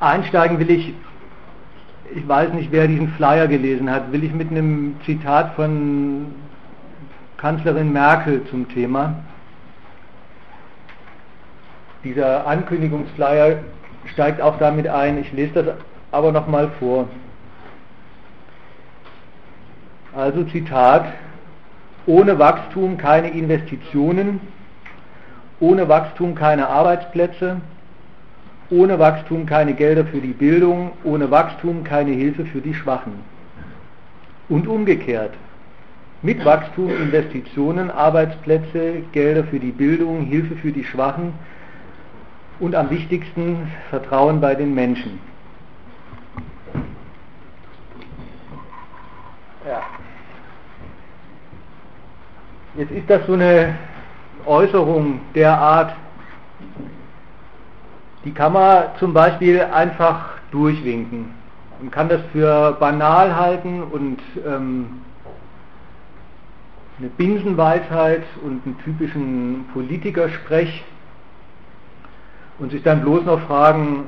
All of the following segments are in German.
einsteigen will ich, ich weiß nicht, wer diesen Flyer gelesen hat, will ich mit einem Zitat von Kanzlerin Merkel zum Thema. Dieser Ankündigungsflyer steigt auch damit ein, ich lese das aber nochmal vor. Also Zitat, ohne Wachstum keine Investitionen, ohne Wachstum keine Arbeitsplätze, ohne Wachstum keine Gelder für die Bildung, ohne Wachstum keine Hilfe für die Schwachen. Und umgekehrt, mit Wachstum Investitionen, Arbeitsplätze, Gelder für die Bildung, Hilfe für die Schwachen und am wichtigsten Vertrauen bei den Menschen. Ja. Jetzt ist das so eine Äußerung der Art, die kann man zum Beispiel einfach durchwinken. Man kann das für banal halten und ähm, eine Binsenweisheit und einen typischen Politikersprech und sich dann bloß noch fragen,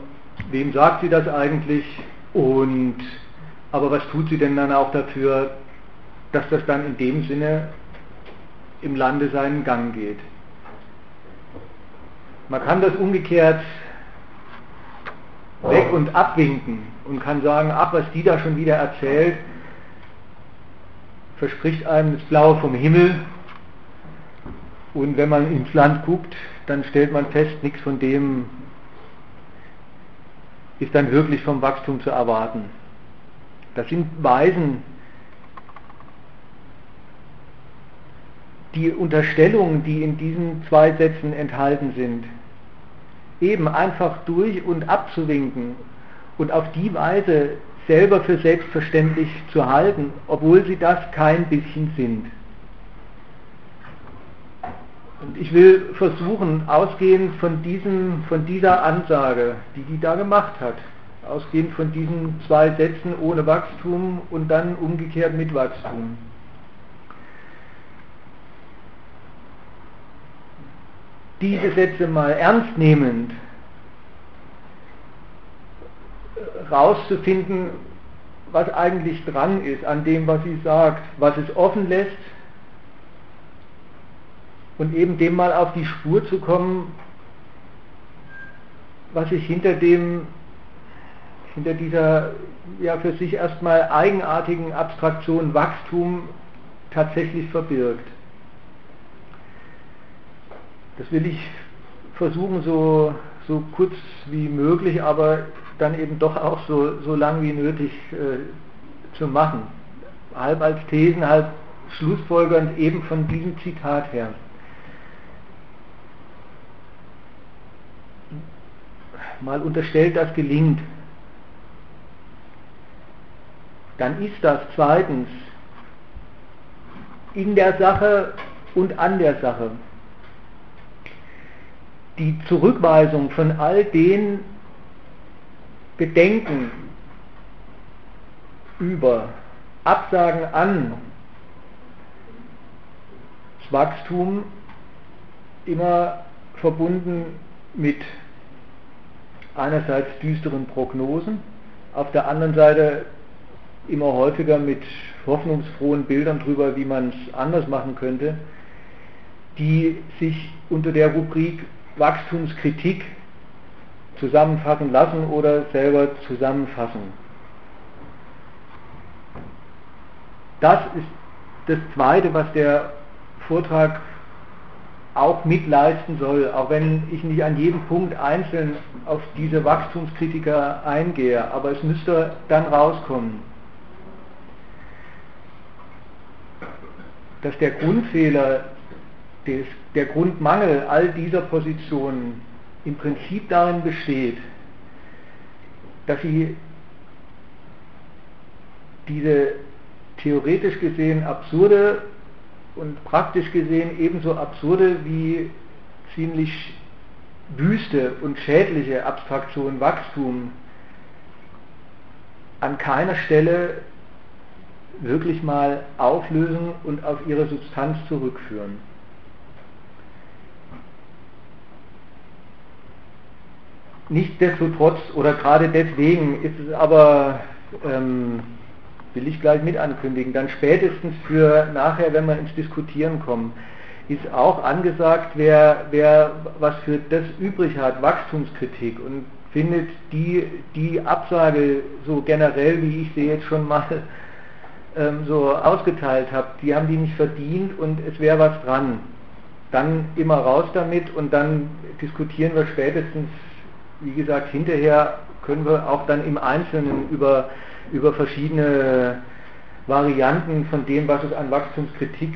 wem sagt sie das eigentlich und aber was tut sie denn dann auch dafür, dass das dann in dem Sinne im Lande seinen Gang geht. Man kann das umgekehrt weg und abwinken und kann sagen, ach, was die da schon wieder erzählt, verspricht einem das Blaue vom Himmel. Und wenn man ins Land guckt, dann stellt man fest, nichts von dem ist dann wirklich vom Wachstum zu erwarten. Das sind Weisen, die Unterstellungen, die in diesen zwei Sätzen enthalten sind, eben einfach durch und abzuwinken und auf die Weise selber für selbstverständlich zu halten, obwohl sie das kein bisschen sind. Und ich will versuchen, ausgehend von, diesem, von dieser Ansage, die die da gemacht hat, ausgehend von diesen zwei Sätzen ohne Wachstum und dann umgekehrt mit Wachstum, diese Sätze mal ernst nehmend rauszufinden, was eigentlich dran ist an dem, was sie sagt, was es offen lässt und eben dem mal auf die Spur zu kommen, was sich hinter dem hinter dieser ja für sich erstmal eigenartigen Abstraktion Wachstum tatsächlich verbirgt. Das will ich versuchen, so, so kurz wie möglich, aber dann eben doch auch so, so lang wie nötig äh, zu machen. Halb als Thesen, halb schlussfolgernd eben von diesem Zitat her. Mal unterstellt, das gelingt. Dann ist das zweitens in der Sache und an der Sache die Zurückweisung von all den Bedenken über Absagen an das Wachstum immer verbunden mit einerseits düsteren Prognosen, auf der anderen Seite immer häufiger mit hoffnungsfrohen Bildern darüber, wie man es anders machen könnte, die sich unter der Rubrik Wachstumskritik zusammenfassen lassen oder selber zusammenfassen. Das ist das Zweite, was der Vortrag auch mitleisten soll, auch wenn ich nicht an jedem Punkt einzeln auf diese Wachstumskritiker eingehe, aber es müsste dann rauskommen, dass der Grundfehler des, der Grundmangel all dieser Positionen im Prinzip darin besteht, dass sie diese theoretisch gesehen absurde und praktisch gesehen ebenso absurde wie ziemlich wüste und schädliche Abstraktion Wachstum an keiner Stelle wirklich mal auflösen und auf ihre Substanz zurückführen. Nichtsdestotrotz oder gerade deswegen ist es aber, ähm, will ich gleich mit ankündigen, dann spätestens für nachher, wenn wir ins Diskutieren kommen, ist auch angesagt, wer, wer was für das übrig hat, Wachstumskritik und findet die, die Absage so generell, wie ich sie jetzt schon mal ähm, so ausgeteilt habe, die haben die nicht verdient und es wäre was dran. Dann immer raus damit und dann diskutieren wir spätestens wie gesagt, hinterher können wir auch dann im Einzelnen über, über verschiedene Varianten von dem, was es an Wachstumskritik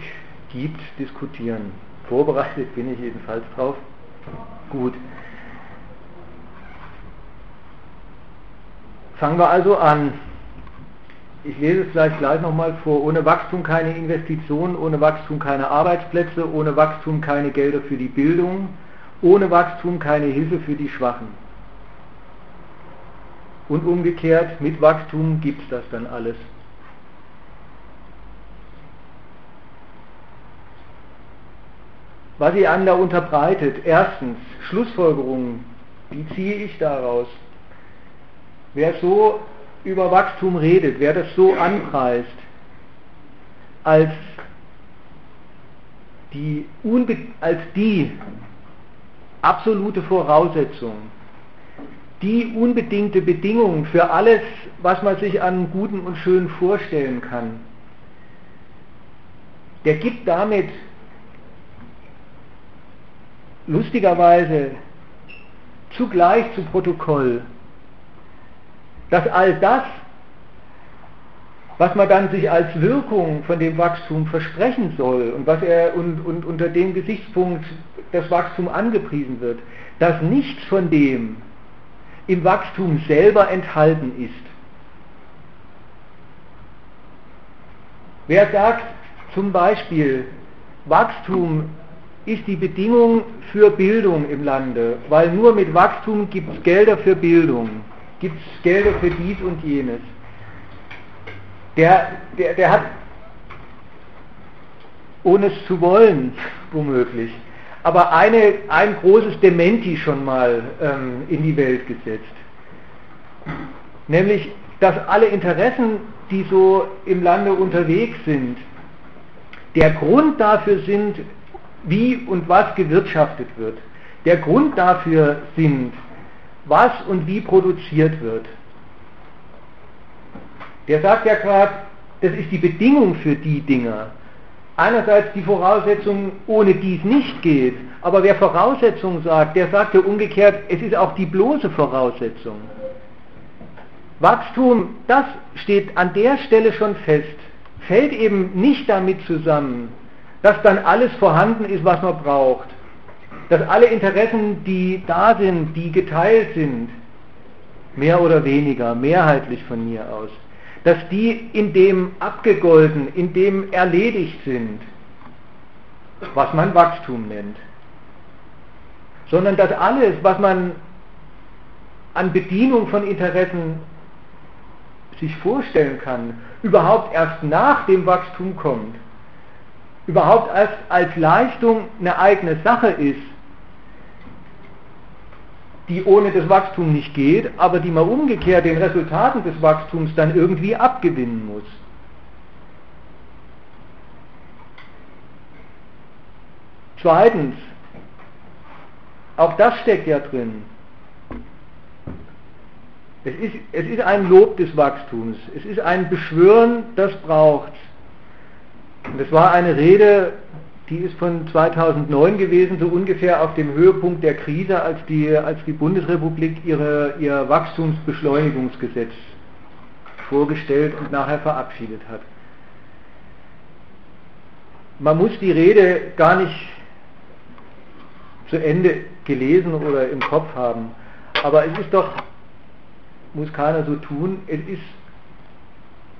gibt, diskutieren. Vorbereitet bin ich jedenfalls drauf. Gut. Fangen wir also an. Ich lese es gleich gleich nochmal vor. Ohne Wachstum keine Investitionen, ohne Wachstum keine Arbeitsplätze, ohne Wachstum keine Gelder für die Bildung, ohne Wachstum keine Hilfe für die Schwachen. Und umgekehrt, mit Wachstum gibt es das dann alles. Was ihr einem da unterbreitet, erstens, Schlussfolgerungen, wie ziehe ich daraus? Wer so über Wachstum redet, wer das so anpreist, als die, als die absolute Voraussetzung die unbedingte Bedingung für alles, was man sich an Guten und Schönen vorstellen kann. Der gibt damit lustigerweise zugleich zu Protokoll, dass all das, was man dann sich als Wirkung von dem Wachstum versprechen soll und was er und, und unter dem Gesichtspunkt das Wachstum angepriesen wird, dass nichts von dem im Wachstum selber enthalten ist. Wer sagt zum Beispiel, Wachstum ist die Bedingung für Bildung im Lande, weil nur mit Wachstum gibt es Gelder für Bildung, gibt es Gelder für dies und jenes. Der, der, der hat, ohne es zu wollen, womöglich, aber eine, ein großes Dementi schon mal ähm, in die Welt gesetzt. Nämlich, dass alle Interessen, die so im Lande unterwegs sind, der Grund dafür sind, wie und was gewirtschaftet wird. Der Grund dafür sind, was und wie produziert wird. Der sagt ja gerade, das ist die Bedingung für die Dinge einerseits die Voraussetzung, ohne die es nicht geht, aber wer Voraussetzung sagt, der sagt ja umgekehrt, es ist auch die bloße Voraussetzung. Wachstum, das steht an der Stelle schon fest, fällt eben nicht damit zusammen, dass dann alles vorhanden ist, was man braucht, dass alle Interessen, die da sind, die geteilt sind, mehr oder weniger, mehrheitlich von mir aus, dass die in dem abgegolten, in dem erledigt sind, was man Wachstum nennt. Sondern dass alles, was man an Bedienung von Interessen sich vorstellen kann, überhaupt erst nach dem Wachstum kommt, überhaupt erst als Leistung eine eigene Sache ist, die ohne das Wachstum nicht geht, aber die man umgekehrt den Resultaten des Wachstums dann irgendwie abgewinnen muss. Zweitens, auch das steckt ja drin. Es ist, es ist ein Lob des Wachstums, es ist ein Beschwören, das braucht. Und es war eine Rede die ist von 2009 gewesen, so ungefähr auf dem Höhepunkt der Krise, als die, als die Bundesrepublik ihre, ihr Wachstumsbeschleunigungsgesetz vorgestellt und nachher verabschiedet hat. Man muss die Rede gar nicht zu Ende gelesen oder im Kopf haben, aber es ist doch, muss keiner so tun, es ist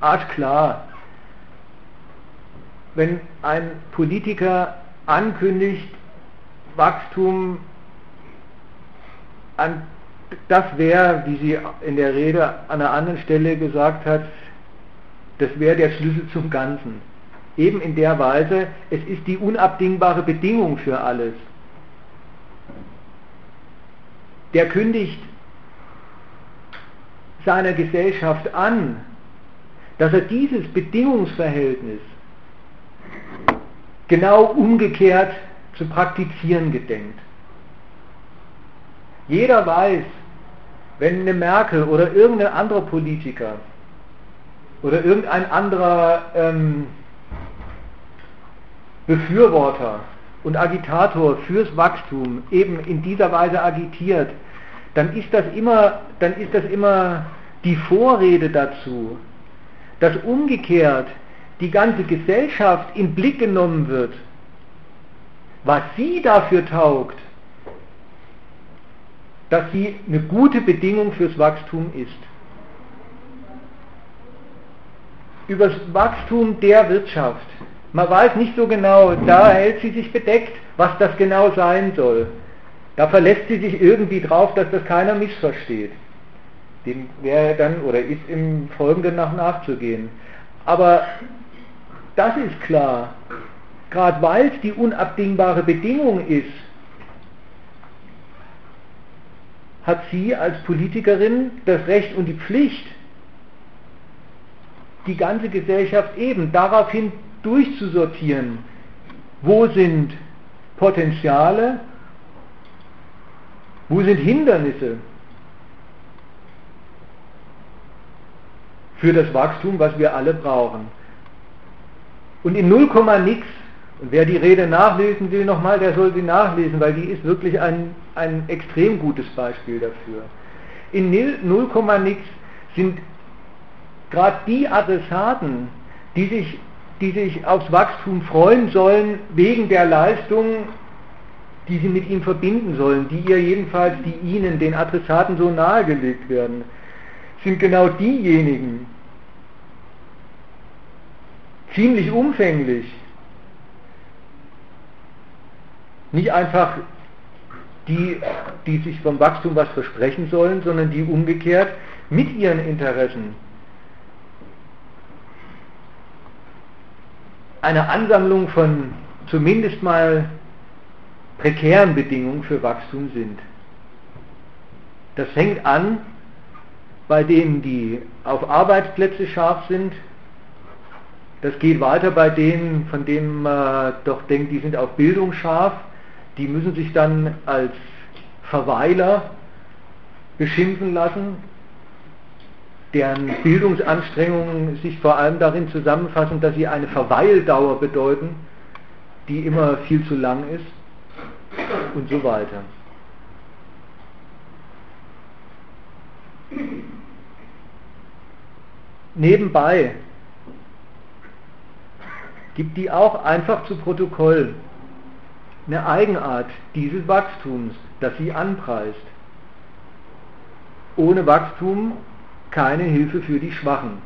arschklar, wenn ein Politiker ankündigt, Wachstum an das wäre, wie sie in der Rede an einer anderen Stelle gesagt hat, das wäre der Schlüssel zum Ganzen. Eben in der Weise, es ist die unabdingbare Bedingung für alles. Der kündigt seiner Gesellschaft an, dass er dieses Bedingungsverhältnis genau umgekehrt zu praktizieren gedenkt. Jeder weiß, wenn eine Merkel oder irgendein anderer Politiker oder irgendein anderer ähm, Befürworter und Agitator fürs Wachstum eben in dieser Weise agitiert, dann ist das immer, dann ist das immer die Vorrede dazu, dass umgekehrt die ganze Gesellschaft in Blick genommen wird, was sie dafür taugt, dass sie eine gute Bedingung fürs Wachstum ist. Über das Wachstum der Wirtschaft. Man weiß nicht so genau, da hält sie sich bedeckt, was das genau sein soll. Da verlässt sie sich irgendwie drauf, dass das keiner missversteht. Dem wäre dann oder ist im Folgenden nach nachzugehen. Aber das ist klar. Gerade weil es die unabdingbare Bedingung ist, hat sie als Politikerin das Recht und die Pflicht, die ganze Gesellschaft eben daraufhin durchzusortieren, wo sind Potenziale, wo sind Hindernisse für das Wachstum, was wir alle brauchen. Und in 0, nix und wer die Rede nachlesen will nochmal, der soll sie nachlesen, weil die ist wirklich ein, ein extrem gutes Beispiel dafür. In 0, nix sind gerade die Adressaten, die sich, die sich aufs Wachstum freuen sollen, wegen der Leistung, die sie mit ihm verbinden sollen, die ihr jedenfalls, die ihnen, den Adressaten so nahegelegt werden, sind genau diejenigen, ziemlich umfänglich, Nicht einfach die, die sich vom Wachstum was versprechen sollen, sondern die umgekehrt mit ihren Interessen eine Ansammlung von zumindest mal prekären Bedingungen für Wachstum sind. Das fängt an bei denen, die auf Arbeitsplätze scharf sind. Das geht weiter bei denen, von denen man doch denkt, die sind auf Bildung scharf die müssen sich dann als Verweiler beschimpfen lassen, deren Bildungsanstrengungen sich vor allem darin zusammenfassen, dass sie eine Verweildauer bedeuten, die immer viel zu lang ist und so weiter. Nebenbei gibt die auch einfach zu Protokoll eine Eigenart dieses Wachstums, das sie anpreist. Ohne Wachstum keine Hilfe für die Schwachen.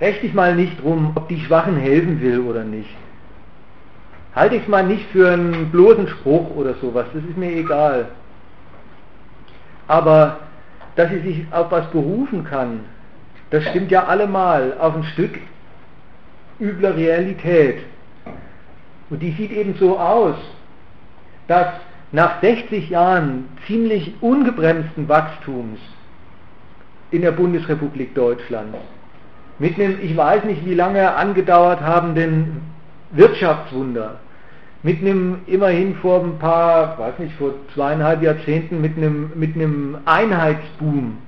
Recht ich mal nicht drum, ob die Schwachen helfen will oder nicht. Halte ich es mal nicht für einen bloßen Spruch oder sowas, das ist mir egal. Aber dass sie sich auf was berufen kann, das stimmt ja allemal auf ein Stück übler Realität. Und die sieht eben so aus, dass nach 60 Jahren ziemlich ungebremsten Wachstums in der Bundesrepublik Deutschland, mit einem, ich weiß nicht wie lange angedauert habenden Wirtschaftswunder, mit einem immerhin vor ein paar, weiß nicht, vor zweieinhalb Jahrzehnten mit einem, mit einem Einheitsboom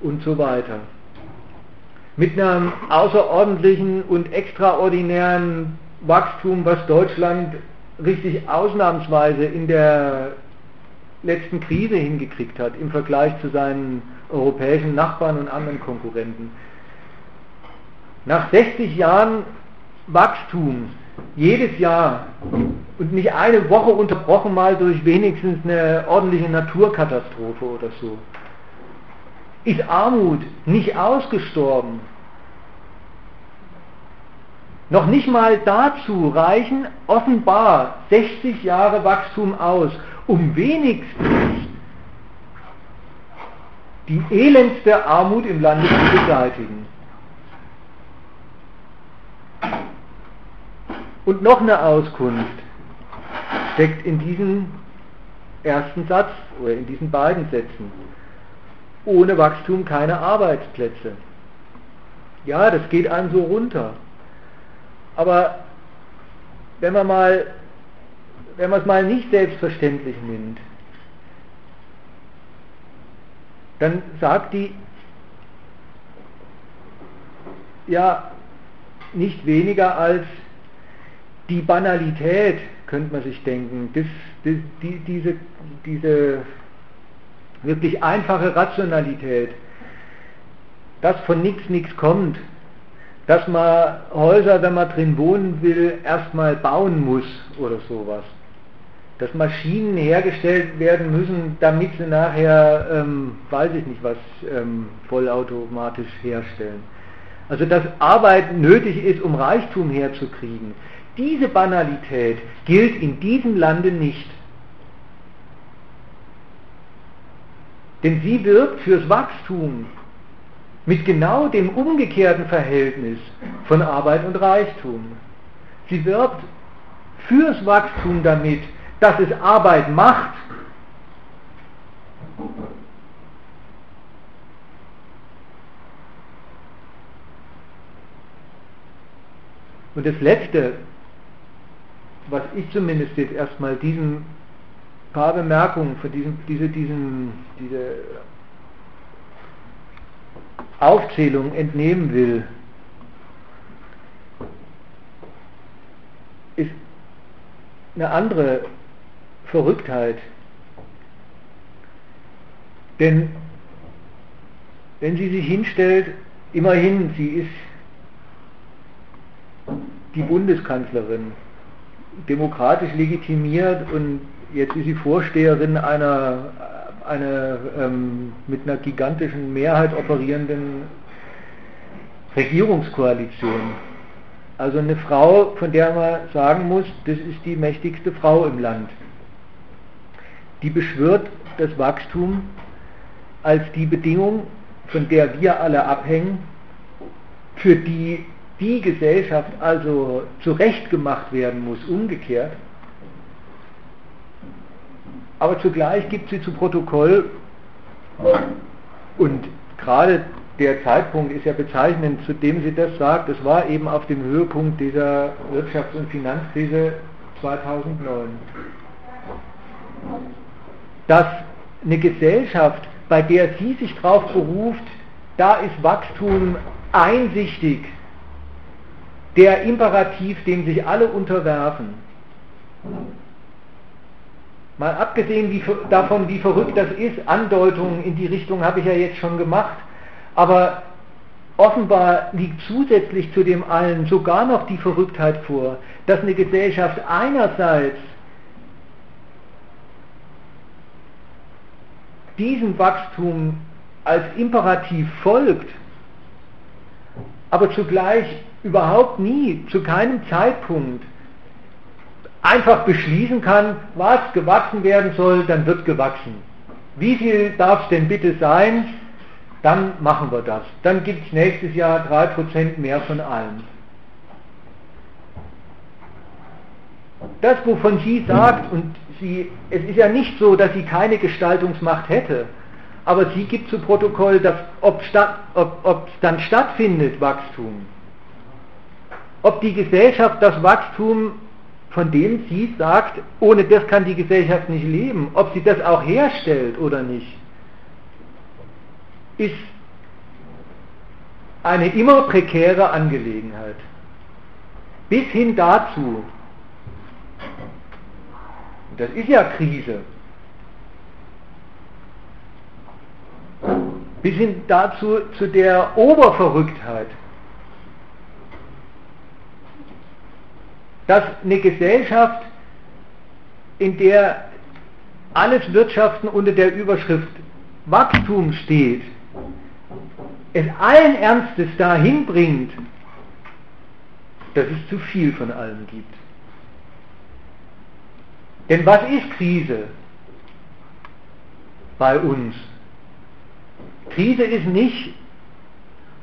und so weiter mit einem außerordentlichen und extraordinären Wachstum, was Deutschland richtig ausnahmsweise in der letzten Krise hingekriegt hat im Vergleich zu seinen europäischen Nachbarn und anderen Konkurrenten. Nach 60 Jahren Wachstum, jedes Jahr und nicht eine Woche unterbrochen mal durch wenigstens eine ordentliche Naturkatastrophe oder so, ist Armut nicht ausgestorben. Noch nicht mal dazu reichen offenbar 60 Jahre Wachstum aus, um wenigstens die elendste Armut im Lande zu beseitigen. Und noch eine Auskunft. steckt in diesem ersten Satz oder in diesen beiden Sätzen. Ohne Wachstum keine Arbeitsplätze. Ja, das geht einem so runter. Aber wenn man mal, wenn man es mal nicht selbstverständlich nimmt, dann sagt die ja nicht weniger als die Banalität, könnte man sich denken, das, das, die, diese, diese wirklich einfache Rationalität, dass von nichts nichts kommt, dass man Häuser, wenn man drin wohnen will, erstmal bauen muss oder sowas. Dass Maschinen hergestellt werden müssen, damit sie nachher, ähm, weiß ich nicht was, ähm, vollautomatisch herstellen. Also dass Arbeit nötig ist, um Reichtum herzukriegen. Diese Banalität gilt in diesem Lande nicht. Denn sie wirkt fürs Wachstum mit genau dem umgekehrten Verhältnis von Arbeit und Reichtum. Sie wirbt fürs Wachstum damit, dass es Arbeit macht. Und das Letzte, was ich zumindest jetzt erstmal diesen paar Bemerkungen für diesen, diese, diesen, diese Aufzählung entnehmen will, ist eine andere Verrücktheit. Denn wenn sie sich hinstellt, immerhin, sie ist die Bundeskanzlerin, demokratisch legitimiert und jetzt ist sie Vorsteherin einer, einer ähm, mit einer gigantischen Mehrheit operierenden Regierungskoalition. Also eine Frau, von der man sagen muss, das ist die mächtigste Frau im Land. Die beschwört das Wachstum als die Bedingung, von der wir alle abhängen, für die die Gesellschaft also zurechtgemacht werden muss, umgekehrt. Aber zugleich gibt sie zu Protokoll, und gerade der Zeitpunkt ist ja bezeichnend, zu dem sie das sagt, es war eben auf dem Höhepunkt dieser Wirtschafts- und Finanzkrise 2009, dass eine Gesellschaft, bei der sie sich darauf beruft, da ist Wachstum einsichtig, der Imperativ, dem sich alle unterwerfen. Mal abgesehen wie, davon, wie verrückt das ist, Andeutungen in die Richtung habe ich ja jetzt schon gemacht, aber offenbar liegt zusätzlich zu dem allen sogar noch die Verrücktheit vor, dass eine Gesellschaft einerseits diesem Wachstum als Imperativ folgt, aber zugleich überhaupt nie, zu keinem Zeitpunkt einfach beschließen kann, was gewachsen werden soll, dann wird gewachsen. Wie viel darf es denn bitte sein? Dann machen wir das. Dann gibt es nächstes Jahr 3% mehr von allem. Das, wovon sie sagt, und sie, es ist ja nicht so, dass sie keine Gestaltungsmacht hätte, aber sie gibt zu Protokoll, dass ob es dann stattfindet, Wachstum, ob die Gesellschaft das Wachstum, von dem sie sagt, ohne das kann die Gesellschaft nicht leben, ob sie das auch herstellt oder nicht, ist eine immer prekäre Angelegenheit. Bis hin dazu, das ist ja Krise, bis hin dazu zu der Oberverrücktheit, dass eine Gesellschaft, in der alles Wirtschaften unter der Überschrift Wachstum steht, es allen Ernstes dahin bringt, dass es zu viel von allem gibt. Denn was ist Krise bei uns? Krise ist nicht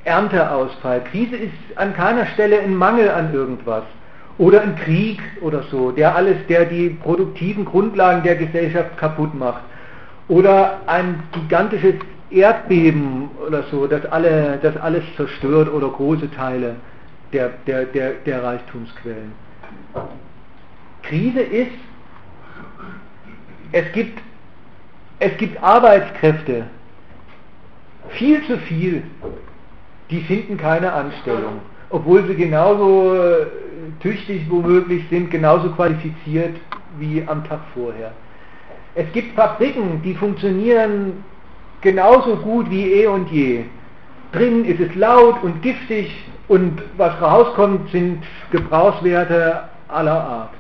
Ernteausfall. Krise ist an keiner Stelle ein Mangel an irgendwas. Oder ein Krieg oder so, der alles, der die produktiven Grundlagen der Gesellschaft kaputt macht. Oder ein gigantisches Erdbeben oder so, das, alle, das alles zerstört oder große Teile der, der, der, der Reichtumsquellen. Krise ist, es gibt, es gibt Arbeitskräfte, viel zu viel, die finden keine Anstellung, obwohl sie genauso äh, tüchtig womöglich sind, genauso qualifiziert wie am Tag vorher. Es gibt Fabriken, die funktionieren genauso gut wie eh und je. Drinnen ist es laut und giftig und was rauskommt, sind Gebrauchswerte aller Art.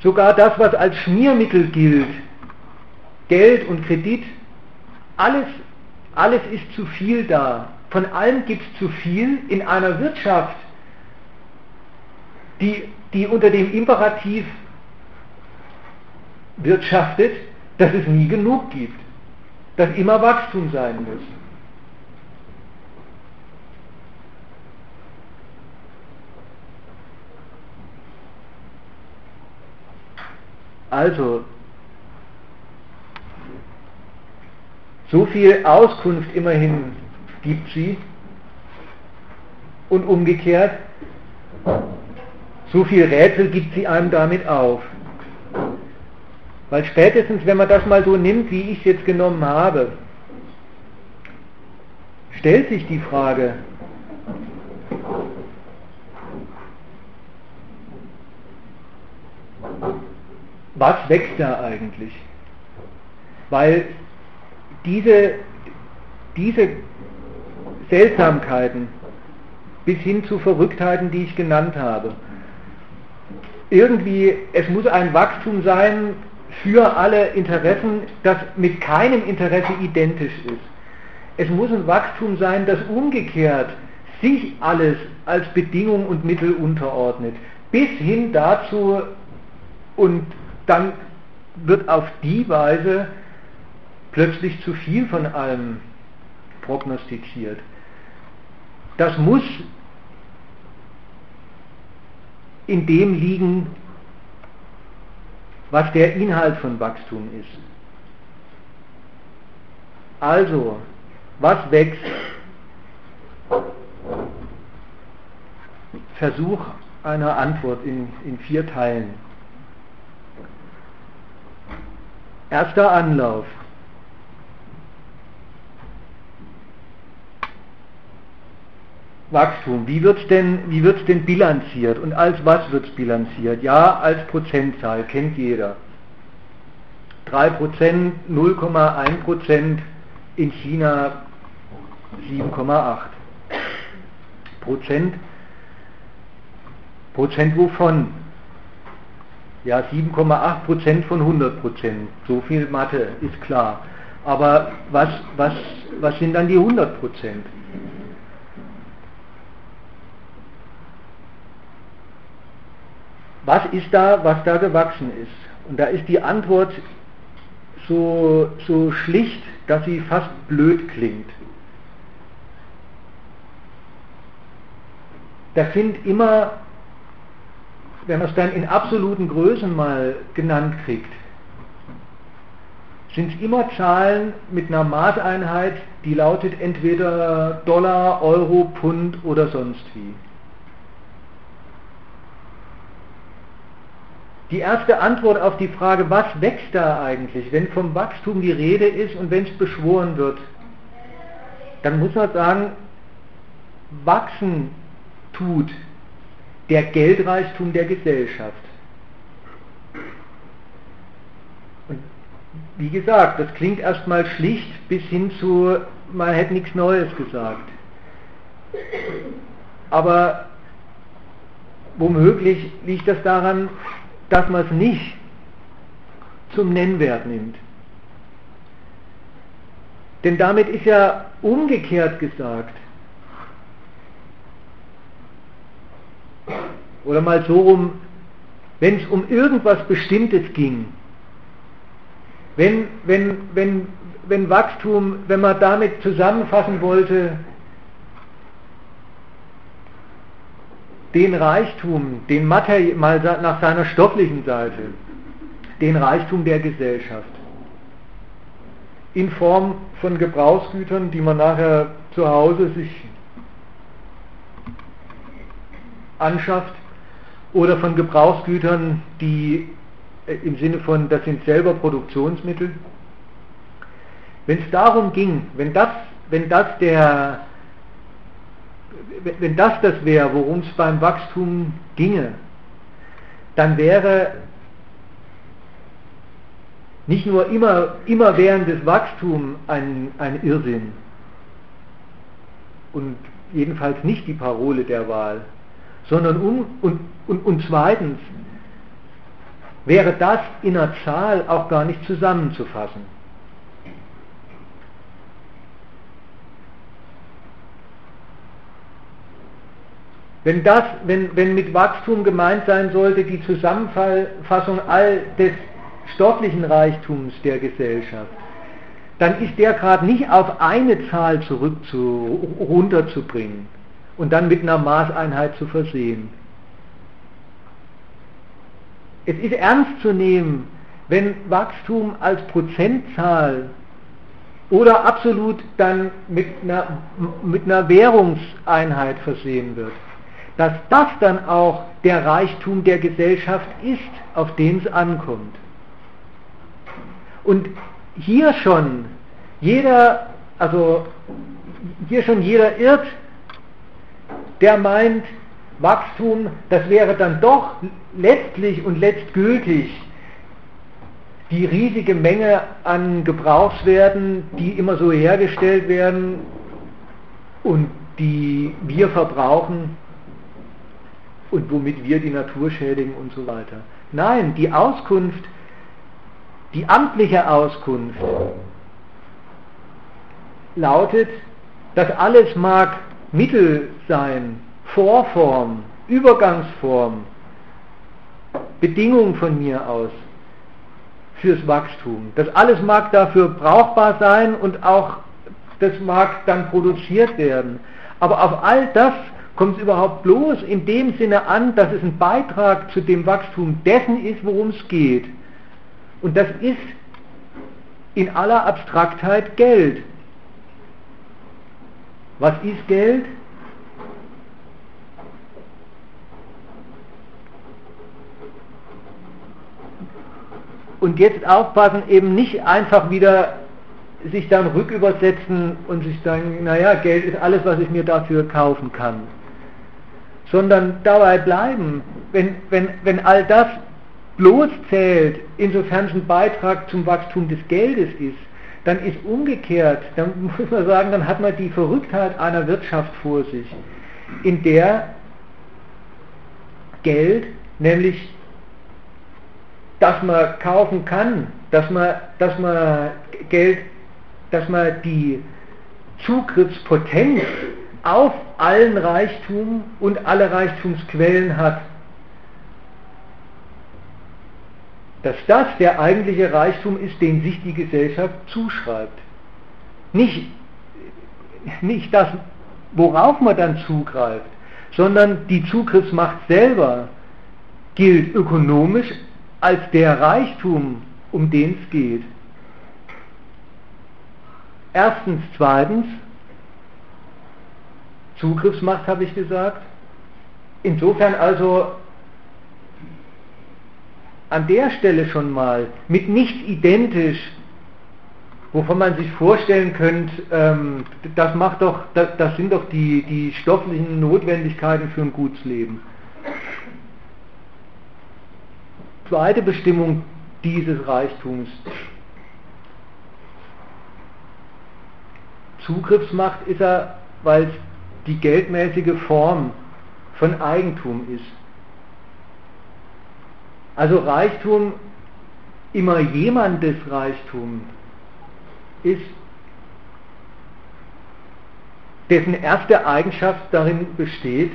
Sogar das, was als Schmiermittel gilt, Geld und Kredit, alles, alles ist zu viel da. Von allem gibt es zu viel in einer Wirtschaft, die, die unter dem Imperativ wirtschaftet, dass es nie genug gibt, dass immer Wachstum sein muss. Also, so viel Auskunft immerhin gibt sie und umgekehrt, so viel Rätsel gibt sie einem damit auf. Weil spätestens, wenn man das mal so nimmt, wie ich es jetzt genommen habe, stellt sich die Frage, was wächst da eigentlich? Weil diese, diese Seltsamkeiten bis hin zu Verrücktheiten, die ich genannt habe, irgendwie, es muss ein Wachstum sein für alle Interessen, das mit keinem Interesse identisch ist. Es muss ein Wachstum sein, das umgekehrt sich alles als Bedingung und Mittel unterordnet, bis hin dazu und dann wird auf die Weise plötzlich zu viel von allem prognostiziert. Das muss in dem liegen, was der Inhalt von Wachstum ist. Also, was wächst? Versuch einer Antwort in, in vier Teilen. Erster Anlauf. Wachstum. Wie wird es denn, denn bilanziert und als was wird es bilanziert? Ja, als Prozentzahl, kennt jeder. 3%, 0,1%, in China 7,8 Prozent. Prozent wovon? Ja, 7,8 Prozent von 100 Prozent. So viel Mathe ist klar. Aber was, was, was sind dann die 100 Prozent? Was ist da, was da gewachsen ist? Und da ist die Antwort so, so schlicht, dass sie fast blöd klingt. Das sind immer wenn man es dann in absoluten Größen mal genannt kriegt, sind es immer Zahlen mit einer Maßeinheit, die lautet entweder Dollar, Euro, Pfund oder sonst wie. Die erste Antwort auf die Frage, was wächst da eigentlich, wenn vom Wachstum die Rede ist und wenn es beschworen wird, dann muss man sagen, wachsen tut der Geldreichtum der Gesellschaft. Und wie gesagt, das klingt erstmal schlicht bis hin zu, man hätte nichts Neues gesagt. Aber womöglich liegt das daran, dass man es nicht zum Nennwert nimmt. Denn damit ist ja umgekehrt gesagt, Oder mal so rum, wenn es um irgendwas Bestimmtes ging, wenn, wenn, wenn, wenn Wachstum, wenn man damit zusammenfassen wollte, den Reichtum, den Materi mal nach seiner stofflichen Seite, den Reichtum der Gesellschaft in Form von Gebrauchsgütern, die man nachher zu Hause sich anschafft, oder von Gebrauchsgütern, die äh, im Sinne von, das sind selber Produktionsmittel. Wenn es darum ging, wenn das, wenn das der, wenn das das wäre, worum es beim Wachstum ginge, dann wäre nicht nur immer, immerwährendes Wachstum ein, ein Irrsinn und jedenfalls nicht die Parole der Wahl, sondern um, und, und, und zweitens wäre das in einer Zahl auch gar nicht zusammenzufassen. Wenn, das, wenn, wenn mit Wachstum gemeint sein sollte, die Zusammenfassung all des stofflichen Reichtums der Gesellschaft, dann ist der gerade nicht auf eine Zahl zurück zu, runterzubringen und dann mit einer Maßeinheit zu versehen. Es ist ernst zu nehmen, wenn Wachstum als Prozentzahl oder absolut dann mit einer, mit einer Währungseinheit versehen wird, dass das dann auch der Reichtum der Gesellschaft ist, auf den es ankommt. Und hier schon jeder, also hier schon jeder irrt, der meint, Wachstum, das wäre dann doch letztlich und letztgültig die riesige Menge an Gebrauchswerten, die immer so hergestellt werden und die wir verbrauchen und womit wir die Natur schädigen und so weiter. Nein, die Auskunft, die amtliche Auskunft lautet, das alles mag Mittel sein, Vorform, Übergangsform, Bedingung von mir aus fürs Wachstum. Das alles mag dafür brauchbar sein und auch das mag dann produziert werden. Aber auf all das kommt es überhaupt bloß in dem Sinne an, dass es ein Beitrag zu dem Wachstum dessen ist, worum es geht. Und das ist in aller Abstraktheit Geld. Was ist Geld? Und jetzt aufpassen, eben nicht einfach wieder sich dann rückübersetzen und sich sagen, naja, Geld ist alles, was ich mir dafür kaufen kann. Sondern dabei bleiben, wenn, wenn, wenn all das bloß zählt, insofern es ein Beitrag zum Wachstum des Geldes ist, dann ist umgekehrt, dann muss man sagen, dann hat man die Verrücktheit einer Wirtschaft vor sich, in der Geld, nämlich dass man kaufen kann, dass man, dass man Geld, dass man die Zugriffspotenz auf allen Reichtum und alle Reichtumsquellen hat. dass das der eigentliche Reichtum ist, den sich die Gesellschaft zuschreibt. Nicht, nicht das, worauf man dann zugreift, sondern die Zugriffsmacht selber gilt ökonomisch als der Reichtum, um den es geht. Erstens, zweitens, Zugriffsmacht habe ich gesagt. Insofern also an der Stelle schon mal mit nichts identisch, wovon man sich vorstellen könnte, ähm, das macht doch, das, das, sind doch die, die stofflichen Notwendigkeiten für ein gutes Leben. Zweite Bestimmung dieses Reichtums. Zugriffsmacht ist er, weil es die geldmäßige Form von Eigentum ist. Also Reichtum, immer jemandes Reichtum, ist, dessen erste Eigenschaft darin besteht,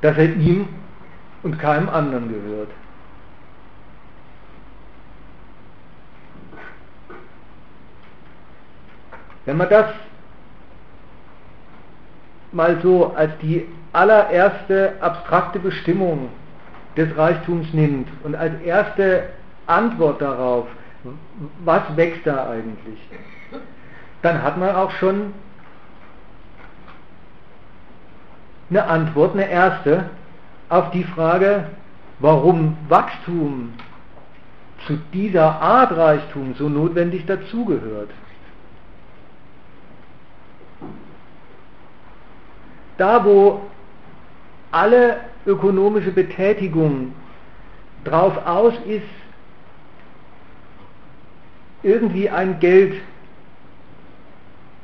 dass er ihm und keinem anderen gehört. Wenn man das mal so als die allererste abstrakte Bestimmung des Reichtums nimmt und als erste Antwort darauf, was wächst da eigentlich, dann hat man auch schon eine Antwort, eine erste, auf die Frage, warum Wachstum zu dieser Art Reichtum so notwendig dazugehört. Da, wo alle ökonomische Betätigung drauf aus ist, irgendwie ein Geld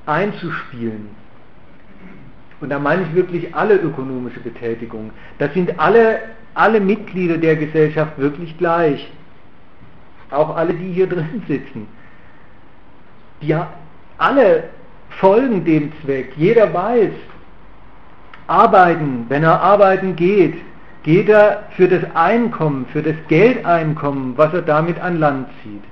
einzuspielen. Und da meine ich wirklich alle ökonomische Betätigung. Das sind alle, alle Mitglieder der Gesellschaft wirklich gleich. Auch alle, die hier drin sitzen. Die alle folgen dem Zweck. Jeder weiß, arbeiten, wenn er arbeiten geht, geht er für das Einkommen, für das Geldeinkommen, was er damit an Land zieht.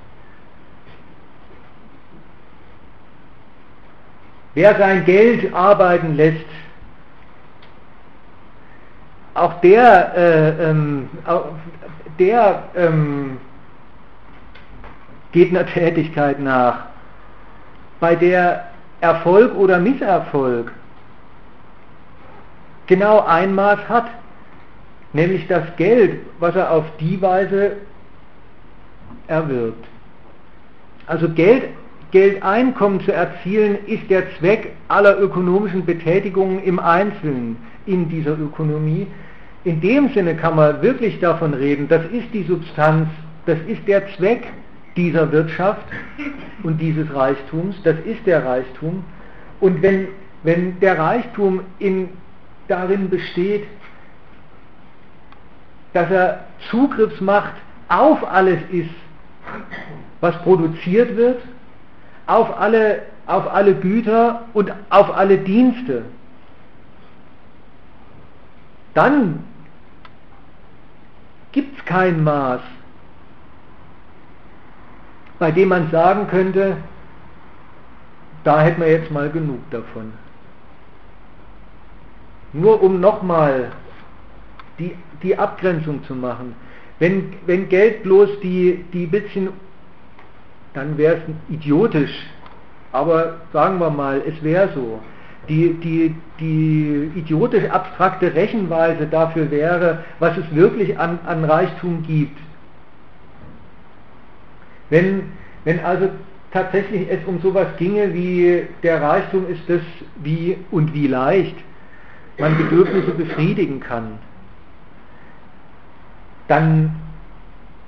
Wer sein Geld arbeiten lässt, auch der, äh, ähm, der ähm, geht einer Tätigkeit nach, bei der Erfolg oder Misserfolg genau ein Maß hat, nämlich das Geld, was er auf die Weise erwirbt. Also Geld, Geldeinkommen zu erzielen, ist der Zweck aller ökonomischen Betätigungen im Einzelnen in dieser Ökonomie. In dem Sinne kann man wirklich davon reden, das ist die Substanz, das ist der Zweck dieser Wirtschaft und dieses Reichtums, das ist der Reichtum. Und wenn, wenn der Reichtum in darin besteht, dass er Zugriffsmacht auf alles ist, was produziert wird, auf alle, auf alle Güter und auf alle Dienste. Dann gibt es kein Maß, bei dem man sagen könnte, da hätten wir jetzt mal genug davon. Nur um nochmal die, die Abgrenzung zu machen. Wenn, wenn Geld bloß die, die bisschen, dann wäre es idiotisch, aber sagen wir mal, es wäre so. Die, die, die idiotisch abstrakte Rechenweise dafür wäre, was es wirklich an, an Reichtum gibt. Wenn, wenn also tatsächlich es um sowas ginge wie der Reichtum ist das wie und wie leicht, man Bedürfnisse befriedigen kann, dann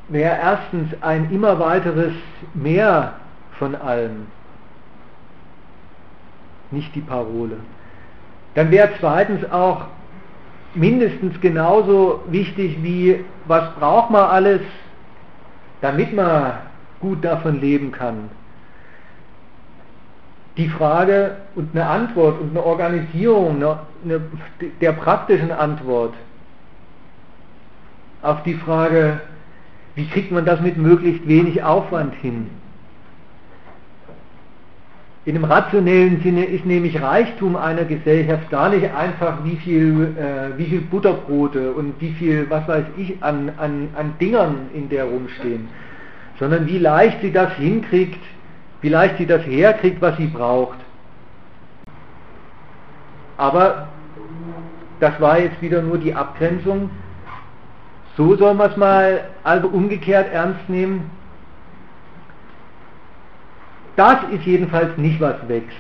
wäre erstens ein immer weiteres Mehr von allem nicht die Parole. Dann wäre zweitens auch mindestens genauso wichtig wie, was braucht man alles, damit man gut davon leben kann die Frage und eine Antwort und eine Organisierung eine, eine, der praktischen Antwort auf die Frage, wie kriegt man das mit möglichst wenig Aufwand hin? In einem rationellen Sinne ist nämlich Reichtum einer Gesellschaft gar nicht einfach, wie viel, äh, wie viel Butterbrote und wie viel, was weiß ich, an, an, an Dingern in der rumstehen, sondern wie leicht sie das hinkriegt, wie leicht sie das herkriegt, was sie braucht. Aber das war jetzt wieder nur die Abgrenzung. So soll man es mal also umgekehrt ernst nehmen. Das ist jedenfalls nicht, was wächst.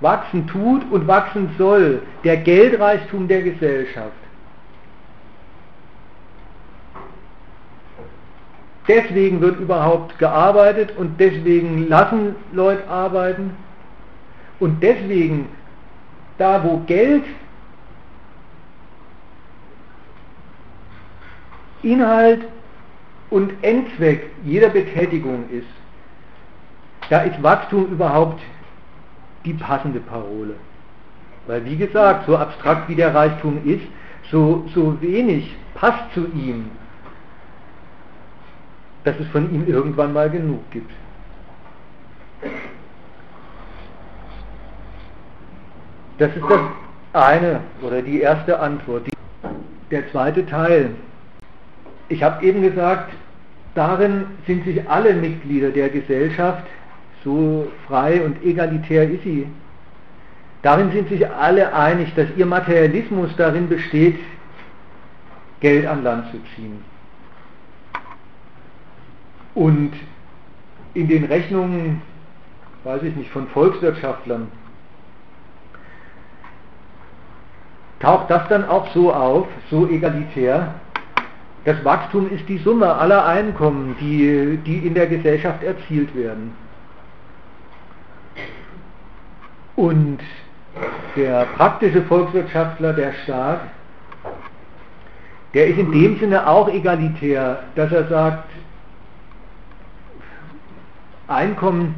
Wachsen tut und wachsen soll der Geldreichtum der Gesellschaft. Deswegen wird überhaupt gearbeitet und deswegen lassen Leute arbeiten und deswegen da wo Geld Inhalt und Endzweck jeder Betätigung ist, da ist Wachstum überhaupt die passende Parole. Weil wie gesagt, so abstrakt wie der Reichtum ist, so, so wenig passt zu ihm dass es von ihm irgendwann mal genug gibt. Das ist das eine oder die erste Antwort. Der zweite Teil. Ich habe eben gesagt, darin sind sich alle Mitglieder der Gesellschaft, so frei und egalitär ist sie, darin sind sich alle einig, dass ihr Materialismus darin besteht, Geld an Land zu ziehen. Und in den Rechnungen, weiß ich nicht, von Volkswirtschaftlern, taucht das dann auch so auf, so egalitär. Das Wachstum ist die Summe aller Einkommen, die, die in der Gesellschaft erzielt werden. Und der praktische Volkswirtschaftler, der Staat, der ist in dem Sinne auch egalitär, dass er sagt, Einkommen,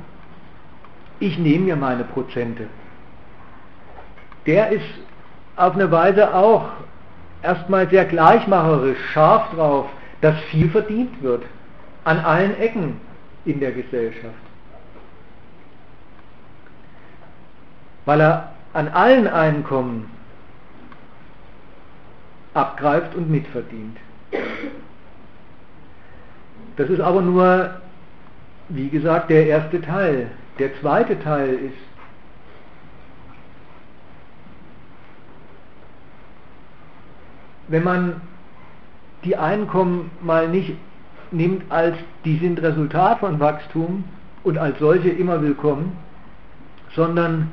ich nehme mir meine Prozente. Der ist auf eine Weise auch erstmal sehr gleichmacherisch, scharf drauf, dass viel verdient wird. An allen Ecken in der Gesellschaft. Weil er an allen Einkommen abgreift und mitverdient. Das ist aber nur, wie gesagt, der erste Teil. Der zweite Teil ist, wenn man die Einkommen mal nicht nimmt als die sind Resultat von Wachstum und als solche immer willkommen, sondern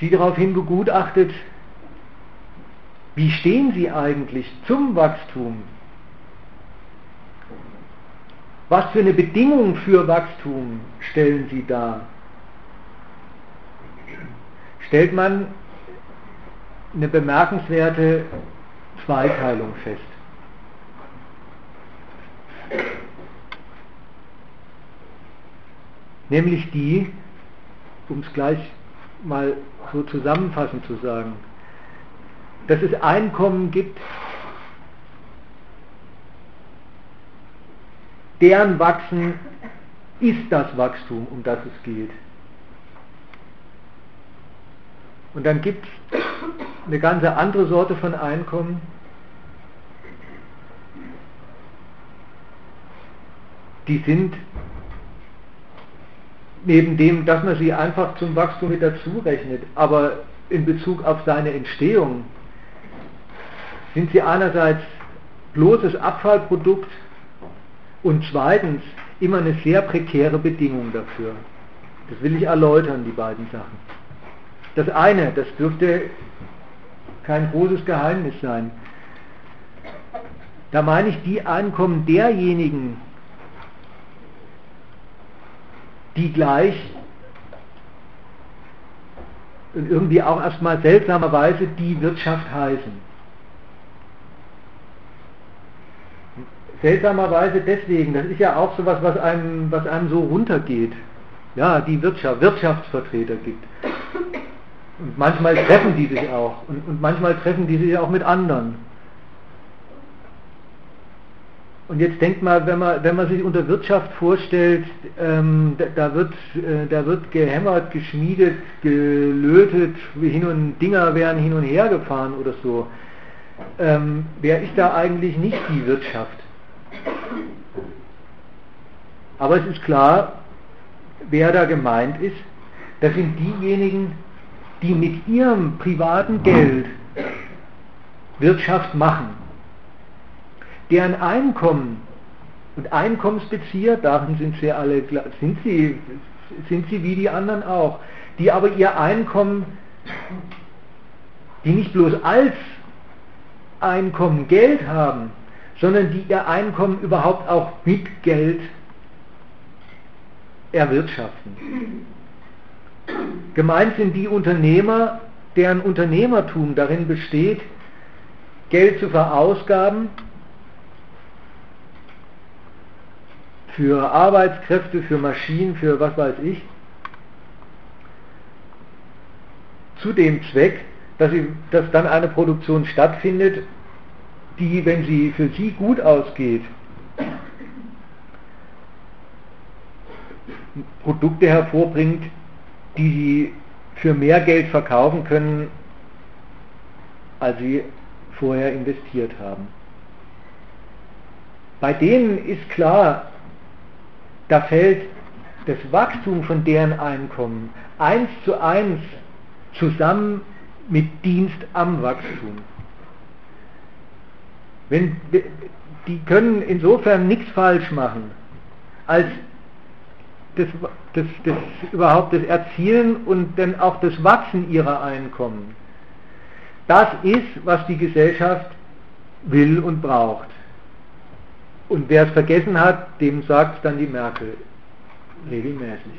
sie daraufhin begutachtet, wie stehen sie eigentlich zum Wachstum? Was für eine Bedingung für Wachstum stellen sie dar? Stellt man eine bemerkenswerte Zweiteilung fest. Nämlich die, um es gleich mal so zusammenfassend zu sagen, dass es Einkommen gibt, deren Wachsen ist das Wachstum, um das es geht. Und dann gibt es eine ganze andere Sorte von Einkommen, die sind neben dem, dass man sie einfach zum Wachstum mit dazu rechnet, aber in Bezug auf seine Entstehung sind sie einerseits bloßes Abfallprodukt und zweitens immer eine sehr prekäre Bedingung dafür. Das will ich erläutern, die beiden Sachen. Das eine, das dürfte kein großes Geheimnis sein. Da meine ich die Einkommen derjenigen, die gleich und irgendwie auch erstmal seltsamerweise die Wirtschaft heißen. Seltsamerweise deswegen, das ist ja auch so was, was einem, was einem so runtergeht. Ja, die Wirtschaft, Wirtschaftsvertreter gibt. Und manchmal treffen die sich auch. Und, und manchmal treffen die sich auch mit anderen. Und jetzt denkt mal, wenn man, wenn man sich unter Wirtschaft vorstellt, ähm, da, da, wird, äh, da wird gehämmert, geschmiedet, gelötet, hin und Dinger werden hin und her gefahren oder so. Ähm, wer ist da eigentlich nicht die Wirtschaft? Aber es ist klar, wer da gemeint ist. Das sind diejenigen, die mit ihrem privaten Geld Wirtschaft machen, deren Einkommen und Einkommensbezieher, darin sind sie alle, sind sie, sind sie wie die anderen auch, die aber ihr Einkommen, die nicht bloß als Einkommen Geld haben, sondern die ihr Einkommen überhaupt auch mit Geld erwirtschaften. Gemeint sind die Unternehmer, deren Unternehmertum darin besteht, Geld zu verausgaben für Arbeitskräfte, für Maschinen, für was weiß ich, zu dem Zweck, dass, sie, dass dann eine Produktion stattfindet, die, wenn sie für sie gut ausgeht, Produkte hervorbringt, die sie für mehr Geld verkaufen können, als sie vorher investiert haben. Bei denen ist klar, da fällt das Wachstum von deren Einkommen eins zu eins zusammen mit Dienst am Wachstum. Wenn, die können insofern nichts falsch machen, als das, das, das überhaupt das Erzielen und dann auch das Wachsen ihrer Einkommen. Das ist, was die Gesellschaft will und braucht. Und wer es vergessen hat, dem sagt dann die Merkel regelmäßig.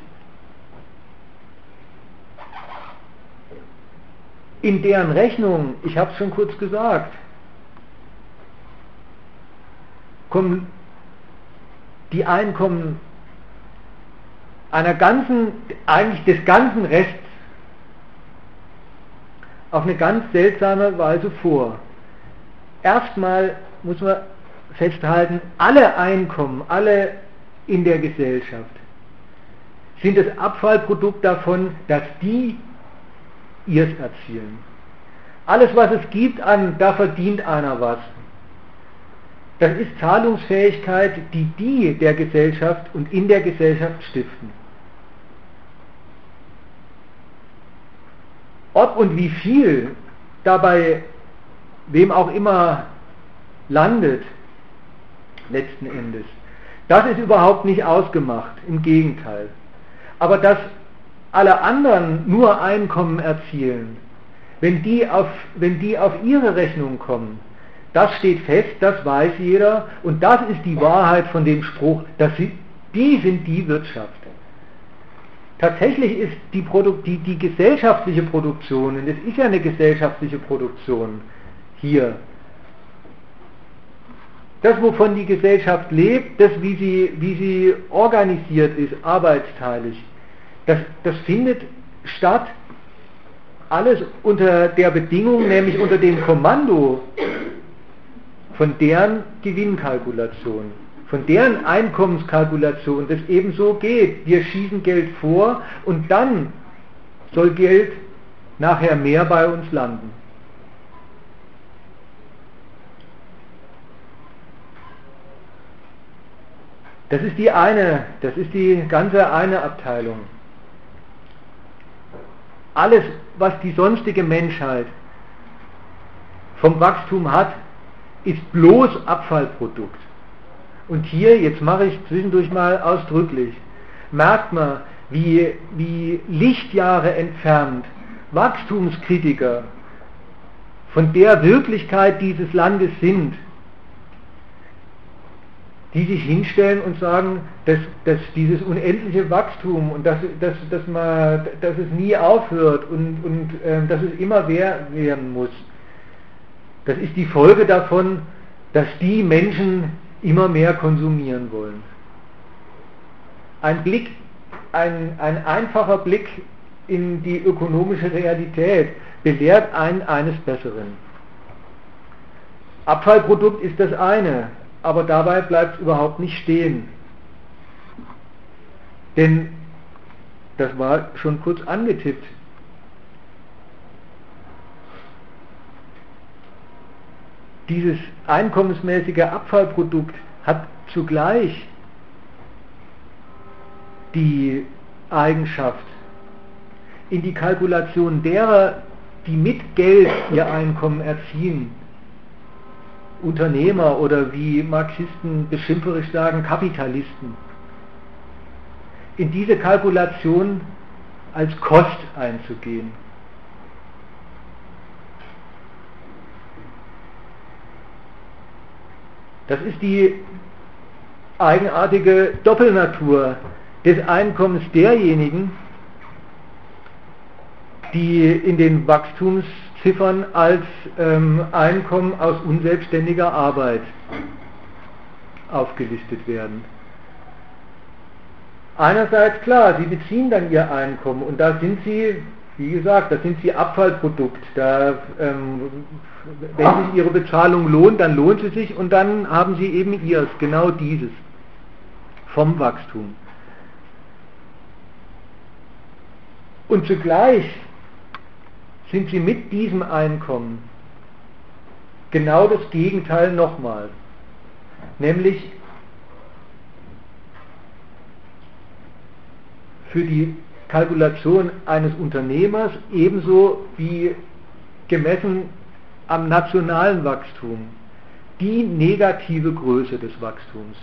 In deren Rechnung, ich habe es schon kurz gesagt, kommen die Einkommen einer ganzen, eigentlich des ganzen Rests auf eine ganz seltsame Weise vor. Erstmal muss man festhalten, alle Einkommen, alle in der Gesellschaft sind das Abfallprodukt davon, dass die ihrs erzielen. Alles, was es gibt an, da verdient einer was. Das ist Zahlungsfähigkeit, die die der Gesellschaft und in der Gesellschaft stiften. Ob und wie viel dabei wem auch immer landet, letzten Endes, das ist überhaupt nicht ausgemacht, im Gegenteil. Aber dass alle anderen nur Einkommen erzielen, wenn die auf, wenn die auf ihre Rechnung kommen, das steht fest, das weiß jeder und das ist die Wahrheit von dem Spruch, dass sie, die sind die Wirtschaft. Tatsächlich ist die, die, die gesellschaftliche Produktion, und es ist ja eine gesellschaftliche Produktion hier, das, wovon die Gesellschaft lebt, das, wie sie, wie sie organisiert ist, arbeitsteilig, das, das findet statt alles unter der Bedingung, nämlich unter dem Kommando von deren Gewinnkalkulation, von deren Einkommenskalkulation, das eben so geht. Wir schießen Geld vor und dann soll Geld nachher mehr bei uns landen. Das ist die eine, das ist die ganze eine Abteilung. Alles, was die sonstige Menschheit vom Wachstum hat, ist bloß Abfallprodukt. Und hier, jetzt mache ich zwischendurch mal ausdrücklich, merkt man, wie, wie Lichtjahre entfernt Wachstumskritiker von der Wirklichkeit dieses Landes sind, die sich hinstellen und sagen, dass, dass dieses unendliche Wachstum und dass, dass, dass, man, dass es nie aufhört und, und äh, dass es immer werden muss, das ist die Folge davon, dass die Menschen immer mehr konsumieren wollen. Ein Blick, ein, ein einfacher Blick in die ökonomische Realität belehrt einen eines Besseren. Abfallprodukt ist das eine, aber dabei bleibt es überhaupt nicht stehen. Denn, das war schon kurz angetippt, dieses einkommensmäßige Abfallprodukt hat zugleich die Eigenschaft, in die Kalkulation derer, die mit Geld ihr Einkommen erziehen, Unternehmer oder wie Marxisten beschimpferisch sagen, Kapitalisten, in diese Kalkulation als Kost einzugehen. Das ist die eigenartige Doppelnatur des Einkommens derjenigen, die in den Wachstumsziffern als ähm, Einkommen aus unselbstständiger Arbeit aufgelistet werden. Einerseits klar, sie beziehen dann ihr Einkommen und da sind sie wie gesagt, das sind sie Abfallprodukt. Da, ähm, wenn sich ihre Bezahlung lohnt, dann lohnt sie sich und dann haben sie eben ihrs, genau dieses, vom Wachstum. Und zugleich sind sie mit diesem Einkommen genau das Gegenteil nochmal. Nämlich für die Kalkulation eines Unternehmers ebenso wie gemessen am nationalen Wachstum. Die negative Größe des Wachstums,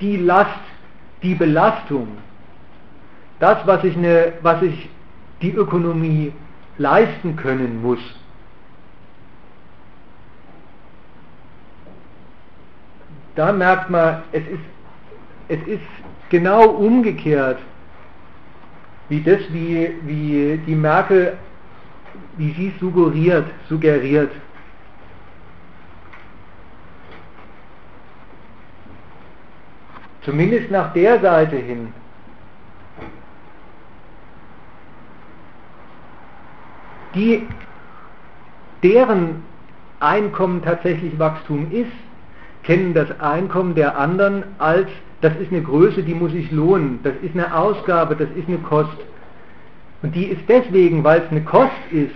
die Last, die Belastung, das, was ich, eine, was ich die Ökonomie leisten können muss. Da merkt man, es ist, es ist genau umgekehrt, wie das, wie, wie die Merkel, wie sie suggeriert, suggeriert. Zumindest nach der Seite hin. Die, deren Einkommen tatsächlich Wachstum ist, kennen das Einkommen der anderen als, das ist eine Größe, die muss sich lohnen, das ist eine Ausgabe, das ist eine Kost. Und die ist deswegen, weil es eine Kost ist,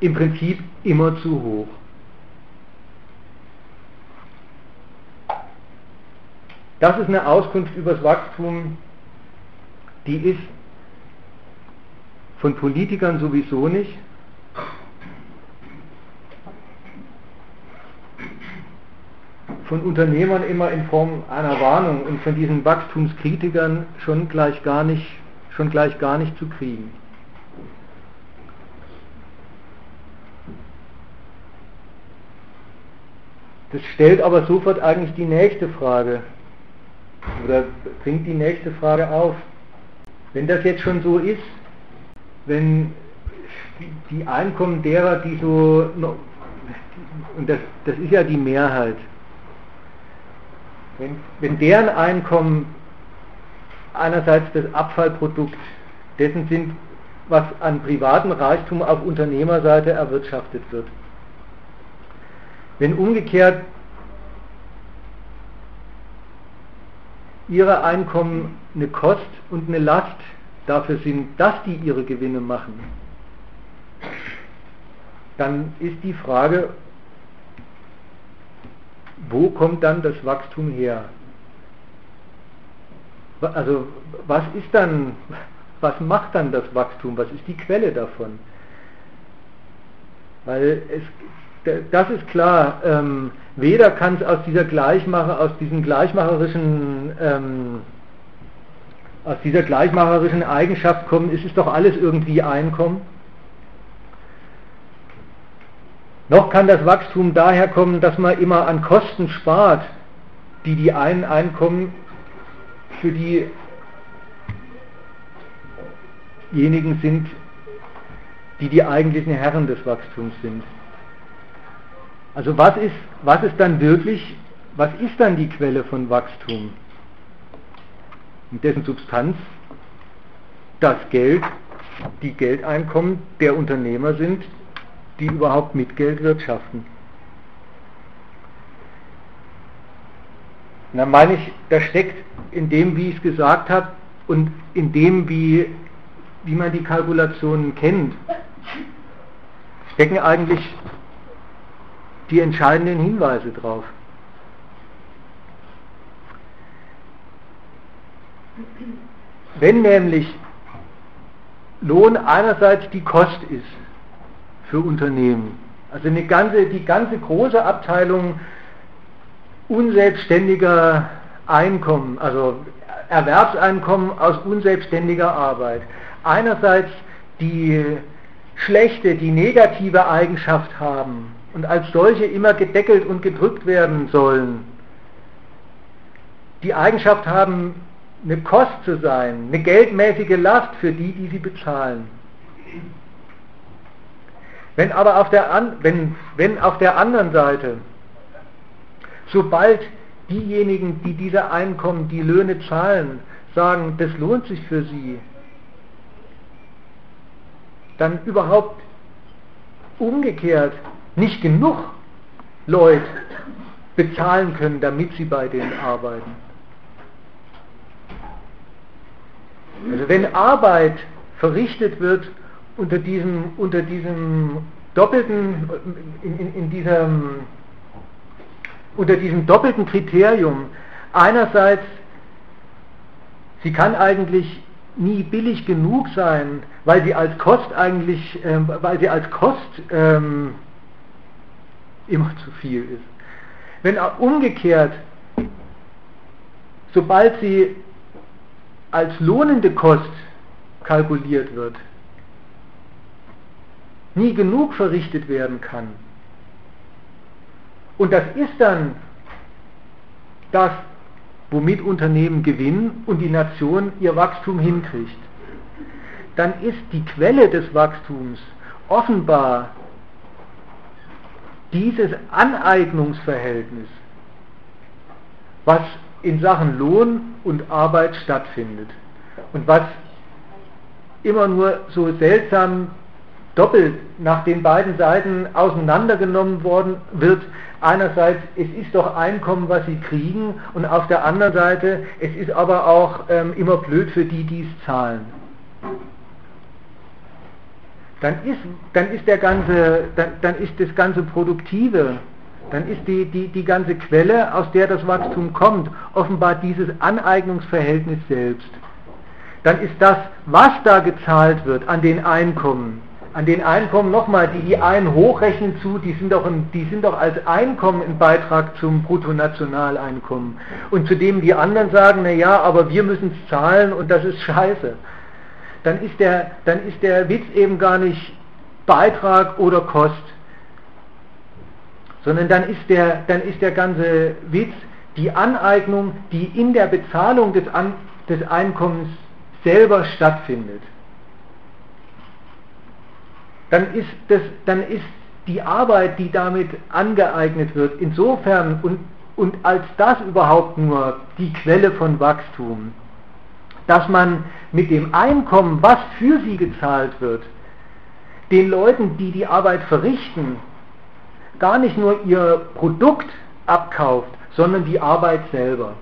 im Prinzip immer zu hoch. Das ist eine Auskunft über das Wachstum, die ist von Politikern sowieso nicht. Von Unternehmern immer in Form einer Warnung und von diesen Wachstumskritikern schon gleich gar nicht, schon gleich gar nicht zu kriegen. Das stellt aber sofort eigentlich die nächste Frage oder bringt die nächste Frage auf. Wenn das jetzt schon so ist, wenn die Einkommen derer, die so, und das, das ist ja die Mehrheit, wenn, wenn deren Einkommen einerseits das Abfallprodukt dessen sind, was an privatem Reichtum auf Unternehmerseite erwirtschaftet wird. Wenn umgekehrt ihre Einkommen eine Kost und eine Last dafür sind, dass die ihre Gewinne machen, dann ist die Frage, wo kommt dann das Wachstum her? Also was ist dann, was macht dann das Wachstum? Was ist die Quelle davon? Weil es das ist klar. Ähm, weder kann es aus dieser Gleichmacher, aus diesem gleichmacherischen, ähm, aus dieser gleichmacherischen Eigenschaft kommen, es ist doch alles irgendwie Einkommen. Noch kann das Wachstum daher kommen, dass man immer an Kosten spart, die die einen Einkommen für diejenigen sind, die die eigentlichen Herren des Wachstums sind. Also was ist, was ist dann wirklich, was ist dann die Quelle von Wachstum? Und dessen Substanz das Geld, die Geldeinkommen der Unternehmer sind, die überhaupt mit Geld wirtschaften. Dann meine ich, da steckt in dem, wie ich es gesagt habe, und in dem, wie, wie man die Kalkulationen kennt, stecken eigentlich die entscheidenden Hinweise drauf. Wenn nämlich Lohn einerseits die Kost ist für Unternehmen, also eine ganze, die ganze große Abteilung unselbstständiger Einkommen, also Erwerbseinkommen aus unselbstständiger Arbeit, einerseits die schlechte, die negative Eigenschaft haben, und als solche immer gedeckelt und gedrückt werden sollen, die Eigenschaft haben, eine Kost zu sein, eine geldmäßige Last für die, die sie bezahlen. Wenn aber auf der, an, wenn, wenn auf der anderen Seite, sobald diejenigen, die diese Einkommen, die Löhne zahlen, sagen, das lohnt sich für sie, dann überhaupt umgekehrt nicht genug Leute bezahlen können, damit sie bei denen arbeiten. Also wenn Arbeit verrichtet wird unter diesem, unter diesem doppelten, in, in, in diesem, unter diesem doppelten Kriterium. Einerseits, sie kann eigentlich nie billig genug sein, weil sie als Kost eigentlich, äh, weil sie als Kost ähm, immer zu viel ist. Wenn umgekehrt, sobald sie als lohnende Kost kalkuliert wird, nie genug verrichtet werden kann. Und das ist dann das, womit Unternehmen gewinnen und die Nation ihr Wachstum hinkriegt. Dann ist die Quelle des Wachstums offenbar dieses Aneignungsverhältnis, was in Sachen Lohn und Arbeit stattfindet und was immer nur so seltsam doppelt nach den beiden Seiten auseinandergenommen worden wird. Einerseits, es ist doch Einkommen, was sie kriegen, und auf der anderen Seite, es ist aber auch ähm, immer blöd für die, die es zahlen. Dann ist, dann ist, der ganze, dann, dann ist das ganze Produktive, dann ist die, die, die ganze Quelle, aus der das Wachstum kommt, offenbar dieses Aneignungsverhältnis selbst. Dann ist das, was da gezahlt wird an den Einkommen, an den Einkommen nochmal, die die einen hochrechnen zu, die sind, doch ein, die sind doch als Einkommen ein Beitrag zum Bruttonationaleinkommen. Und zu dem die anderen sagen, na ja, aber wir müssen es zahlen und das ist scheiße. Dann ist, der, dann ist der Witz eben gar nicht Beitrag oder Kost, sondern dann ist der, dann ist der ganze Witz die Aneignung, die in der Bezahlung des, An des Einkommens selber stattfindet dann ist, das, dann ist die Arbeit, die damit angeeignet wird, insofern und, und als das überhaupt nur die Quelle von Wachstum, dass man mit dem Einkommen, was für sie gezahlt wird, den Leuten, die die Arbeit verrichten, gar nicht nur ihr Produkt abkauft, sondern die Arbeit selber.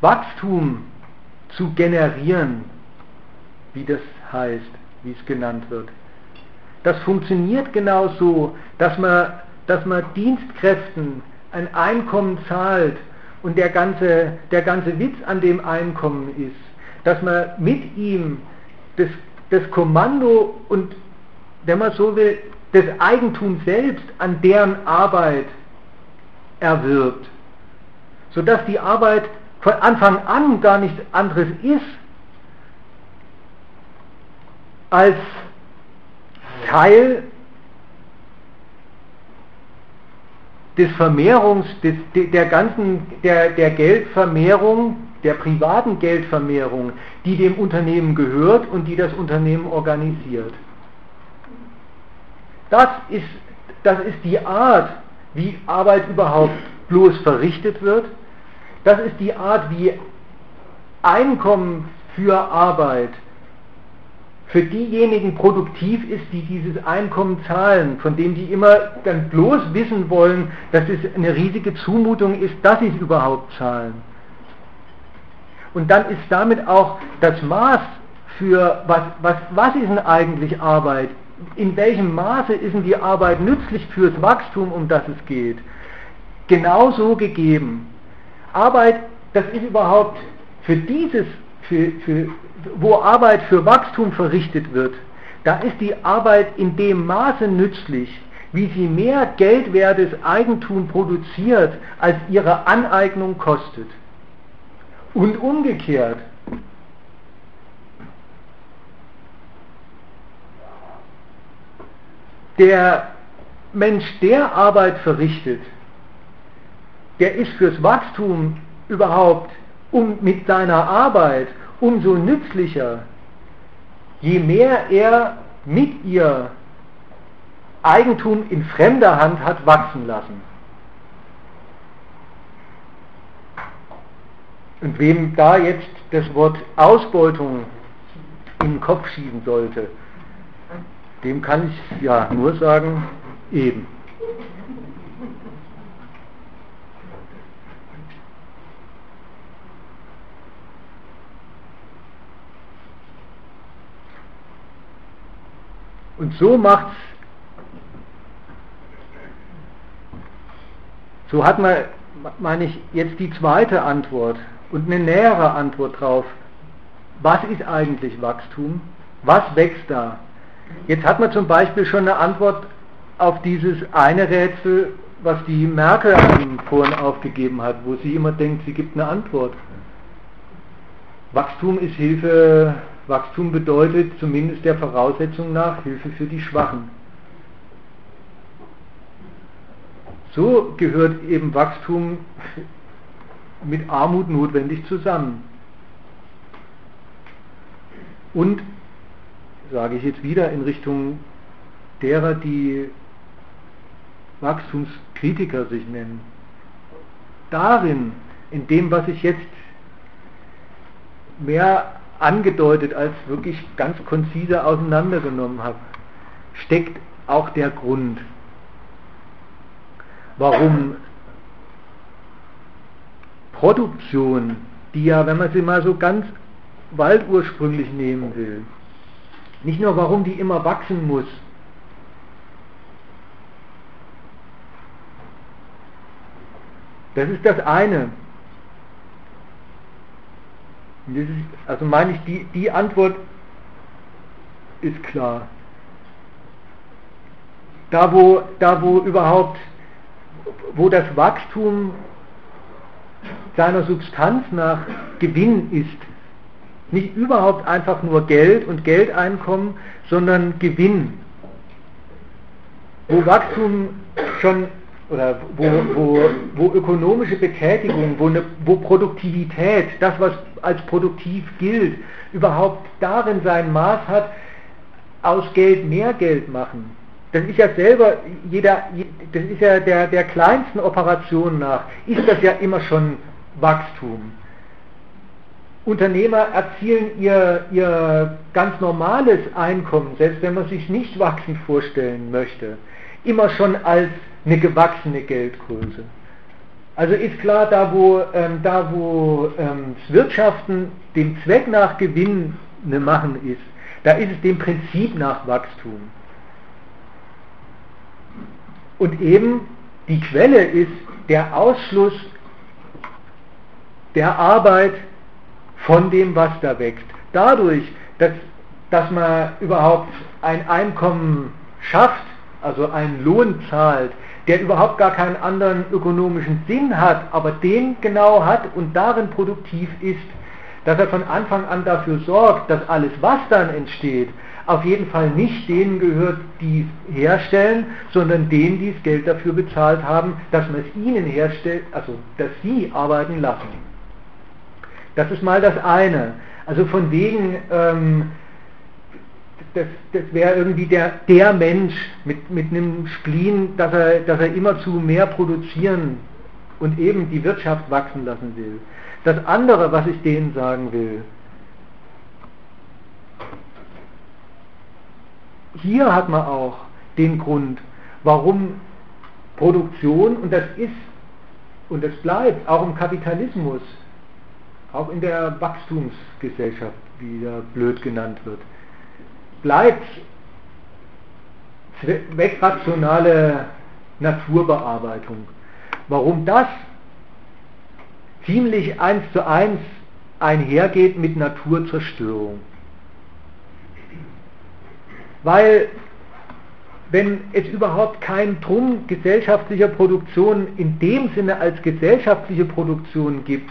Wachstum zu generieren wie das heißt, wie es genannt wird. Das funktioniert genau so, dass man, dass man Dienstkräften ein Einkommen zahlt und der ganze, der ganze Witz an dem Einkommen ist, dass man mit ihm das, das Kommando und, wenn man so will, das Eigentum selbst an deren Arbeit erwirbt, sodass die Arbeit von Anfang an gar nichts anderes ist als Teil des Vermehrungs, des, der ganzen, der, der Geldvermehrung, der privaten Geldvermehrung, die dem Unternehmen gehört und die das Unternehmen organisiert. Das ist, das ist die Art, wie Arbeit überhaupt bloß verrichtet wird. Das ist die Art, wie Einkommen für Arbeit für diejenigen produktiv ist, die dieses Einkommen zahlen, von dem die immer dann bloß wissen wollen, dass es eine riesige Zumutung ist, dass sie es überhaupt zahlen. Und dann ist damit auch das Maß für, was, was, was ist denn eigentlich Arbeit? In welchem Maße ist denn die Arbeit nützlich fürs Wachstum, um das es geht? Genauso gegeben. Arbeit, das ist überhaupt für dieses, für, für, wo Arbeit für Wachstum verrichtet wird, da ist die Arbeit in dem Maße nützlich, wie sie mehr geldwertes Eigentum produziert, als ihre Aneignung kostet. Und umgekehrt. Der Mensch, der Arbeit verrichtet, der ist fürs Wachstum überhaupt um mit seiner Arbeit umso nützlicher, je mehr er mit ihr Eigentum in fremder Hand hat wachsen lassen. Und wem da jetzt das Wort Ausbeutung in den Kopf schieben sollte, dem kann ich ja nur sagen, eben. Und so macht's So hat man, meine ich, jetzt die zweite Antwort und eine nähere Antwort drauf. Was ist eigentlich Wachstum? Was wächst da? Jetzt hat man zum Beispiel schon eine Antwort auf dieses eine Rätsel, was die Merkel vorhin aufgegeben hat, wo sie immer denkt, sie gibt eine Antwort. Wachstum ist Hilfe, Wachstum bedeutet zumindest der Voraussetzung nach Hilfe für die Schwachen. So gehört eben Wachstum mit Armut notwendig zusammen. Und, sage ich jetzt wieder in Richtung derer, die Wachstumskritiker sich nennen, darin, in dem, was ich jetzt mehr angedeutet als wirklich ganz konzise auseinandergenommen habe, steckt auch der Grund, warum Produktion, die ja, wenn man sie mal so ganz waldursprünglich nehmen will, nicht nur warum die immer wachsen muss, das ist das eine. Ist, also meine ich, die, die Antwort ist klar. Da wo, da wo überhaupt wo das Wachstum seiner Substanz nach Gewinn ist. Nicht überhaupt einfach nur Geld und Geldeinkommen, sondern Gewinn. Wo Wachstum schon oder wo, wo, wo ökonomische Betätigung, wo, eine, wo Produktivität, das was als produktiv gilt, überhaupt darin sein Maß hat, aus Geld mehr Geld machen das ist ja selber, jeder, das ist ja der, der kleinsten Operation nach, ist das ja immer schon Wachstum. Unternehmer erzielen ihr, ihr ganz normales Einkommen, selbst wenn man sich nicht wachsend vorstellen möchte, immer schon als eine gewachsene Geldgröße. Also ist klar, da wo, ähm, da wo ähm, das Wirtschaften dem Zweck nach Gewinn machen ist, da ist es dem Prinzip nach Wachstum. Und eben die Quelle ist der Ausschluss der Arbeit von dem, was da wächst. Dadurch, dass, dass man überhaupt ein Einkommen schafft, also einen Lohn zahlt, der überhaupt gar keinen anderen ökonomischen Sinn hat, aber den genau hat und darin produktiv ist, dass er von Anfang an dafür sorgt, dass alles, was dann entsteht, auf jeden Fall nicht denen gehört, die es herstellen, sondern denen, die das Geld dafür bezahlt haben, dass man es ihnen herstellt, also dass sie arbeiten lassen. Das ist mal das eine. Also von wegen, ähm, das, das wäre irgendwie der, der Mensch mit, mit einem Spleen, dass er, dass er immerzu mehr produzieren und eben die Wirtschaft wachsen lassen will. Das andere, was ich denen sagen will, hier hat man auch den Grund, warum Produktion, und das ist und das bleibt auch im Kapitalismus, auch in der Wachstumsgesellschaft, wie da blöd genannt wird, bleibt zweckrationale Naturbearbeitung. Warum das ziemlich eins zu eins einhergeht mit Naturzerstörung. Weil wenn es überhaupt keinen Drum gesellschaftlicher Produktion in dem Sinne als gesellschaftliche Produktion gibt,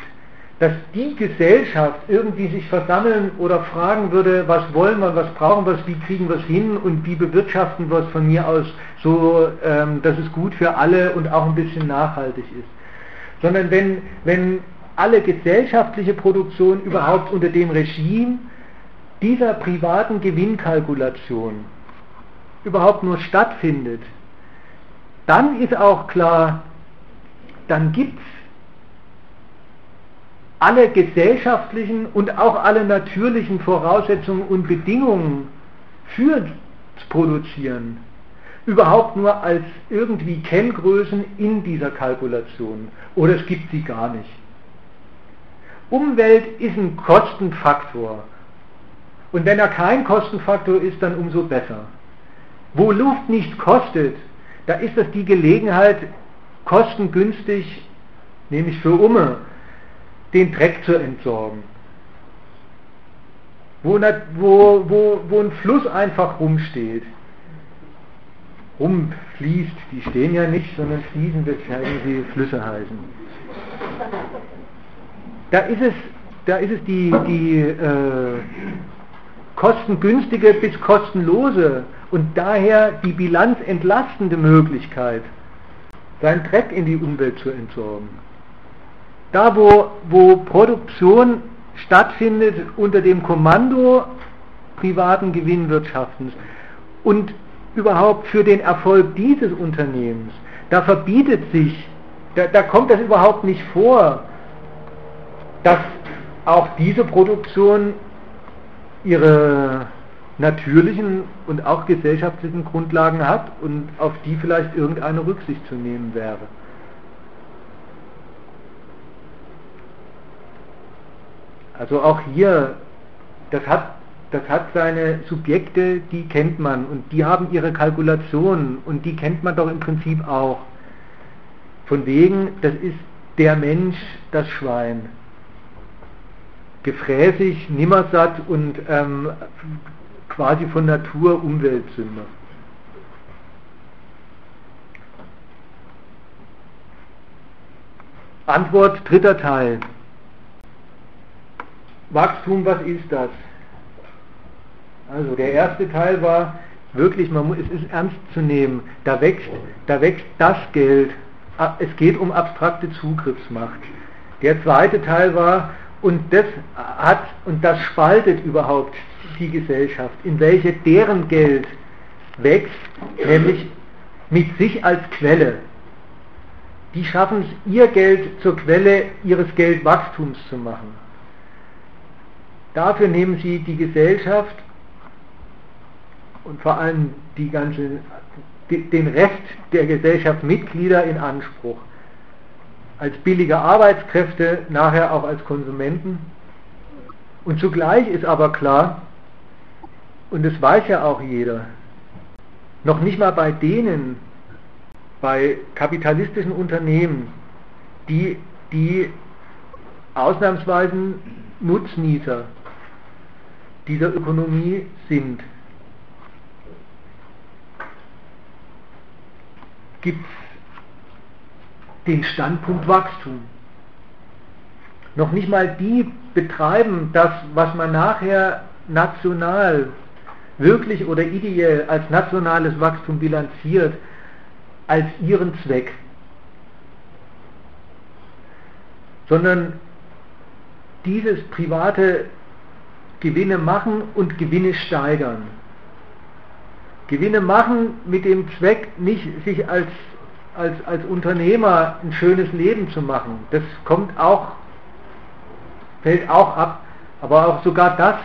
dass die Gesellschaft irgendwie sich versammeln oder fragen würde, was wollen wir, was brauchen wir, wie kriegen wir es hin und wie bewirtschaften wir es von mir aus so, ähm, dass es gut für alle und auch ein bisschen nachhaltig ist. Sondern wenn, wenn alle gesellschaftliche Produktion überhaupt unter dem Regime dieser privaten Gewinnkalkulation überhaupt nur stattfindet, dann ist auch klar, dann gibt es alle gesellschaftlichen und auch alle natürlichen Voraussetzungen und Bedingungen fürs Produzieren überhaupt nur als irgendwie Kenngrößen in dieser Kalkulation oder es gibt sie gar nicht. Umwelt ist ein Kostenfaktor und wenn er kein Kostenfaktor ist, dann umso besser. Wo Luft nichts kostet, da ist das die Gelegenheit, kostengünstig, nämlich für Umme, den Dreck zu entsorgen. Wo, wo, wo, wo ein Fluss einfach rumsteht, rumfließt, die stehen ja nicht, sondern fließen wird ja irgendwie Flüsse heißen. Da ist es, da ist es die, die äh, kostengünstige bis kostenlose und daher die bilanzentlastende Möglichkeit, seinen Dreck in die Umwelt zu entsorgen. Da, wo, wo Produktion stattfindet unter dem Kommando privaten Gewinnwirtschaftens und überhaupt für den Erfolg dieses Unternehmens, da verbietet sich, da, da kommt das überhaupt nicht vor, dass auch diese Produktion ihre natürlichen und auch gesellschaftlichen Grundlagen hat und auf die vielleicht irgendeine Rücksicht zu nehmen wäre. Also auch hier, das hat, das hat seine Subjekte, die kennt man und die haben ihre Kalkulationen und die kennt man doch im Prinzip auch. Von wegen, das ist der Mensch, das Schwein gefräßig, nimmersatt und ähm, quasi von Natur Umweltsünder. Antwort dritter Teil. Wachstum, was ist das? Also der erste Teil war wirklich, man muss, es ist ernst zu nehmen. Da wächst, da wächst das Geld. Es geht um abstrakte Zugriffsmacht. Der zweite Teil war, und das hat und das spaltet überhaupt die Gesellschaft, in welche deren Geld wächst, nämlich mit sich als Quelle. Die schaffen es, ihr Geld zur Quelle ihres Geldwachstums zu machen. Dafür nehmen sie die Gesellschaft und vor allem die ganze, den Rest der Gesellschaftsmitglieder in Anspruch als billige Arbeitskräfte, nachher auch als Konsumenten. Und zugleich ist aber klar, und das weiß ja auch jeder, noch nicht mal bei denen, bei kapitalistischen Unternehmen, die, die ausnahmsweise Nutznießer dieser Ökonomie sind, gibt es den Standpunkt Wachstum. Noch nicht mal die betreiben das, was man nachher national, wirklich oder ideell als nationales Wachstum bilanziert, als ihren Zweck, sondern dieses private Gewinne machen und Gewinne steigern. Gewinne machen mit dem Zweck, nicht sich als als, als Unternehmer ein schönes Leben zu machen. Das kommt auch, fällt auch ab, aber auch sogar das,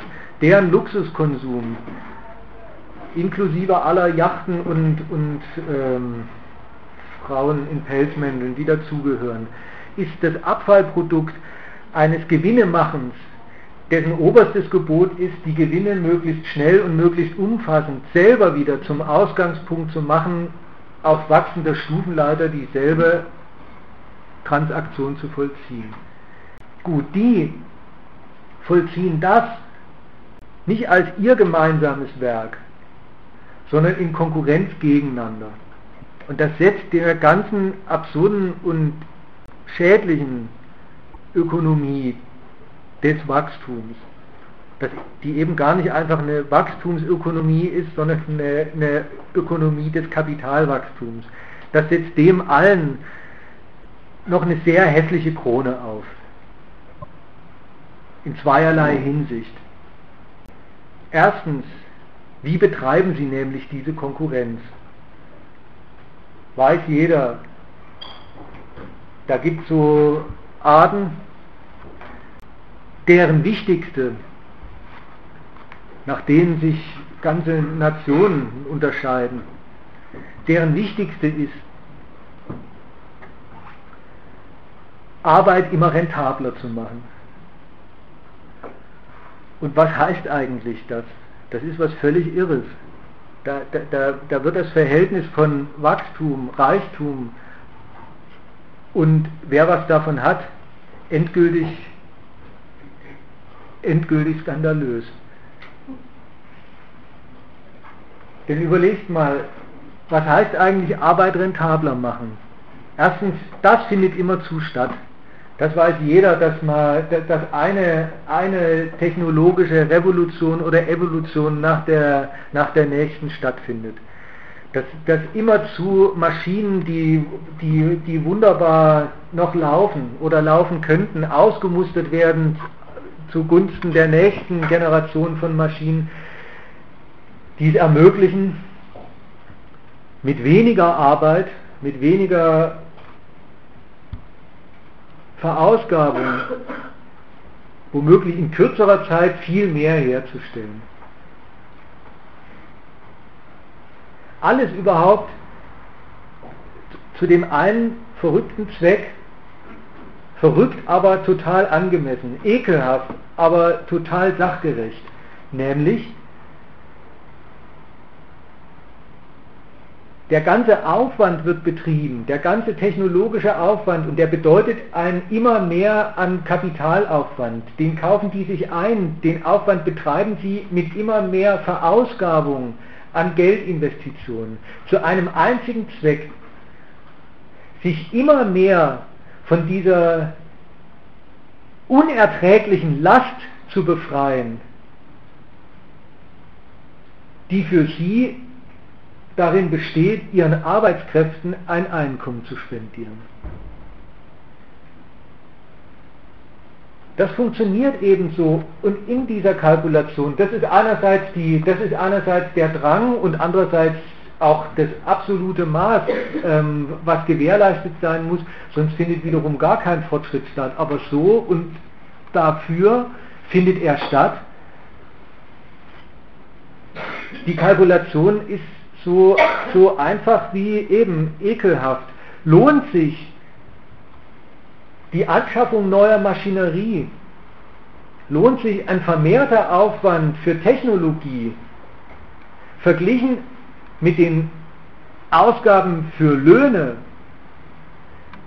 deren Luxuskonsum, inklusive aller Yachten und, und ähm, Frauen in Pelzmänteln, die dazugehören, ist das Abfallprodukt eines Gewinnemachens, dessen oberstes Gebot ist, die Gewinne möglichst schnell und möglichst umfassend selber wieder zum Ausgangspunkt zu machen, auf wachsender Stufenleiter dieselbe Transaktion zu vollziehen. Gut, die vollziehen das nicht als ihr gemeinsames Werk, sondern in Konkurrenz gegeneinander. Und das setzt der ganzen absurden und schädlichen Ökonomie des Wachstums dass die eben gar nicht einfach eine Wachstumsökonomie ist, sondern eine, eine Ökonomie des Kapitalwachstums. Das setzt dem allen noch eine sehr hässliche Krone auf. In zweierlei Hinsicht. Erstens, wie betreiben sie nämlich diese Konkurrenz? Weiß jeder, da gibt es so Arten, deren wichtigste nach denen sich ganze Nationen unterscheiden, deren wichtigste ist, Arbeit immer rentabler zu machen. Und was heißt eigentlich das? Das ist was völlig Irres. Da, da, da wird das Verhältnis von Wachstum, Reichtum und wer was davon hat, endgültig, endgültig skandalös. Denn überlegt mal, was heißt eigentlich Arbeit rentabler machen? Erstens, das findet immer zu statt. Das weiß jeder, dass, mal, dass eine, eine technologische Revolution oder Evolution nach der, nach der nächsten stattfindet. Dass, dass immerzu Maschinen, die, die, die wunderbar noch laufen oder laufen könnten, ausgemustert werden zugunsten der nächsten Generation von Maschinen, die es ermöglichen, mit weniger Arbeit, mit weniger Verausgabung, womöglich in kürzerer Zeit viel mehr herzustellen. Alles überhaupt zu dem einen verrückten Zweck, verrückt, aber total angemessen, ekelhaft, aber total sachgerecht, nämlich Der ganze Aufwand wird betrieben, der ganze technologische Aufwand und der bedeutet ein immer mehr an Kapitalaufwand. Den kaufen die sich ein, den Aufwand betreiben sie mit immer mehr Verausgabung an Geldinvestitionen. Zu einem einzigen Zweck, sich immer mehr von dieser unerträglichen Last zu befreien, die für sie darin besteht, ihren Arbeitskräften ein Einkommen zu spendieren. Das funktioniert ebenso und in dieser Kalkulation, das ist einerseits, die, das ist einerseits der Drang und andererseits auch das absolute Maß, ähm, was gewährleistet sein muss, sonst findet wiederum gar kein Fortschritt statt. Aber so und dafür findet er statt. Die Kalkulation ist so, so einfach wie eben ekelhaft. Lohnt sich die Anschaffung neuer Maschinerie? Lohnt sich ein vermehrter Aufwand für Technologie verglichen mit den Ausgaben für Löhne,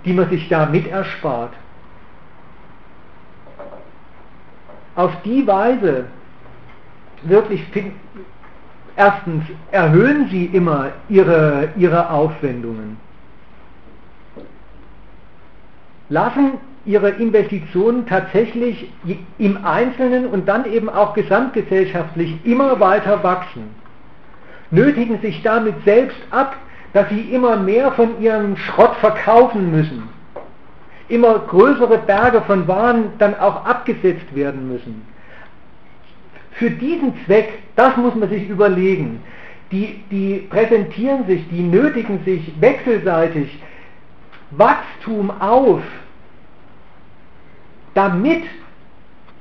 die man sich damit erspart? Auf die Weise wirklich Erstens erhöhen sie immer ihre, ihre Aufwendungen. Lassen ihre Investitionen tatsächlich im Einzelnen und dann eben auch gesamtgesellschaftlich immer weiter wachsen. Nötigen sich damit selbst ab, dass sie immer mehr von ihrem Schrott verkaufen müssen. Immer größere Berge von Waren dann auch abgesetzt werden müssen für diesen Zweck, das muss man sich überlegen. Die, die präsentieren sich, die nötigen sich wechselseitig Wachstum auf, damit,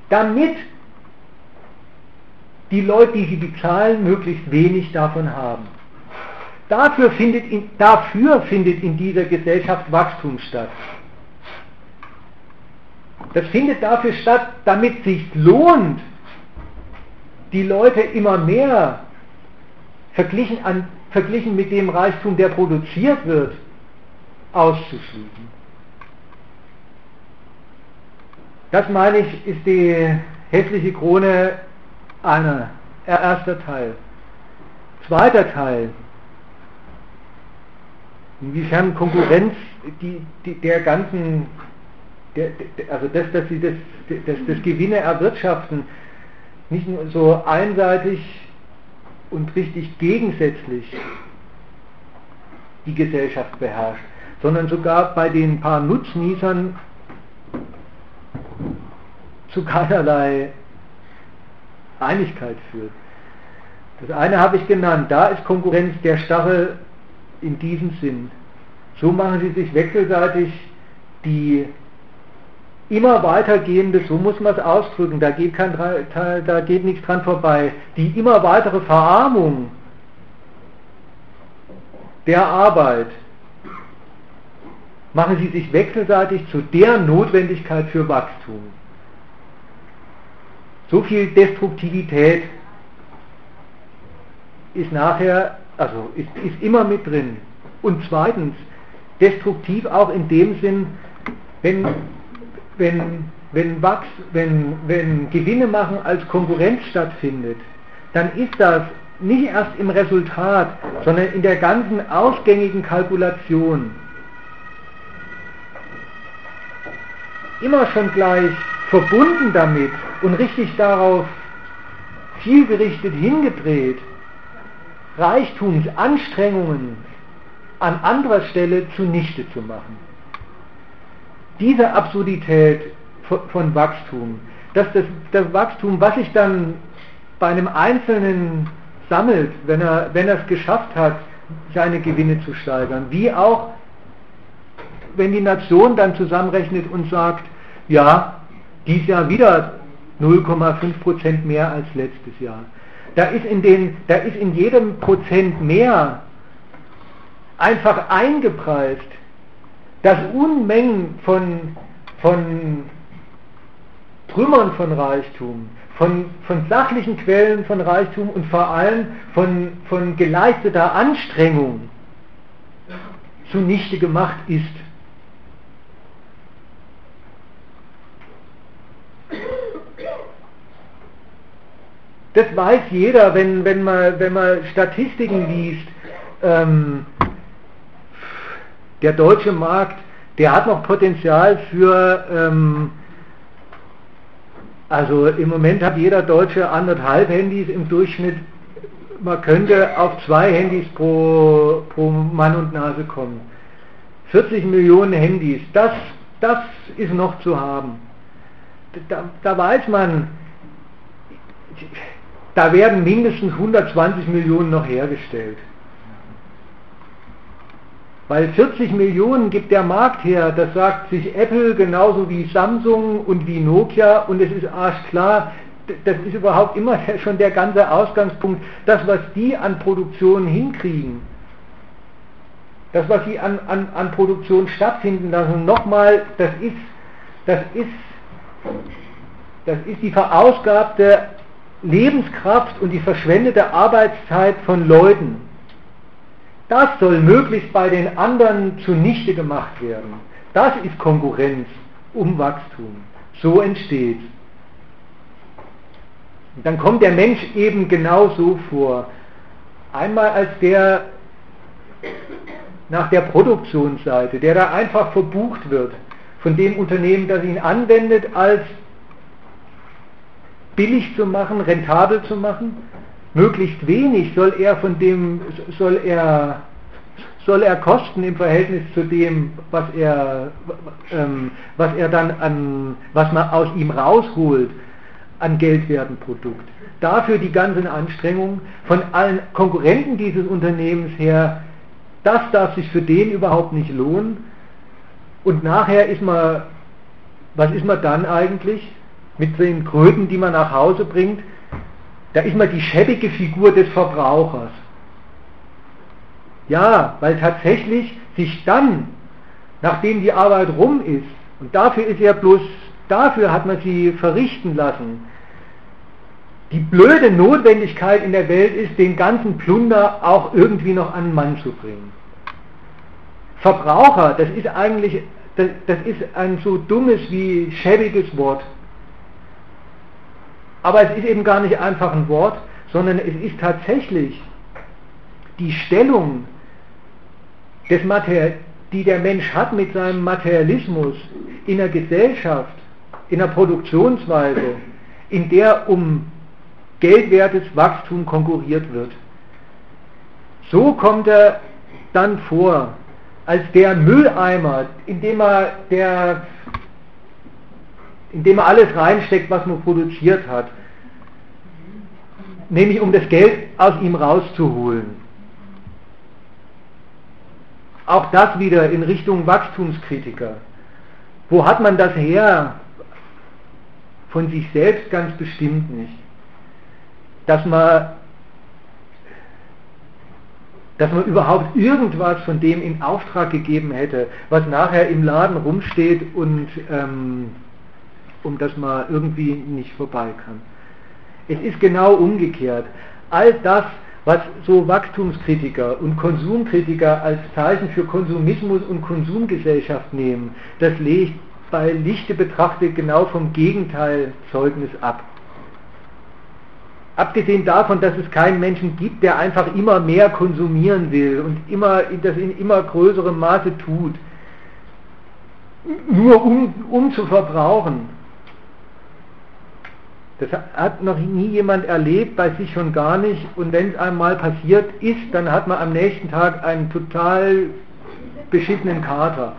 damit die Leute, die sie bezahlen, möglichst wenig davon haben. Dafür findet in, dafür findet in dieser Gesellschaft Wachstum statt. Das findet dafür statt, damit es sich lohnt, die Leute immer mehr verglichen, an, verglichen mit dem Reichtum, der produziert wird, auszuschließen. Das meine ich, ist die hässliche Krone einer, erster Teil. Zweiter Teil, inwiefern Konkurrenz die, die, der ganzen, der, also das, dass sie das, das, das Gewinne erwirtschaften, nicht nur so einseitig und richtig gegensätzlich die Gesellschaft beherrscht, sondern sogar bei den paar Nutznießern zu keinerlei Einigkeit führt. Das eine habe ich genannt, da ist Konkurrenz der Stachel in diesem Sinn. So machen sie sich wechselseitig die immer weitergehende, so muss man es ausdrücken, da geht, kein, da geht nichts dran vorbei, die immer weitere Verarmung der Arbeit machen sie sich wechselseitig zu der Notwendigkeit für Wachstum. So viel Destruktivität ist nachher, also ist, ist immer mit drin. Und zweitens, destruktiv auch in dem Sinn, wenn, wenn, wenn, Wachs, wenn, wenn Gewinne machen als Konkurrenz stattfindet, dann ist das nicht erst im Resultat, sondern in der ganzen ausgängigen Kalkulation immer schon gleich verbunden damit und richtig darauf zielgerichtet hingedreht, Reichtumsanstrengungen an anderer Stelle zunichte zu machen. Diese Absurdität von Wachstum, dass das, das Wachstum, was sich dann bei einem Einzelnen sammelt, wenn er, wenn er es geschafft hat, seine Gewinne zu steigern, wie auch wenn die Nation dann zusammenrechnet und sagt, ja, dies Jahr wieder 0,5% mehr als letztes Jahr. Da ist, in den, da ist in jedem Prozent mehr einfach eingepreist, dass Unmengen von, von Trümmern von Reichtum, von, von sachlichen Quellen von Reichtum und vor allem von, von geleisteter Anstrengung zunichte gemacht ist. Das weiß jeder, wenn, wenn, man, wenn man Statistiken liest. Ähm, der deutsche Markt, der hat noch Potenzial für, ähm, also im Moment hat jeder Deutsche anderthalb Handys im Durchschnitt. Man könnte auf zwei Handys pro, pro Mann und Nase kommen. 40 Millionen Handys, das, das ist noch zu haben. Da, da weiß man, da werden mindestens 120 Millionen noch hergestellt. Weil 40 Millionen gibt der Markt her, das sagt sich Apple genauso wie Samsung und wie Nokia und es ist arschklar, das ist überhaupt immer schon der ganze Ausgangspunkt, das was die an Produktion hinkriegen, das was sie an, an, an Produktion stattfinden lassen, nochmal, das ist, das ist, das ist die verausgabte Lebenskraft und die verschwendete Arbeitszeit von Leuten, das soll möglichst bei den anderen zunichte gemacht werden. Das ist Konkurrenz um Wachstum. So entsteht. Und dann kommt der Mensch eben genau so vor. Einmal als der nach der Produktionsseite, der da einfach verbucht wird von dem Unternehmen, das ihn anwendet, als billig zu machen, rentabel zu machen. Möglichst wenig soll er von dem, soll er, soll er kosten im Verhältnis zu dem, was er, ähm, was er dann an, was man aus ihm rausholt an geldwerten Produkt. Dafür die ganzen Anstrengungen von allen Konkurrenten dieses Unternehmens her, das darf sich für den überhaupt nicht lohnen. Und nachher ist man, was ist man dann eigentlich? Mit den Kröten, die man nach Hause bringt, da ist man die schäbige Figur des Verbrauchers. Ja, weil tatsächlich sich dann, nachdem die Arbeit rum ist, und dafür ist ja bloß, dafür hat man sie verrichten lassen, die blöde Notwendigkeit in der Welt ist, den ganzen Plunder auch irgendwie noch an den Mann zu bringen. Verbraucher, das ist eigentlich, das, das ist ein so dummes wie schäbiges Wort. Aber es ist eben gar nicht einfach ein Wort, sondern es ist tatsächlich die Stellung, des Mater die der Mensch hat mit seinem Materialismus in der Gesellschaft, in der Produktionsweise, in der um geldwertes Wachstum konkurriert wird. So kommt er dann vor, als der Mülleimer, in dem er der indem er alles reinsteckt, was man produziert hat. Nämlich um das Geld aus ihm rauszuholen. Auch das wieder in Richtung Wachstumskritiker. Wo hat man das her? Von sich selbst ganz bestimmt nicht. Dass man, dass man überhaupt irgendwas von dem in Auftrag gegeben hätte, was nachher im Laden rumsteht und ähm, um das man irgendwie nicht vorbei kann. Es ist genau umgekehrt. All das, was so Wachstumskritiker und Konsumkritiker als Zeichen für Konsumismus und Konsumgesellschaft nehmen, das legt bei Lichte betrachtet genau vom Gegenteil Zeugnis ab. Abgesehen davon, dass es keinen Menschen gibt, der einfach immer mehr konsumieren will und immer, das in immer größerem Maße tut, nur um, um zu verbrauchen. Das hat noch nie jemand erlebt, bei sich schon gar nicht. Und wenn es einmal passiert ist, dann hat man am nächsten Tag einen total beschissenen Kater.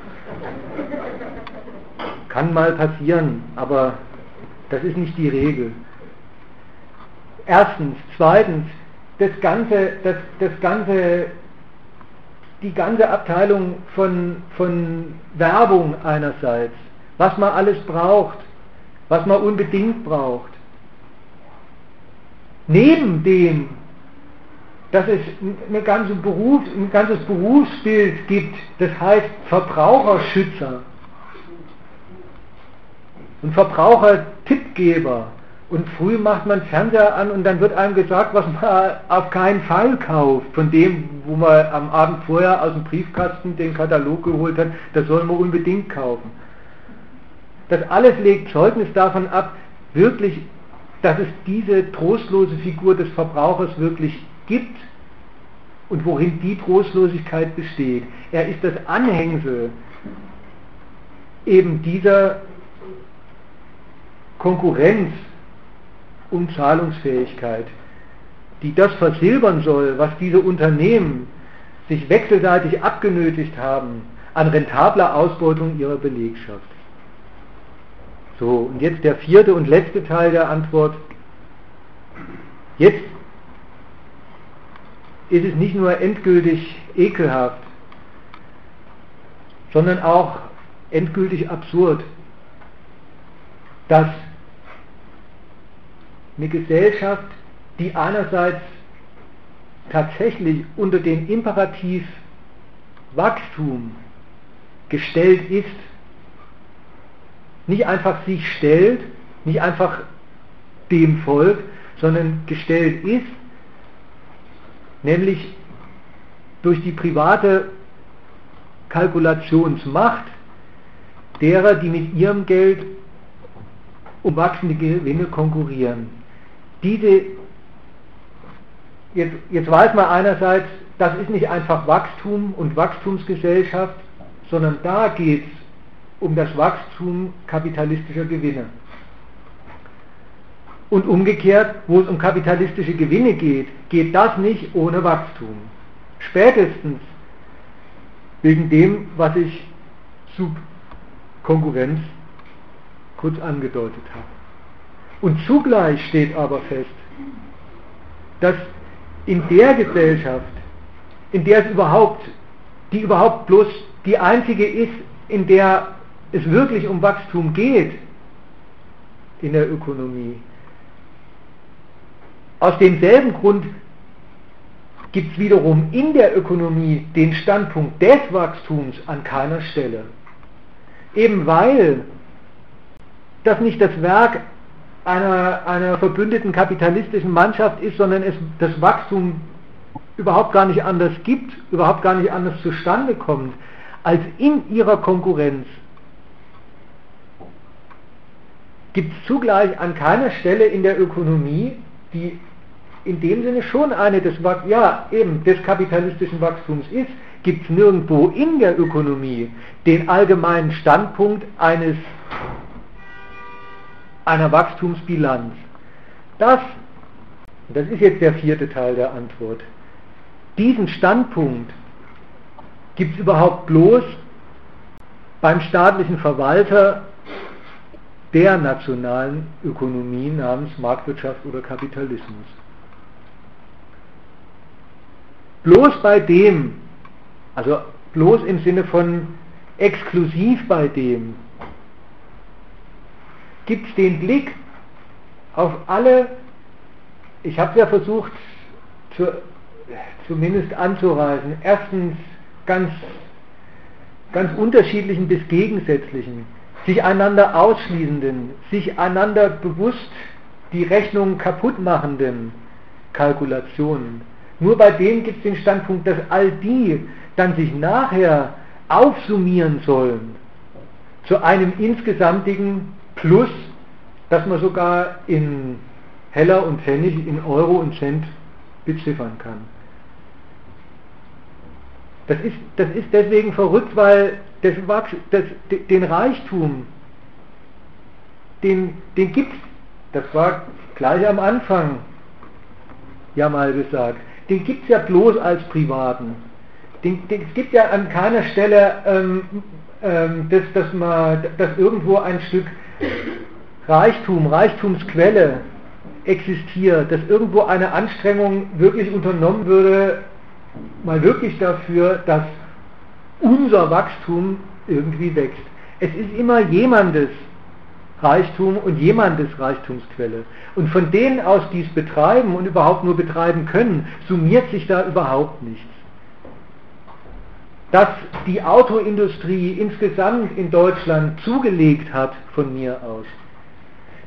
Kann mal passieren, aber das ist nicht die Regel. Erstens. Zweitens, das ganze, das, das ganze, die ganze Abteilung von, von Werbung einerseits, was man alles braucht, was man unbedingt braucht. Neben dem, dass es eine ganze Beruf, ein ganzes Berufsbild gibt, das heißt Verbraucherschützer und Verbrauchertippgeber. Und früh macht man Fernseher an und dann wird einem gesagt, was man auf keinen Fall kauft. Von dem, wo man am Abend vorher aus dem Briefkasten den Katalog geholt hat, das soll man unbedingt kaufen. Das alles legt Zeugnis davon ab, wirklich, dass es diese trostlose Figur des Verbrauchers wirklich gibt und worin die Trostlosigkeit besteht. Er ist das Anhängsel eben dieser Konkurrenz um Zahlungsfähigkeit, die das versilbern soll, was diese Unternehmen sich wechselseitig abgenötigt haben an rentabler Ausbeutung ihrer Belegschaft. So, und jetzt der vierte und letzte Teil der Antwort. Jetzt ist es nicht nur endgültig ekelhaft, sondern auch endgültig absurd, dass eine Gesellschaft, die einerseits tatsächlich unter den Imperativ Wachstum gestellt ist, nicht einfach sich stellt, nicht einfach dem Volk, sondern gestellt ist, nämlich durch die private Kalkulationsmacht derer, die mit ihrem Geld um wachsende Gewinne konkurrieren. Diese, jetzt, jetzt weiß man einerseits, das ist nicht einfach Wachstum und Wachstumsgesellschaft, sondern da geht es um das Wachstum kapitalistischer Gewinne. Und umgekehrt, wo es um kapitalistische Gewinne geht, geht das nicht ohne Wachstum. Spätestens wegen dem, was ich Subkonkurrenz kurz angedeutet habe. Und zugleich steht aber fest, dass in der Gesellschaft, in der es überhaupt, die überhaupt bloß die einzige ist, in der es wirklich um Wachstum geht in der Ökonomie, aus demselben Grund gibt es wiederum in der Ökonomie den Standpunkt des Wachstums an keiner Stelle. Eben weil das nicht das Werk einer, einer verbündeten kapitalistischen Mannschaft ist, sondern es das Wachstum überhaupt gar nicht anders gibt, überhaupt gar nicht anders zustande kommt, als in ihrer Konkurrenz, gibt es zugleich an keiner Stelle in der Ökonomie, die in dem Sinne schon eine des, ja, eben des kapitalistischen Wachstums ist, gibt es nirgendwo in der Ökonomie den allgemeinen Standpunkt eines einer Wachstumsbilanz. Das, das ist jetzt der vierte Teil der Antwort, diesen Standpunkt gibt es überhaupt bloß beim staatlichen Verwalter der nationalen Ökonomie namens Marktwirtschaft oder Kapitalismus. Bloß bei dem, also bloß im Sinne von exklusiv bei dem, gibt es den Blick auf alle, ich habe ja versucht, zu, zumindest anzureißen, erstens ganz, ganz unterschiedlichen bis gegensätzlichen, sich einander ausschließenden, sich einander bewusst die Rechnung kaputt machenden Kalkulationen, Nur bei denen gibt es den Standpunkt, dass all die dann sich nachher aufsummieren sollen zu einem insgesamtigen Plus, das man sogar in Heller und Pfennig, in Euro und Cent beziffern kann. Das ist, das ist deswegen verrückt, weil das, das, den Reichtum, den, den gibt es, das war gleich am Anfang ja mal gesagt, den gibt es ja bloß als Privaten. Den, den, es gibt ja an keiner Stelle, ähm, ähm, dass, dass, man, dass irgendwo ein Stück Reichtum, Reichtumsquelle existiert, dass irgendwo eine Anstrengung wirklich unternommen würde, mal wirklich dafür, dass unser Wachstum irgendwie wächst. Es ist immer jemandes Reichtum und jemandes Reichtumsquelle. Und von denen aus, die es betreiben und überhaupt nur betreiben können, summiert sich da überhaupt nichts. Dass die Autoindustrie insgesamt in Deutschland zugelegt hat von mir aus,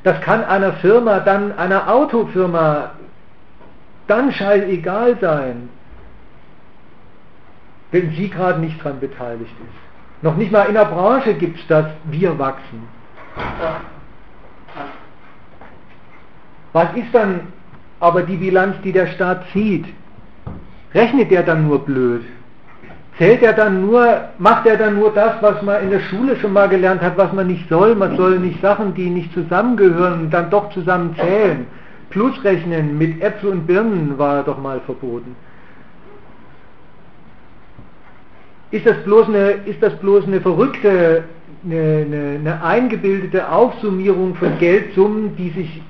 das kann einer Firma, dann einer Autofirma, dann scheißegal sein, wenn sie gerade nicht daran beteiligt ist. Noch nicht mal in der Branche gibt es das, wir wachsen. Was ist dann aber die Bilanz, die der Staat zieht? Rechnet der dann nur blöd? Zählt er dann nur, macht er dann nur das, was man in der Schule schon mal gelernt hat, was man nicht soll? Man soll nicht Sachen, die nicht zusammengehören, dann doch zusammen zählen. Plusrechnen mit Äpfel und Birnen war doch mal verboten. Ist das bloß eine, ist das bloß eine verrückte, eine, eine, eine eingebildete Aufsummierung von Geldsummen, die sich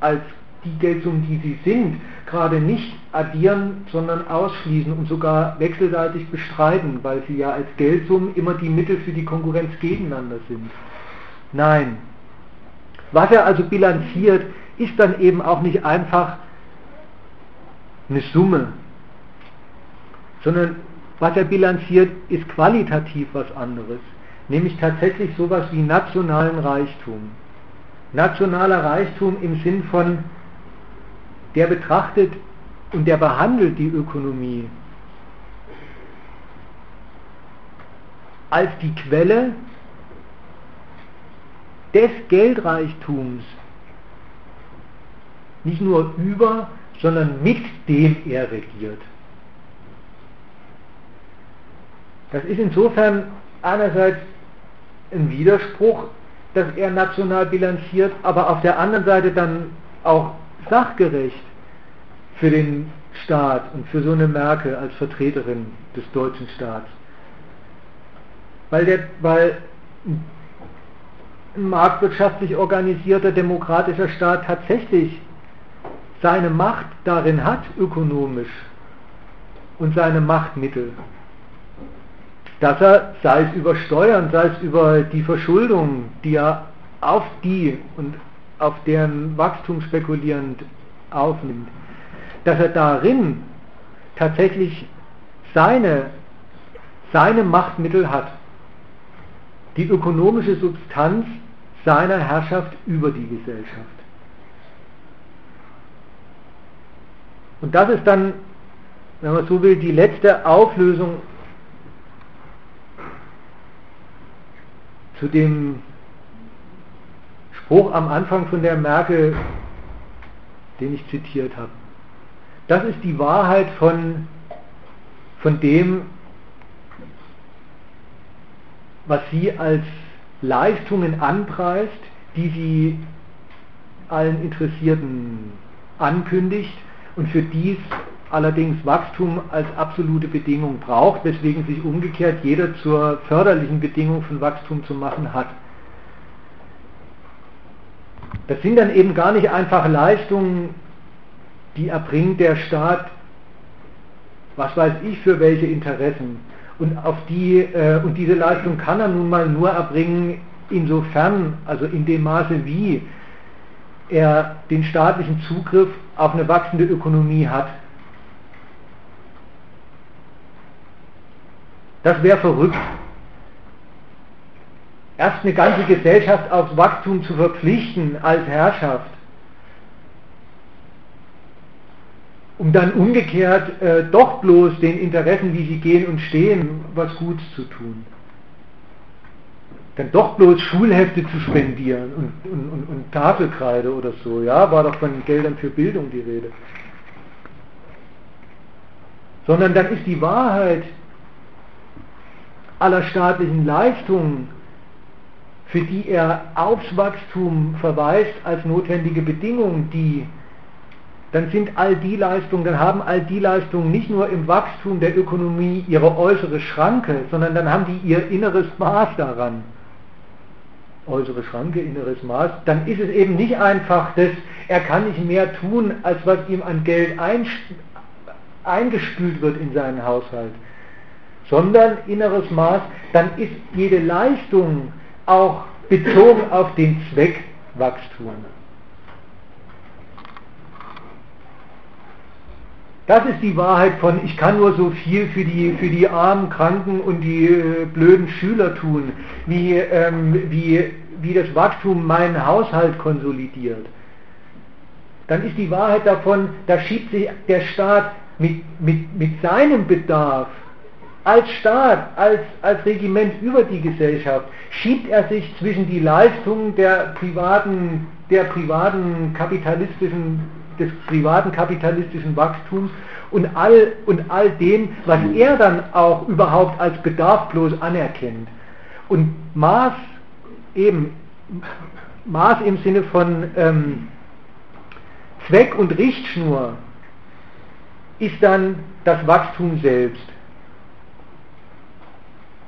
als die Geldsummen, die sie sind, gerade nicht addieren, sondern ausschließen und sogar wechselseitig bestreiten, weil sie ja als Geldsummen immer die Mittel für die Konkurrenz gegeneinander sind. Nein. Was er also bilanziert, ist dann eben auch nicht einfach eine Summe, sondern was er bilanziert, ist qualitativ was anderes, nämlich tatsächlich sowas wie nationalen Reichtum. Nationaler Reichtum im Sinn von, der betrachtet und der behandelt die Ökonomie als die Quelle des Geldreichtums, nicht nur über, sondern mit dem er regiert. Das ist insofern einerseits ein Widerspruch, dass er national bilanziert, aber auf der anderen Seite dann auch sachgerecht für den Staat und für so eine Merkel als Vertreterin des deutschen Staats. Weil, der, weil ein marktwirtschaftlich organisierter demokratischer Staat tatsächlich seine Macht darin hat, ökonomisch, und seine Machtmittel dass er, sei es über Steuern, sei es über die Verschuldung, die er auf die und auf deren Wachstum spekulierend aufnimmt, dass er darin tatsächlich seine, seine Machtmittel hat, die ökonomische Substanz seiner Herrschaft über die Gesellschaft. Und das ist dann, wenn man so will, die letzte Auflösung zu dem Spruch am Anfang von der Merkel, den ich zitiert habe. Das ist die Wahrheit von, von dem, was sie als Leistungen anpreist, die sie allen Interessierten ankündigt und für dies allerdings Wachstum als absolute Bedingung braucht, weswegen sich umgekehrt jeder zur förderlichen Bedingung von Wachstum zu machen hat. Das sind dann eben gar nicht einfach Leistungen, die erbringt der Staat, was weiß ich für welche Interessen. Und, auf die, äh, und diese Leistung kann er nun mal nur erbringen, insofern, also in dem Maße, wie er den staatlichen Zugriff auf eine wachsende Ökonomie hat. Das wäre verrückt. Erst eine ganze Gesellschaft aufs Wachstum zu verpflichten als Herrschaft. um dann umgekehrt äh, doch bloß den Interessen, wie sie gehen und stehen, was Gutes zu tun. Dann doch bloß Schulhefte zu spendieren und, und, und, und Tafelkreide oder so, ja, war doch von Geldern für Bildung die Rede. Sondern dann ist die Wahrheit aller staatlichen Leistungen, für die er aufs Wachstum verweist als notwendige Bedingung, die dann sind all die Leistungen, dann haben all die Leistungen nicht nur im Wachstum der Ökonomie ihre äußere Schranke, sondern dann haben die ihr inneres Maß daran. Äußere Schranke, inneres Maß, dann ist es eben nicht einfach, dass er kann nicht mehr tun, als was ihm an Geld eingespült wird in seinen Haushalt, sondern inneres Maß, dann ist jede Leistung auch bezogen auf den Zweck Wachstum. Das ist die Wahrheit von, ich kann nur so viel für die, für die armen, Kranken und die äh, blöden Schüler tun, wie, ähm, wie, wie das Wachstum meinen Haushalt konsolidiert. Dann ist die Wahrheit davon, da schiebt sich der Staat mit, mit, mit seinem Bedarf als Staat, als, als Regiment über die Gesellschaft, schiebt er sich zwischen die Leistungen der privaten, der privaten kapitalistischen des privaten kapitalistischen Wachstums und all, und all dem, was er dann auch überhaupt als Bedarf bloß anerkennt. Und Maß eben, Maß im Sinne von ähm, Zweck und Richtschnur ist dann das Wachstum selbst.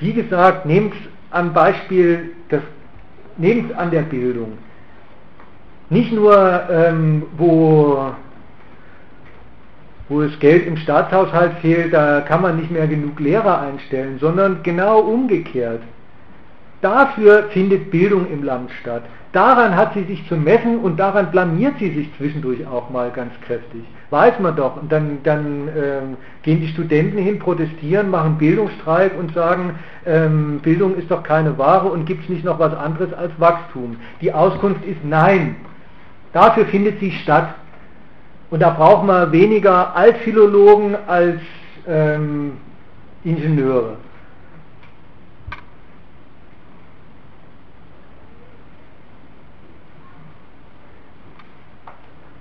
Wie gesagt, nehmt am Beispiel, nehmt an der Bildung. Nicht nur, ähm, wo, wo das Geld im Staatshaushalt fehlt, da kann man nicht mehr genug Lehrer einstellen, sondern genau umgekehrt. Dafür findet Bildung im Land statt. Daran hat sie sich zu messen und daran blamiert sie sich zwischendurch auch mal ganz kräftig. Weiß man doch. Und dann, dann ähm, gehen die Studenten hin, protestieren, machen Bildungsstreik und sagen, ähm, Bildung ist doch keine Ware und gibt es nicht noch was anderes als Wachstum. Die Auskunft ist nein. Dafür findet sie statt. Und da braucht man weniger Altphilologen als ähm, Ingenieure.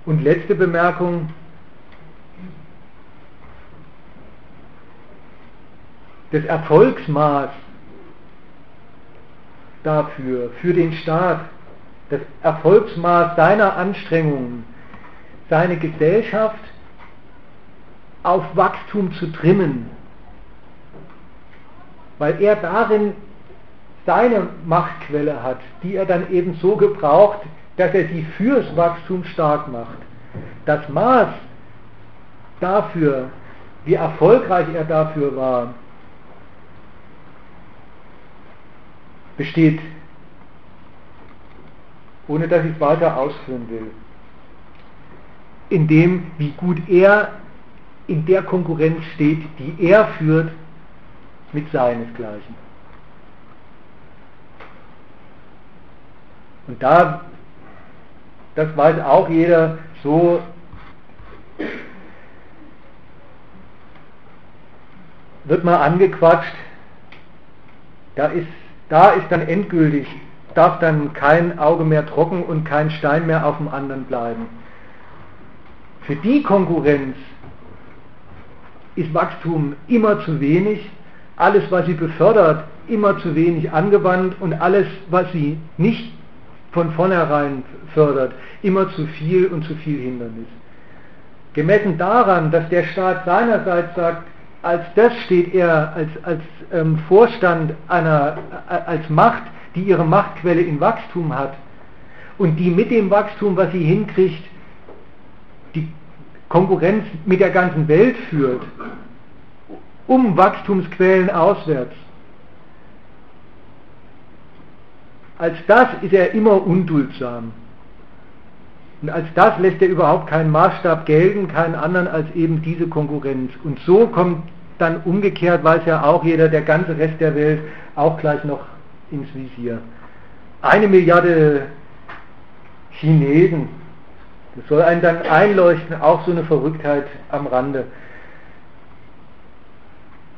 Und letzte Bemerkung. Das Erfolgsmaß dafür, für den Staat, das Erfolgsmaß seiner Anstrengungen, seine Gesellschaft auf Wachstum zu trimmen, weil er darin seine Machtquelle hat, die er dann eben so gebraucht, dass er sie fürs Wachstum stark macht. Das Maß dafür, wie erfolgreich er dafür war, besteht ohne dass ich es weiter ausführen will. In dem, wie gut er in der Konkurrenz steht, die er führt mit seinesgleichen. Und da, das weiß auch jeder, so wird man angequatscht, da ist, da ist dann endgültig darf dann kein Auge mehr trocken und kein Stein mehr auf dem anderen bleiben. Für die Konkurrenz ist Wachstum immer zu wenig, alles, was sie befördert, immer zu wenig angewandt und alles, was sie nicht von vornherein fördert, immer zu viel und zu viel Hindernis. Gemessen daran, dass der Staat seinerseits sagt, als das steht er als, als ähm, Vorstand einer, äh, als Macht, die ihre Machtquelle in Wachstum hat und die mit dem Wachstum, was sie hinkriegt, die Konkurrenz mit der ganzen Welt führt, um Wachstumsquellen auswärts. Als das ist er immer unduldsam. Und als das lässt er überhaupt keinen Maßstab gelten, keinen anderen als eben diese Konkurrenz. Und so kommt dann umgekehrt, weiß ja auch jeder, der ganze Rest der Welt auch gleich noch ins Visier. Eine Milliarde Chinesen Das soll einen dann einleuchten, auch so eine Verrücktheit am Rande.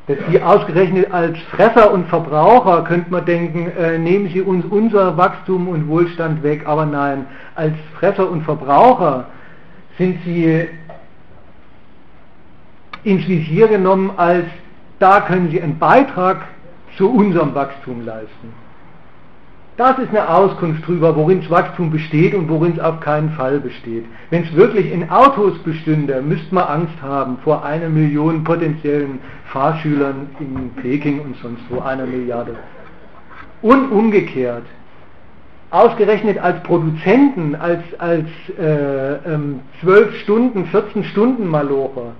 Dass Sie ausgerechnet als Fresser und Verbraucher, könnte man denken, äh, nehmen Sie uns unser Wachstum und Wohlstand weg, aber nein, als Fresser und Verbraucher sind Sie ins Visier genommen als, da können Sie einen Beitrag zu unserem Wachstum leisten. Das ist eine Auskunft darüber, worin Wachstum besteht und worin es auf keinen Fall besteht. Wenn es wirklich in Autos bestünde, müsste man Angst haben vor einer Million potenziellen Fahrschülern in Peking und sonst wo, einer Milliarde. Und umgekehrt, ausgerechnet als Produzenten, als, als äh, ähm, 12 Stunden, 14 Stunden Malocher,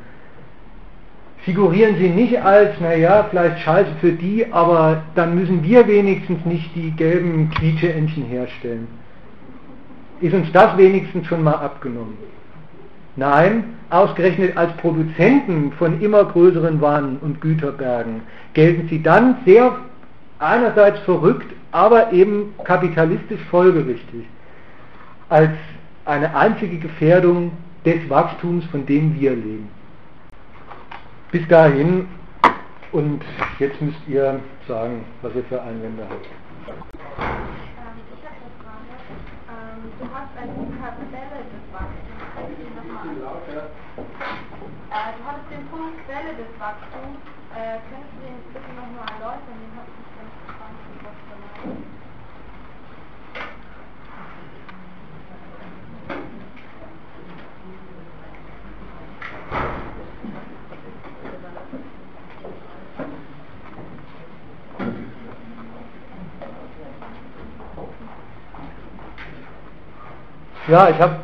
figurieren sie nicht als, naja, vielleicht scheiße für die, aber dann müssen wir wenigstens nicht die gelben Quietscheentchen herstellen. Ist uns das wenigstens schon mal abgenommen? Nein, ausgerechnet als Produzenten von immer größeren Waren und Güterbergen gelten sie dann sehr einerseits verrückt, aber eben kapitalistisch folgerichtig als eine einzige Gefährdung des Wachstums, von dem wir leben. Bis dahin und jetzt müsst ihr sagen, was ihr für Einwände habt. Ähm, hast. Äh, du hattest den Punkt Quelle des Wachstums. Äh, könntest du den bitte nochmal erläutern? Den habe ich nicht ganz verstanden, was du meinst. Ja, ich habe,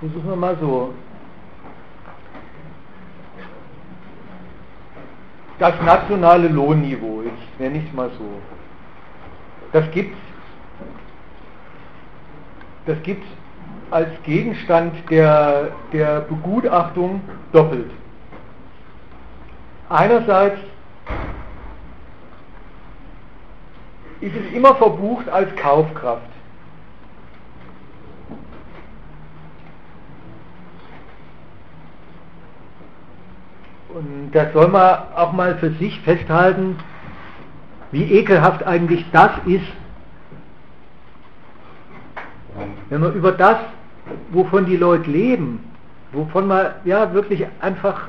versuchen wir mal so. Das nationale Lohnniveau, jetzt nenne ich es mal so. Das gibt das gibt's als Gegenstand der, der Begutachtung doppelt. Einerseits ist es immer verbucht als Kaufkraft. Und das soll man auch mal für sich festhalten, wie ekelhaft eigentlich das ist, wenn man über das, wovon die Leute leben, wovon man ja wirklich einfach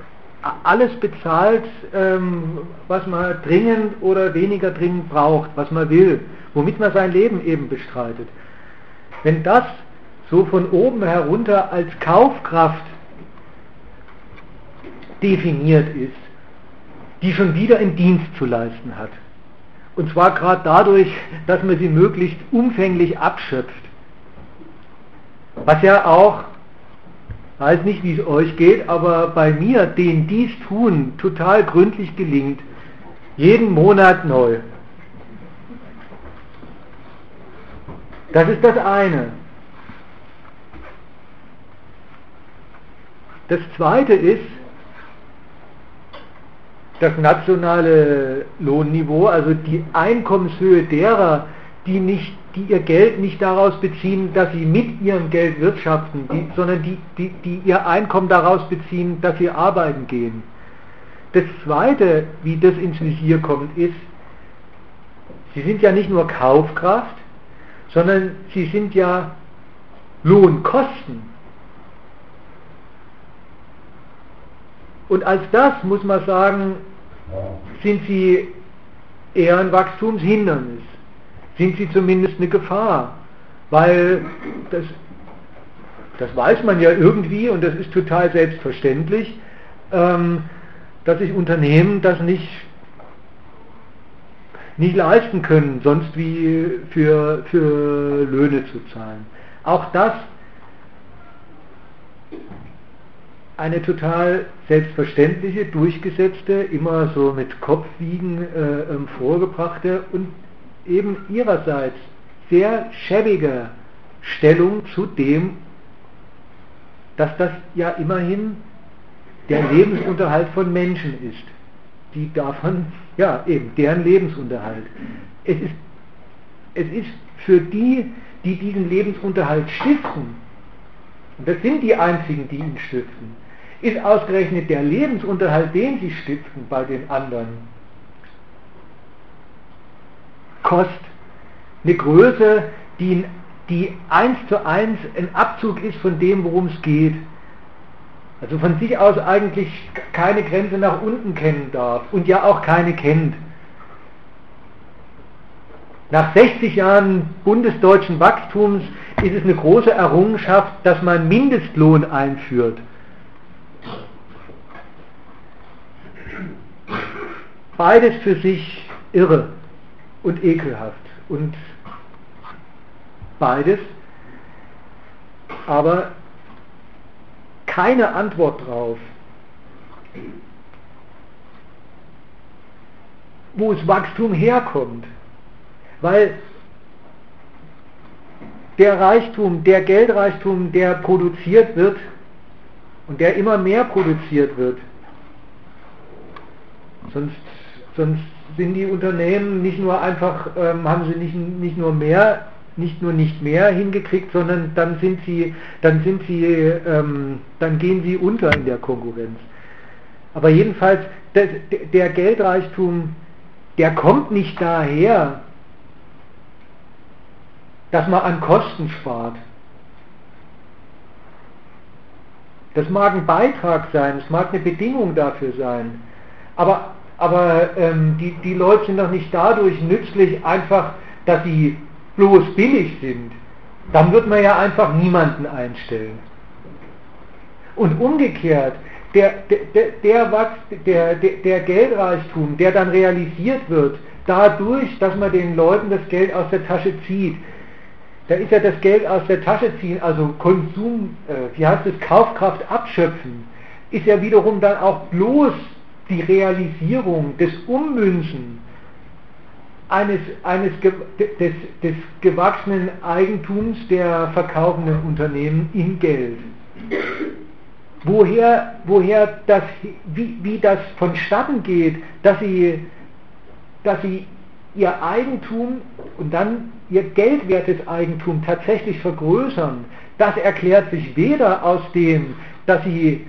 alles bezahlt, ähm, was man dringend oder weniger dringend braucht, was man will, womit man sein Leben eben bestreitet. Wenn das so von oben herunter als Kaufkraft definiert ist, die schon wieder einen Dienst zu leisten hat. Und zwar gerade dadurch, dass man sie möglichst umfänglich abschöpft. Was ja auch, weiß nicht, wie es euch geht, aber bei mir, denen dies tun, total gründlich gelingt. Jeden Monat neu. Das ist das eine. Das zweite ist, das nationale Lohnniveau, also die Einkommenshöhe derer, die, nicht, die ihr Geld nicht daraus beziehen, dass sie mit ihrem Geld wirtschaften, die, sondern die, die, die ihr Einkommen daraus beziehen, dass sie arbeiten gehen. Das Zweite, wie das ins Visier kommt, ist, sie sind ja nicht nur Kaufkraft, sondern sie sind ja Lohnkosten. Und als das muss man sagen, sind sie eher ein Wachstumshindernis, sind sie zumindest eine Gefahr, weil das, das weiß man ja irgendwie und das ist total selbstverständlich, ähm, dass sich Unternehmen das nicht, nicht leisten können, sonst wie für, für Löhne zu zahlen. Auch das eine total selbstverständliche, durchgesetzte, immer so mit Kopfwiegen äh, ähm, vorgebrachte und eben ihrerseits sehr schäbige Stellung zu dem, dass das ja immerhin der Lebensunterhalt von Menschen ist, die davon, ja eben, deren Lebensunterhalt. Es ist, es ist für die die diesen Lebensunterhalt stiften, und das sind die einzigen, die ihn stiften, ist ausgerechnet der Lebensunterhalt, den sie stiften bei den anderen, Kost, eine Größe, die, die eins zu eins ein Abzug ist von dem, worum es geht. Also von sich aus eigentlich keine Grenze nach unten kennen darf und ja auch keine kennt. Nach 60 Jahren bundesdeutschen Wachstums ist es eine große Errungenschaft, dass man Mindestlohn einführt. Beides für sich irre und ekelhaft und beides, aber keine Antwort drauf, wo das Wachstum herkommt. Weil der Reichtum, der Geldreichtum, der produziert wird und der immer mehr produziert wird, sonst, sonst sind die Unternehmen nicht nur einfach, ähm, haben sie nicht, nicht nur mehr, nicht nur nicht mehr hingekriegt, sondern dann sind sie, dann sind sie, ähm, dann gehen sie unter in der Konkurrenz. Aber jedenfalls, der, der Geldreichtum, der kommt nicht daher, dass man an Kosten spart. Das mag ein Beitrag sein, es mag eine Bedingung dafür sein, aber, aber ähm, die, die Leute sind doch nicht dadurch nützlich, einfach, dass sie bloß billig sind. Dann wird man ja einfach niemanden einstellen. Und umgekehrt, der, der, der, der, der Geldreichtum, der dann realisiert wird, dadurch, dass man den Leuten das Geld aus der Tasche zieht, da ist ja das Geld aus der Tasche ziehen, also Konsum, äh, wie heißt es, Kaufkraft abschöpfen, ist ja wiederum dann auch bloß die Realisierung des Ummünzen eines, eines des, des gewachsenen Eigentums der verkaufenden Unternehmen in Geld. Woher, woher das, wie, wie das vonstatten geht, dass sie, dass sie ihr Eigentum und dann ihr geldwertes Eigentum tatsächlich vergrößern, das erklärt sich weder aus dem, dass sie,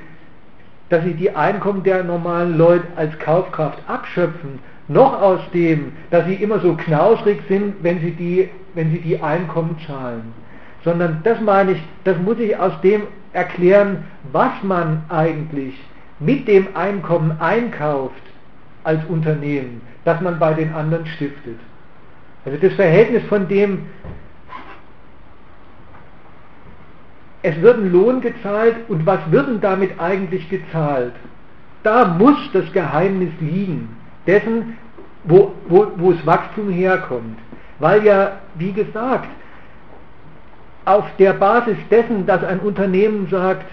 dass sie die Einkommen der normalen Leute als Kaufkraft abschöpfen, noch aus dem, dass sie immer so knausrig sind, wenn sie die, wenn sie die Einkommen zahlen. Sondern das meine ich, das muss ich aus dem erklären, was man eigentlich mit dem Einkommen einkauft als Unternehmen das man bei den anderen stiftet. Also das Verhältnis von dem, es wird ein Lohn gezahlt und was wird denn damit eigentlich gezahlt? Da muss das Geheimnis liegen, dessen, wo, wo, wo das Wachstum herkommt. Weil ja, wie gesagt, auf der Basis dessen, dass ein Unternehmen sagt,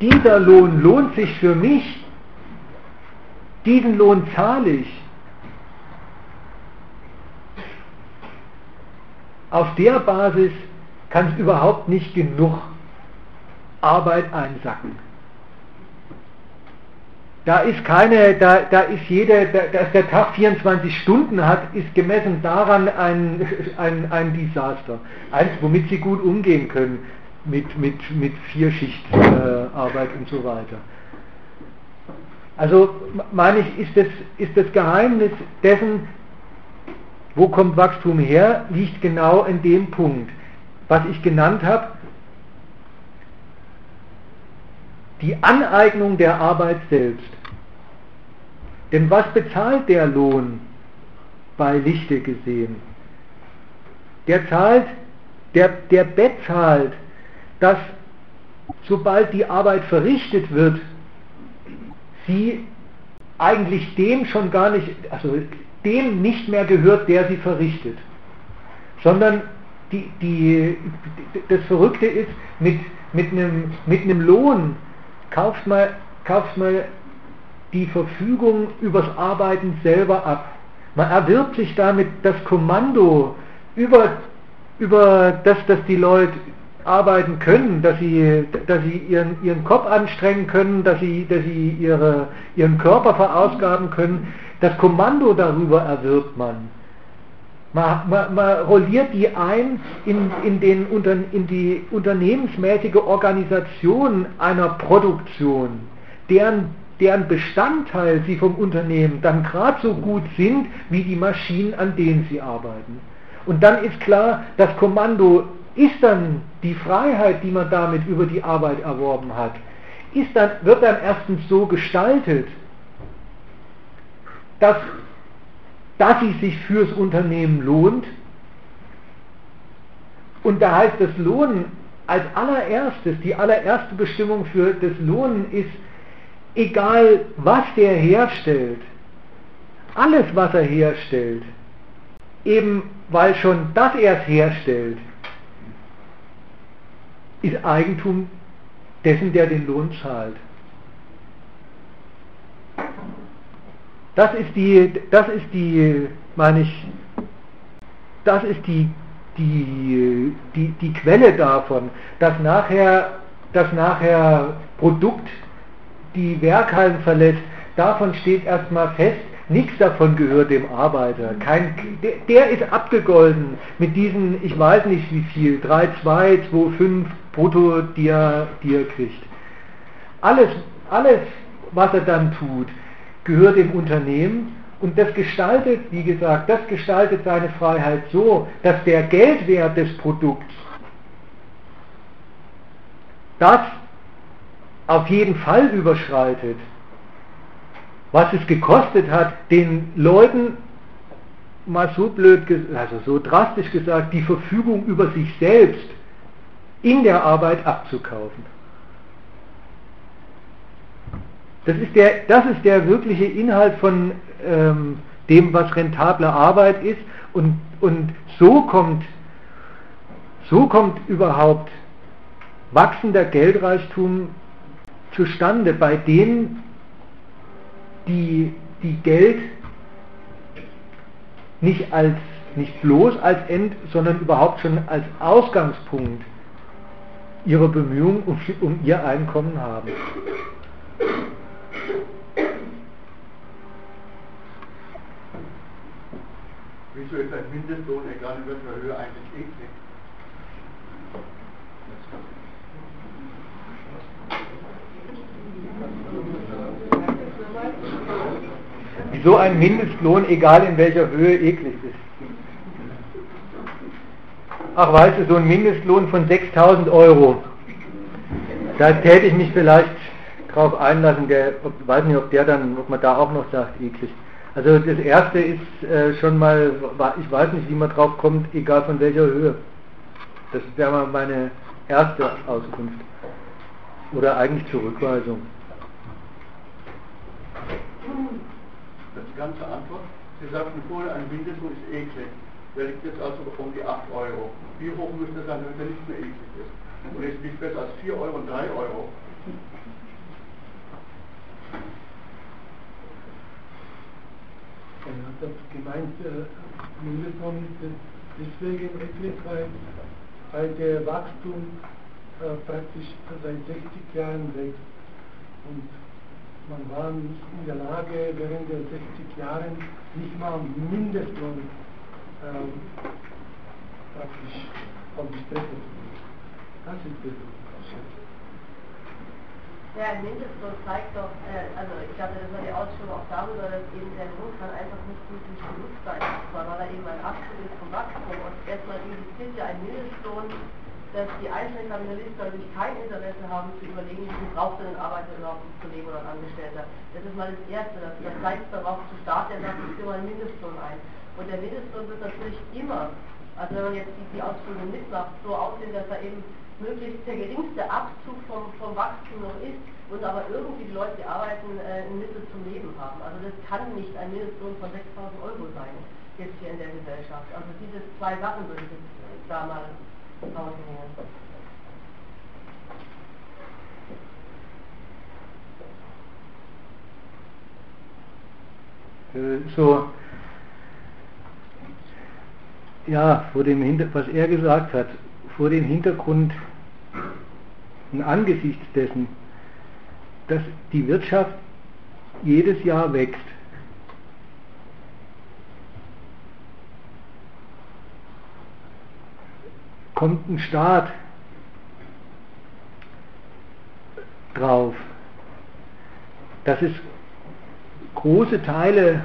dieser Lohn lohnt sich für mich, diesen Lohn zahle ich, Auf der Basis kann es überhaupt nicht genug Arbeit einsacken. Da ist keine, da, da ist jede, da, dass der Tag 24 Stunden hat, ist gemessen daran ein, ein, ein Desaster. Eins, womit sie gut umgehen können, mit, mit, mit Vierschichtarbeit äh, und so weiter. Also meine ich, ist das, ist das Geheimnis dessen, wo kommt Wachstum her? Liegt genau in dem Punkt, was ich genannt habe. Die Aneignung der Arbeit selbst. Denn was bezahlt der Lohn bei Lichte gesehen? Der zahlt, der, der bezahlt, dass sobald die Arbeit verrichtet wird, sie eigentlich dem schon gar nicht, also dem nicht mehr gehört, der sie verrichtet. Sondern die, die, das Verrückte ist, mit, mit, einem, mit einem Lohn kaufst man, kaufst man die Verfügung übers Arbeiten selber ab. Man erwirbt sich damit das Kommando über, über das, dass die Leute arbeiten können, dass sie, dass sie ihren, ihren Kopf anstrengen können, dass sie, dass sie ihre, ihren Körper verausgaben können. Das Kommando darüber erwirbt man. Man, man, man rolliert die ein in, in, den, in die unternehmensmäßige Organisation einer Produktion, deren, deren Bestandteil sie vom Unternehmen dann gerade so gut sind wie die Maschinen, an denen sie arbeiten. Und dann ist klar, das Kommando ist dann die Freiheit, die man damit über die Arbeit erworben hat, ist dann, wird dann erstens so gestaltet, dass, dass sie sich fürs Unternehmen lohnt. Und da heißt das Lohnen als allererstes, die allererste Bestimmung für das Lohnen ist, egal was der herstellt, alles was er herstellt, eben weil schon, dass er es herstellt, ist Eigentum dessen, der den Lohn zahlt. Das ist die, das ist die, meine ich, das ist die, die, die, die Quelle davon, dass nachher, dass nachher Produkt die Werkhallen verlässt, davon steht erstmal fest, nichts davon gehört dem Arbeiter. Kein, der, der, ist abgegolden mit diesen, ich weiß nicht wie viel, 3, 2, 2, 5 brutto, die er, die er kriegt. Alles, alles, was er dann tut, gehört dem Unternehmen und das gestaltet, wie gesagt, das gestaltet seine Freiheit so, dass der Geldwert des Produkts das auf jeden Fall überschreitet, was es gekostet hat, den Leuten mal so blöd, also so drastisch gesagt, die Verfügung über sich selbst in der Arbeit abzukaufen. Das ist der, das ist der wirkliche Inhalt von ähm, dem, was rentable Arbeit ist. Und, und so, kommt, so kommt überhaupt wachsender Geldreichtum zustande bei denen, die, die Geld nicht als nicht bloß als End, sondern überhaupt schon als Ausgangspunkt ihrer Bemühungen um, um ihr Einkommen haben. Wieso ist ein Mindestlohn, egal in welcher Höhe, eigentlich eklig? Wieso ein Mindestlohn, egal in welcher Höhe, eklig ist? Ach, weißt du, so ein Mindestlohn von 6000 Euro, da täte ich mich vielleicht drauf einlassen, ob, weiß nicht, ob der dann, ob man da auch noch sagt, eklig. Also das erste ist äh, schon mal, ich weiß nicht, wie man drauf kommt, egal von welcher Höhe. Das wäre mal meine erste Auskunft. Oder eigentlich Zurückweisung. Das ist die ganze Antwort. Sie sagten vorher, ein Mindestlohn ist eklig. Der liegt jetzt also um die 8 Euro. Wie hoch müsste das sein, damit er nicht mehr eklig ist? Und es liegt besser als 4 Euro und 3 Euro. Er hat das gemeint, äh, Mindestlohn ist deswegen eklig, weil, weil der Wachstum äh, praktisch seit 60 Jahren wächst. Und man war nicht in der Lage, während der 60 Jahren nicht mal Mindestlohn äh, praktisch auf die Strecke zu bringen. Das ist der Grund. Ja, ein Mindestlohn zeigt doch, äh, also ich glaube, das war die Ausführung auch darüber, dass eben der Lohn kann einfach nicht glücklich genug sein, weil er eben ein Abschnitt ist vom Wachstum. Und erstmal impliziert ja ein Mindestlohn, dass die einzelnen Kapitalisten natürlich kein Interesse haben zu überlegen, wie braucht denn ein Arbeiter überhaupt ein Kollege oder ein Angestellter. Das ist mal das Erste, dass das zeigt darauf zu Staat, der sagt, ich führe einen Mindestlohn ein. Und der Mindestlohn wird natürlich immer, also wenn man jetzt die, die Ausführung mitmacht, so aussehen, dass er eben möglichst der geringste Abzug vom, vom Wachstum noch ist und aber irgendwie die Leute, die arbeiten, äh, ein Mittel zum Leben haben. Also das kann nicht ein Mindestlohn von 6.000 Euro sein, jetzt hier in der Gesellschaft. Also diese zwei Sachen würde ich jetzt da mal rausnehmen. So, ja, vor dem Hinter was er gesagt hat, vor dem Hintergrund und angesichts dessen, dass die Wirtschaft jedes Jahr wächst, kommt ein Staat drauf, dass es große Teile,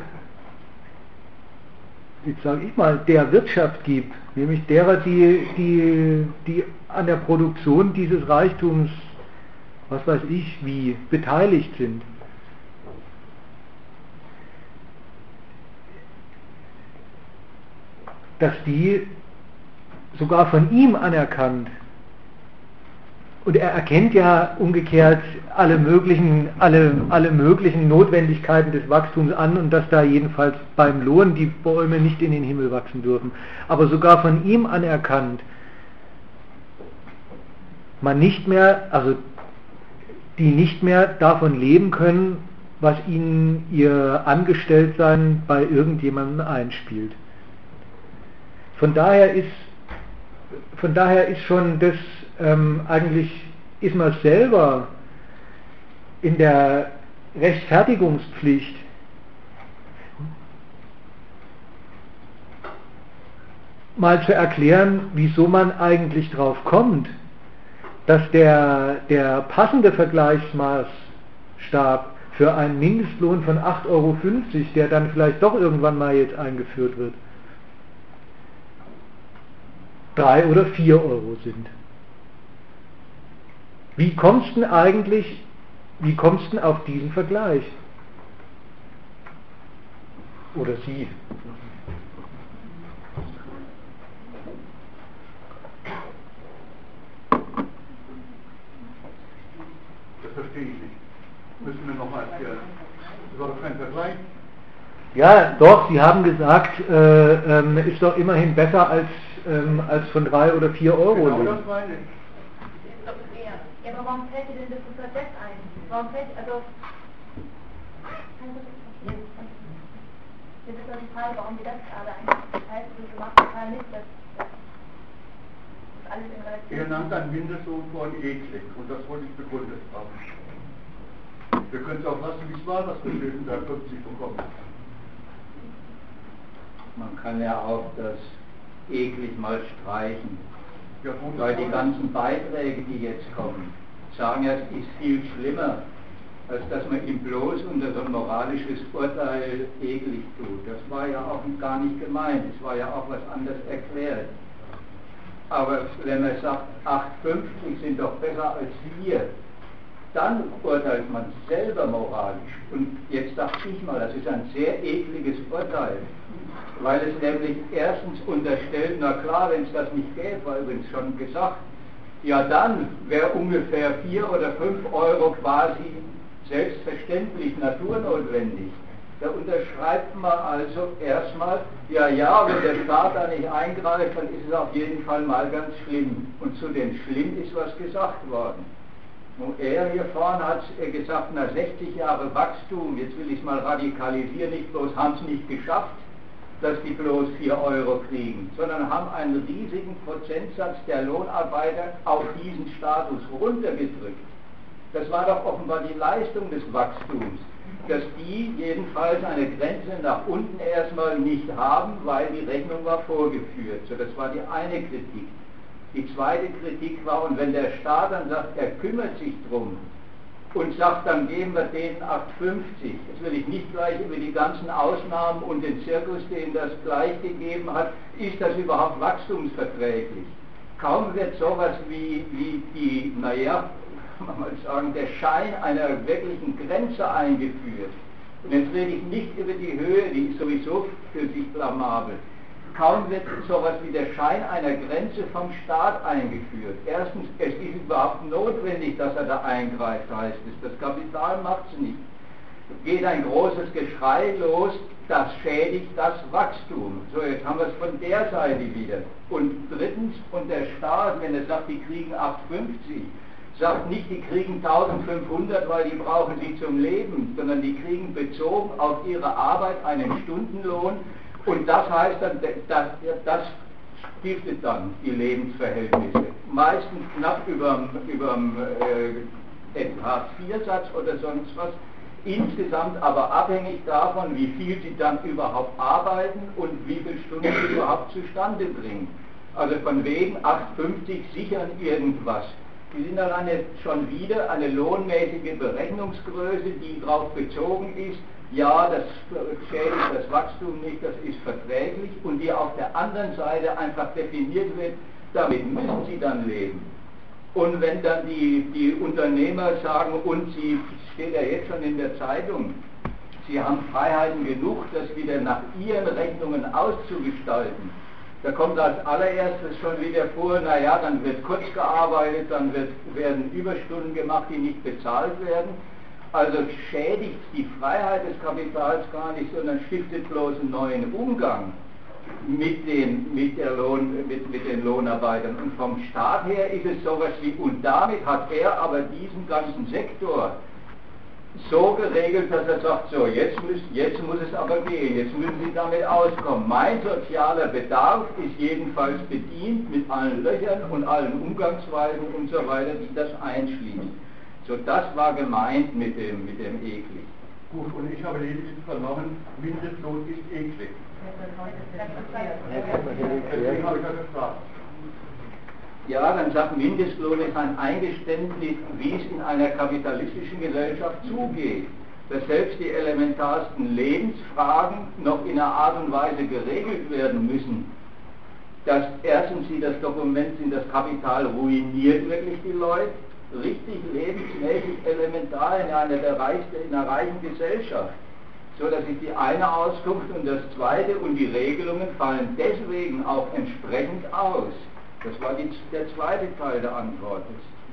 jetzt sage ich mal, der Wirtschaft gibt, nämlich derer, die, die, die an der Produktion dieses Reichtums, was weiß ich, wie beteiligt sind. Dass die sogar von ihm anerkannt und er erkennt ja umgekehrt alle möglichen, alle, alle möglichen Notwendigkeiten des Wachstums an und dass da jedenfalls beim Lohn die Bäume nicht in den Himmel wachsen dürfen. Aber sogar von ihm anerkannt, man nicht mehr, also die nicht mehr davon leben können, was ihnen ihr Angestelltsein bei irgendjemandem einspielt. Von daher ist, von daher ist schon das ähm, eigentlich ist man selber in der Rechtfertigungspflicht. mal zu erklären, wieso man eigentlich drauf kommt, dass der, der passende Vergleichsmaßstab für einen Mindestlohn von 8,50 Euro, der dann vielleicht doch irgendwann mal jetzt eingeführt wird, 3 oder 4 Euro sind. Wie kommst du eigentlich, wie kommst du auf diesen Vergleich? Oder sie? Verstehe ich nicht. Müssen wir nochmal erklären. Das war doch kein Vergleich. Ja, doch, Sie haben gesagt, äh, ähm, ist doch immerhin besser als, ähm, als von 3 oder 4 Euro. Genau das meine ich. Ist doch mehr. Ja, aber warum fällt dir denn das Untersatz ein? Warum fällt, also... Das ist doch die Frage, warum dir das gerade ein. Das heißt, du machst total nicht, dass dass das alles in Relation Er nannte einen Mindestlohn von eklig und das wollte ich begründet haben. Wir können es auch lassen, wie es war, das Befinden, da können Sie bekommen. Man kann ja auch das eklig mal streichen. Ja, gut, Weil die ganzen Beiträge, die jetzt kommen, sagen ja, es ist viel schlimmer, als dass man ihm bloß unter so ein moralisches Urteil eklig tut. Das war ja auch gar nicht gemeint, es war ja auch was anderes erklärt. Aber wenn man sagt, 8,50 sind doch besser als wir, dann urteilt man selber moralisch. Und jetzt sag ich mal, das ist ein sehr ekliges Urteil, weil es nämlich erstens unterstellt, na klar, wenn es das nicht gäbe, war übrigens schon gesagt, ja dann wäre ungefähr 4 oder 5 Euro quasi selbstverständlich naturnotwendig. Da unterschreibt man also erstmal, ja, ja, wenn der Staat da nicht eingreift, dann ist es auf jeden Fall mal ganz schlimm. Und zu den Schlimm ist was gesagt worden. Nun, er hier vorne hat äh, gesagt, na 60 Jahre Wachstum, jetzt will ich es mal radikalisieren, nicht bloß haben es nicht geschafft, dass die bloß 4 Euro kriegen, sondern haben einen riesigen Prozentsatz der Lohnarbeiter auf diesen Status runtergedrückt. Das war doch offenbar die Leistung des Wachstums, dass die jedenfalls eine Grenze nach unten erstmal nicht haben, weil die Rechnung war vorgeführt. So, das war die eine Kritik. Die zweite Kritik war, und wenn der Staat dann sagt, er kümmert sich drum und sagt, dann geben wir denen 8,50, jetzt will ich nicht gleich über die ganzen Ausnahmen und den Zirkus, den das gleich gegeben hat, ist das überhaupt wachstumsverträglich? Kaum wird sowas wie, wie die, naja, kann man mal sagen, der Schein einer wirklichen Grenze eingeführt. Und jetzt rede ich nicht über die Höhe, die ist sowieso für sich blamabel. Kaum wird sowas wie der Schein einer Grenze vom Staat eingeführt. Erstens, es ist überhaupt notwendig, dass er da eingreift, heißt es. Das Kapital macht es nicht. Geht ein großes Geschrei los, das schädigt das Wachstum. So, jetzt haben wir es von der Seite wieder. Und drittens, und der Staat, wenn er sagt, die kriegen 850, sagt nicht, die kriegen 1500, weil die brauchen sie zum Leben, sondern die kriegen bezogen auf ihre Arbeit einen Stundenlohn und das heißt dann, das, das stiftet dann die Lebensverhältnisse. Meistens knapp über dem äh, Hartz-IV-Satz oder sonst was. Insgesamt aber abhängig davon, wie viel sie dann überhaupt arbeiten und wie viele Stunden sie überhaupt zustande bringen. Also von wegen 8,50 sichern irgendwas. Die sind alleine schon wieder eine lohnmäßige Berechnungsgröße, die darauf bezogen ist, ja, das schädigt das Wachstum nicht, das ist verträglich und die auf der anderen Seite einfach definiert wird, damit müssen sie dann leben. Und wenn dann die, die Unternehmer sagen, und sie steht ja jetzt schon in der Zeitung, sie haben Freiheiten genug, das wieder nach ihren Rechnungen auszugestalten, da kommt als allererstes schon wieder vor, naja, dann wird kurz gearbeitet, dann wird, werden Überstunden gemacht, die nicht bezahlt werden. Also schädigt die Freiheit des Kapitals gar nicht, sondern stiftet bloß einen neuen Umgang mit den, mit, der Lohn, mit, mit den Lohnarbeitern. Und vom Staat her ist es sowas wie, und damit hat er aber diesen ganzen Sektor so geregelt, dass er sagt, so, jetzt, müsst, jetzt muss es aber gehen, jetzt müssen Sie damit auskommen. Mein sozialer Bedarf ist jedenfalls bedient mit allen Löchern und allen Umgangsweisen und so weiter, die das einschließen. So, das war gemeint mit dem, mit dem eklig. Gut, und ich habe lediglich vernommen, Mindestlohn ist eklig. Deswegen habe ich ja gefragt. Ja, dann sagt Mindestlohn ist ein Eingeständnis, wie es in einer kapitalistischen Gesellschaft zugeht. Dass selbst die elementarsten Lebensfragen noch in einer Art und Weise geregelt werden müssen. Dass erstens sie das Dokument sind, das Kapital ruiniert wirklich die Leute, richtig lebensmäßig elementar in einer der reichsten, in einer reichen Gesellschaft. So, das ist die eine Auskunft und das zweite, und die Regelungen fallen deswegen auch entsprechend aus. Das war die, der zweite Teil der Antwort.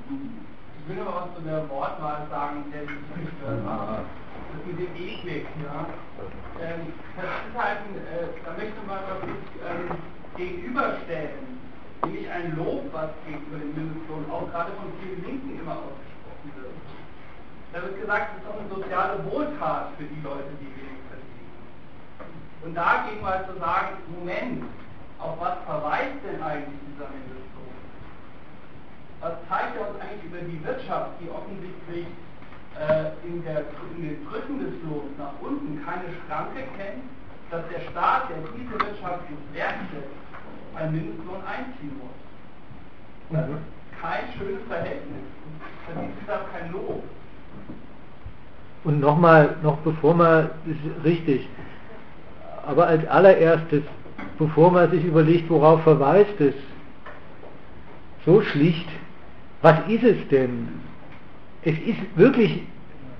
Ich will aber was zu der Wortwahl sagen, gestört hat. Das mit dem Ewig, ja. Ähm, das ist halt, ein, äh, da möchte man wirklich ähm, gegenüberstellen, nämlich ein Lob, was gegenüber dem Mindestlohn auch gerade von vielen Linken immer ausgesprochen wird. Da wird gesagt, es ist auch eine soziale Wohltat für die Leute, die wenig verdienen. Und dagegen mal zu sagen, Moment, auf was verweist denn eigentlich dieser Mindestlohn? Was zeigt er uns eigentlich über die Wirtschaft, die offensichtlich äh, in, der, in den Drücken des Lohns nach unten keine Schranke kennt, dass der Staat, der diese Wirtschaft nicht wertschätzt, einen Mindestlohn einziehen muss? Das ist kein schönes Verhältnis. Das ist deshalb kein Lob. Und nochmal, noch bevor man, richtig, aber als allererstes, bevor man sich überlegt, worauf verweist es, so schlicht, was ist es denn? Es ist wirklich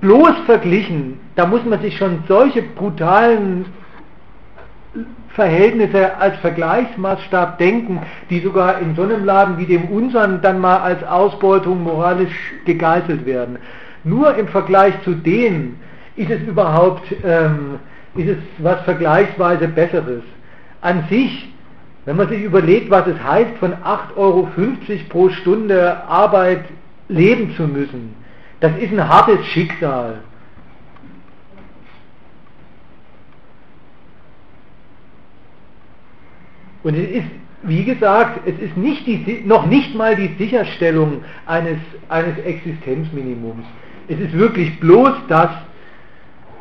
bloß verglichen, da muss man sich schon solche brutalen Verhältnisse als Vergleichsmaßstab denken, die sogar in so einem Laden wie dem unseren dann mal als Ausbeutung moralisch gegeißelt werden. Nur im Vergleich zu denen ist es überhaupt, ähm, ist es was vergleichsweise Besseres an sich, wenn man sich überlegt, was es heißt, von 8,50 Euro pro Stunde Arbeit leben zu müssen, das ist ein hartes Schicksal. Und es ist, wie gesagt, es ist nicht die, noch nicht mal die Sicherstellung eines, eines Existenzminimums. Es ist wirklich bloß das,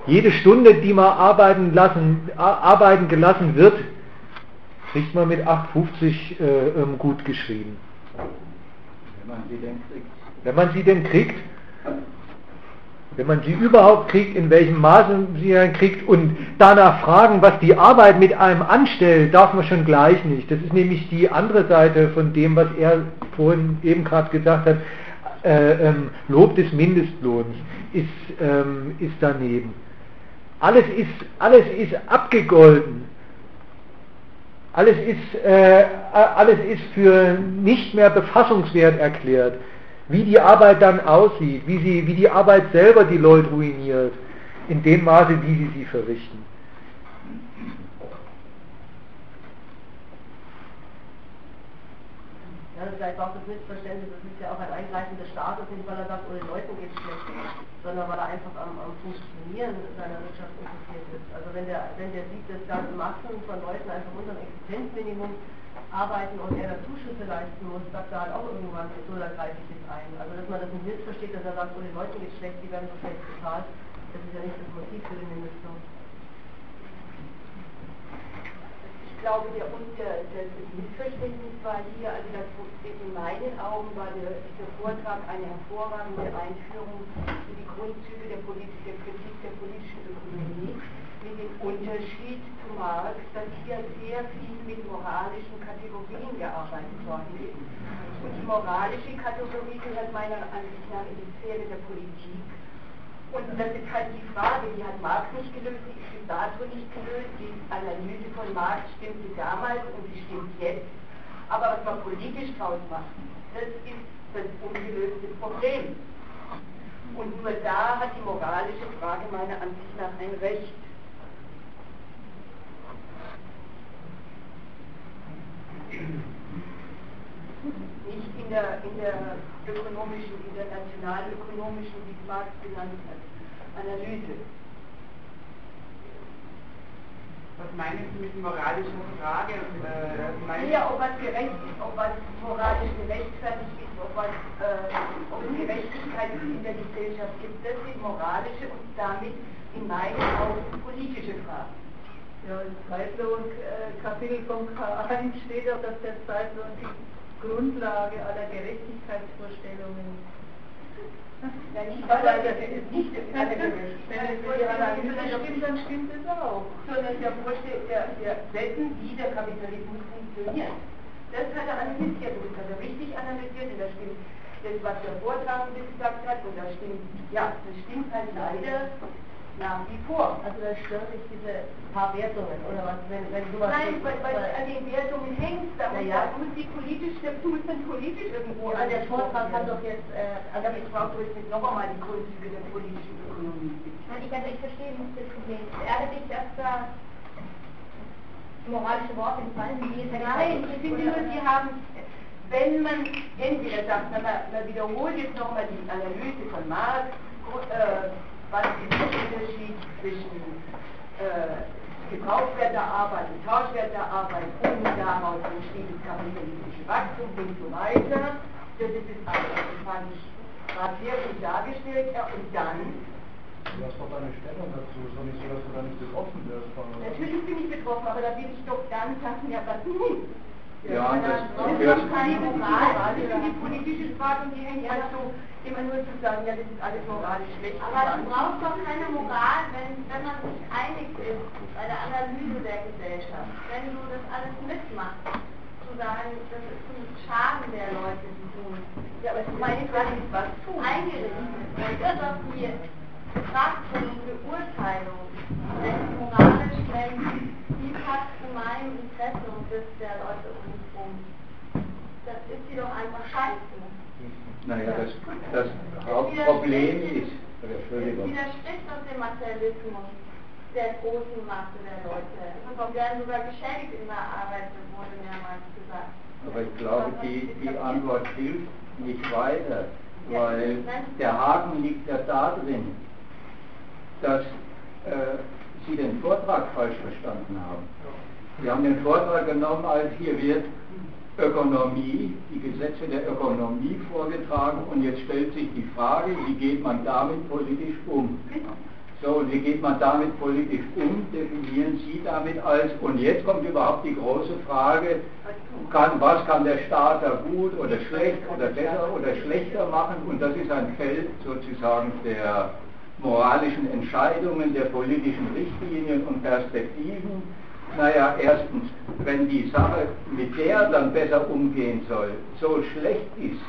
jede Stunde, die man arbeiten, lassen, arbeiten gelassen wird, kriegt man mit 8,50 äh, ähm, gut geschrieben. Wenn man sie denn kriegt. Wenn man sie denn kriegt, wenn man sie überhaupt kriegt, in welchem Maße sie dann kriegt und danach fragen, was die Arbeit mit einem anstellt, darf man schon gleich nicht. Das ist nämlich die andere Seite von dem, was er vorhin eben gerade gesagt hat. Äh, ähm, Lob des Mindestlohns ist, ähm, ist daneben. Alles ist, alles ist abgegolten. Alles ist, äh, alles ist für nicht mehr befassungswert erklärt. Wie die Arbeit dann aussieht, wie, sie, wie die Arbeit selber die Leute ruiniert, in dem Maße, wie sie sie verrichten. Ja, vielleicht auch das Missverständnis, das ist ja auch ein Eingreifen des Staates, nicht weil er sagt, oh, den Leuten geht es schlecht, sondern weil er einfach am, am Funktionieren seiner Wirtschaft interessiert ist. Also wenn der, wenn der sieht, dass da Massen von Leuten einfach unter dem Existenzminimum arbeiten und er da Zuschüsse leisten muss, sagt er halt auch irgendwann, so, da greife ich jetzt ein. Also dass man das nicht missversteht, dass er sagt, oh, den Leuten geht es schlecht, die werden so schlecht bezahlt, das ist ja nicht das Motiv für den Mindestlohn. Ich glaube, der, der, das Missverständnis war hier, also das, in meinen Augen war der, dieser Vortrag eine hervorragende Einführung in die Grundzüge der, Polit der Kritik der politischen Ökonomie mit dem Unterschied zu Marx, dass hier sehr viel mit moralischen Kategorien gearbeitet worden ist. Und die moralische Kategorie gehört meiner Ansicht nach in die Sphäre der Politik und das ist halt die Frage, die hat Marx nicht gelöst, die ist bis dato nicht gelöst. Die Analyse von Marx stimmte damals und sie stimmt jetzt. Aber was man politisch draus macht, das ist das ungelöste Problem. Und nur da hat die moralische Frage meiner Ansicht nach ein Recht. Nicht in der, in der ökonomischen, internationalökonomischen, wie Marx genannt hat, Analyse. Was meinen Sie mit moralischer Frage? Äh, ja, ob was gerecht ist, ob was moralisch gerechtfertigt ist, ob, was, äh, ob es Gerechtigkeit in der Gesellschaft gibt. Das sind moralische und damit in meinen Augen politische Fragen. Ja, im Zeitlohn-Kapitel äh, von K1 steht auch, dass der Zeitlohn die Grundlage aller Gerechtigkeitsvorstellungen. Ja, nicht, weil das ist nicht die Analyse stimmt, dann stimmt es auch. Sondern der Vorstellung der, der Wetten, wie der Kapitalismus funktioniert. Das hat er analysiert. Und das hat er richtig analysiert. Und das stimmt das, was der Vortragende gesagt hat. Und das stimmt, ja, das stimmt halt leider nach wie vor. Also da stört sich diese paar Wertungen oder was, wenn, wenn du was Nein, weil, weil es an den Wertungen hängt, da muss, ja. muss die politisch, das muss dann politisch irgendwo. Also der Vortrag hat doch jetzt, äh, also ich brauche jetzt nicht noch einmal die Grundzüge der politischen Ökonomie. Nein, ich, also ich verstehe nicht das Problem. Ärgert dich, dass da moralische Worte entfallen, Nein, ich finde nur, sie haben wenn man entweder sagt, man, man wiederholt jetzt nochmal die Analyse von Marx, äh, was ist der Unterschied zwischen äh, Gebrauchswert der Arbeit und Tauschwert der Arbeit und daraus entsteht das kapitalistische Wachstum und so weiter. Das ist das alles. Das fand ich gerade sehr gut dargestellt. Ja, und dann Du hast doch deine Stellung dazu, ist doch nicht so, dass du da nicht betroffen wirst. Natürlich bin ich betroffen, aber da will ich doch dann sagen, ja, was nun? Ja, das, das ist keine Moral, das ist die politische Frage und die hängt halt so immer nur zu sagen, ja, das ist alles moralisch schlecht. Aber du brauchst doch keine Moral, wenn, wenn man sich einig ist bei der Analyse der Gesellschaft. Wenn du das alles mitmachst, zu sagen, das ist ein Schaden der Leute, die tun. Ja, aber meine Frage ist, was tun? Eingerichtet. Wenn das auf die Betrachtung Beurteilung, wenn moralisch denkt, wie passt zu meinem Interesse und das der Leute um mich rum, das ist sie doch einfach scheiße. Naja, das, das Hauptproblem ist, Entschuldigung. Es widerspricht doch dem Materialismus der großen Masse der Leute. Und werden sogar geschädigt in der Arbeit, wurde mehrmals gesagt. Aber ich glaube, die, die Antwort hilft nicht weiter, weil der Haken liegt ja darin, dass äh, Sie den Vortrag falsch verstanden haben. Sie haben den Vortrag genommen, als hier wird Ökonomie, die Gesetze der Ökonomie vorgetragen und jetzt stellt sich die Frage, wie geht man damit politisch um? So, und wie geht man damit politisch um? Definieren Sie damit als, und jetzt kommt überhaupt die große Frage, kann, was kann der Staat da gut oder schlecht oder besser oder schlechter machen? Und das ist ein Feld sozusagen der moralischen Entscheidungen, der politischen Richtlinien und Perspektiven naja, erstens, wenn die Sache, mit der dann besser umgehen soll, so schlecht ist,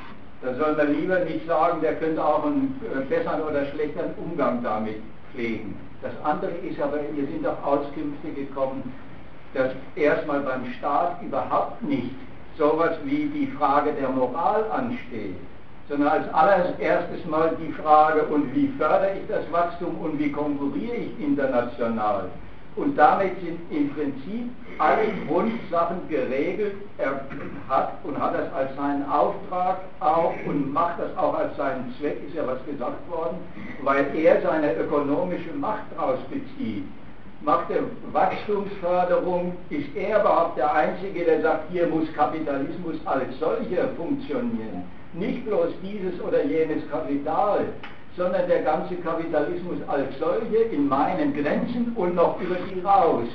dann soll man lieber nicht sagen, der könnte auch einen äh, besseren oder schlechteren Umgang damit pflegen. Das andere ist aber, hier sind auch Auskünfte gekommen, dass erstmal beim Staat überhaupt nicht sowas wie die Frage der Moral ansteht, sondern als allererstes mal die Frage, und wie fördere ich das Wachstum und wie konkurriere ich international? Und damit sind im Prinzip alle Grundsachen geregelt. Er hat und hat das als seinen Auftrag auch und macht das auch als seinen Zweck, ist ja was gesagt worden, weil er seine ökonomische Macht daraus bezieht. Macht er Wachstumsförderung, ist er überhaupt der Einzige, der sagt, hier muss Kapitalismus als solcher funktionieren. Nicht bloß dieses oder jenes Kapital, sondern der ganze Kapitalismus als solche in meinen Grenzen und noch über die raus.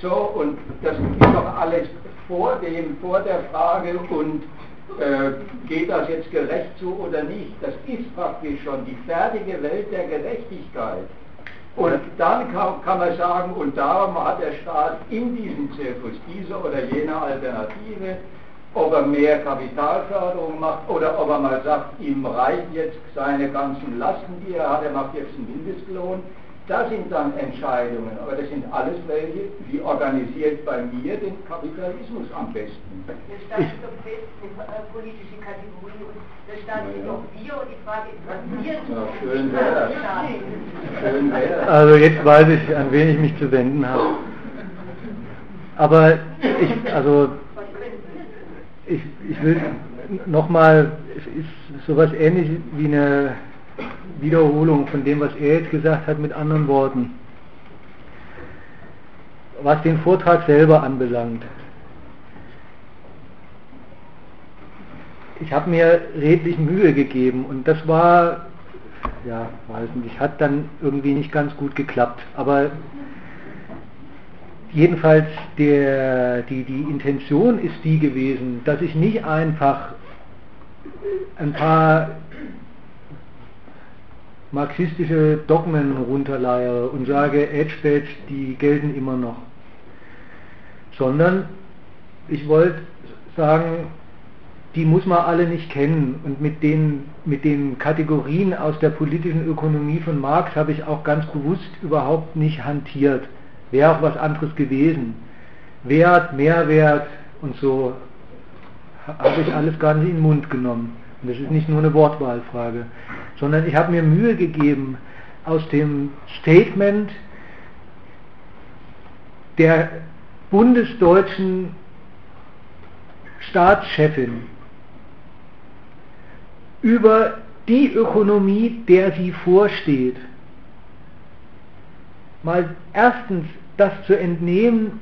So, und das ist doch alles vor dem, vor der Frage und äh, geht das jetzt gerecht zu oder nicht. Das ist praktisch schon die fertige Welt der Gerechtigkeit. Und dann kann, kann, man sagen, und darum hat der Staat in diesem Zirkus diese oder jene Alternative, ob er mehr Kapitalförderung macht oder ob er mal sagt, ihm reichen jetzt seine ganzen Lasten, die er hat, er macht jetzt einen Mindestlohn. Das sind dann Entscheidungen, aber das sind alles welche, wie organisiert bei mir den Kapitalismus am besten. Der Staat ist doch fest in äh, politische Kategorien und der Staat sind doch wir und die Frage ist, was wir tun. Ja, schön wäre das. Schön wäre Also jetzt weiß ich, an wen ich mich zu wenden habe. Aber ich, also ich, ich will nochmal, es ist sowas ähnlich wie eine Wiederholung von dem, was er jetzt gesagt hat, mit anderen Worten. Was den Vortrag selber anbelangt. Ich habe mir redlich Mühe gegeben und das war, ja, weiß nicht, hat dann irgendwie nicht ganz gut geklappt. Aber jedenfalls der, die, die Intention ist die gewesen, dass ich nicht einfach ein paar marxistische Dogmen runterleiere und sage, Edgebadge, die gelten immer noch. Sondern ich wollte sagen, die muss man alle nicht kennen. Und mit den, mit den Kategorien aus der politischen Ökonomie von Marx habe ich auch ganz bewusst überhaupt nicht hantiert. Wäre auch was anderes gewesen. Wert, Mehrwert und so habe ich alles gar nicht in den Mund genommen. Und das ist nicht nur eine Wortwahlfrage sondern ich habe mir Mühe gegeben, aus dem Statement der bundesdeutschen Staatschefin über die Ökonomie, der sie vorsteht, mal erstens das zu entnehmen,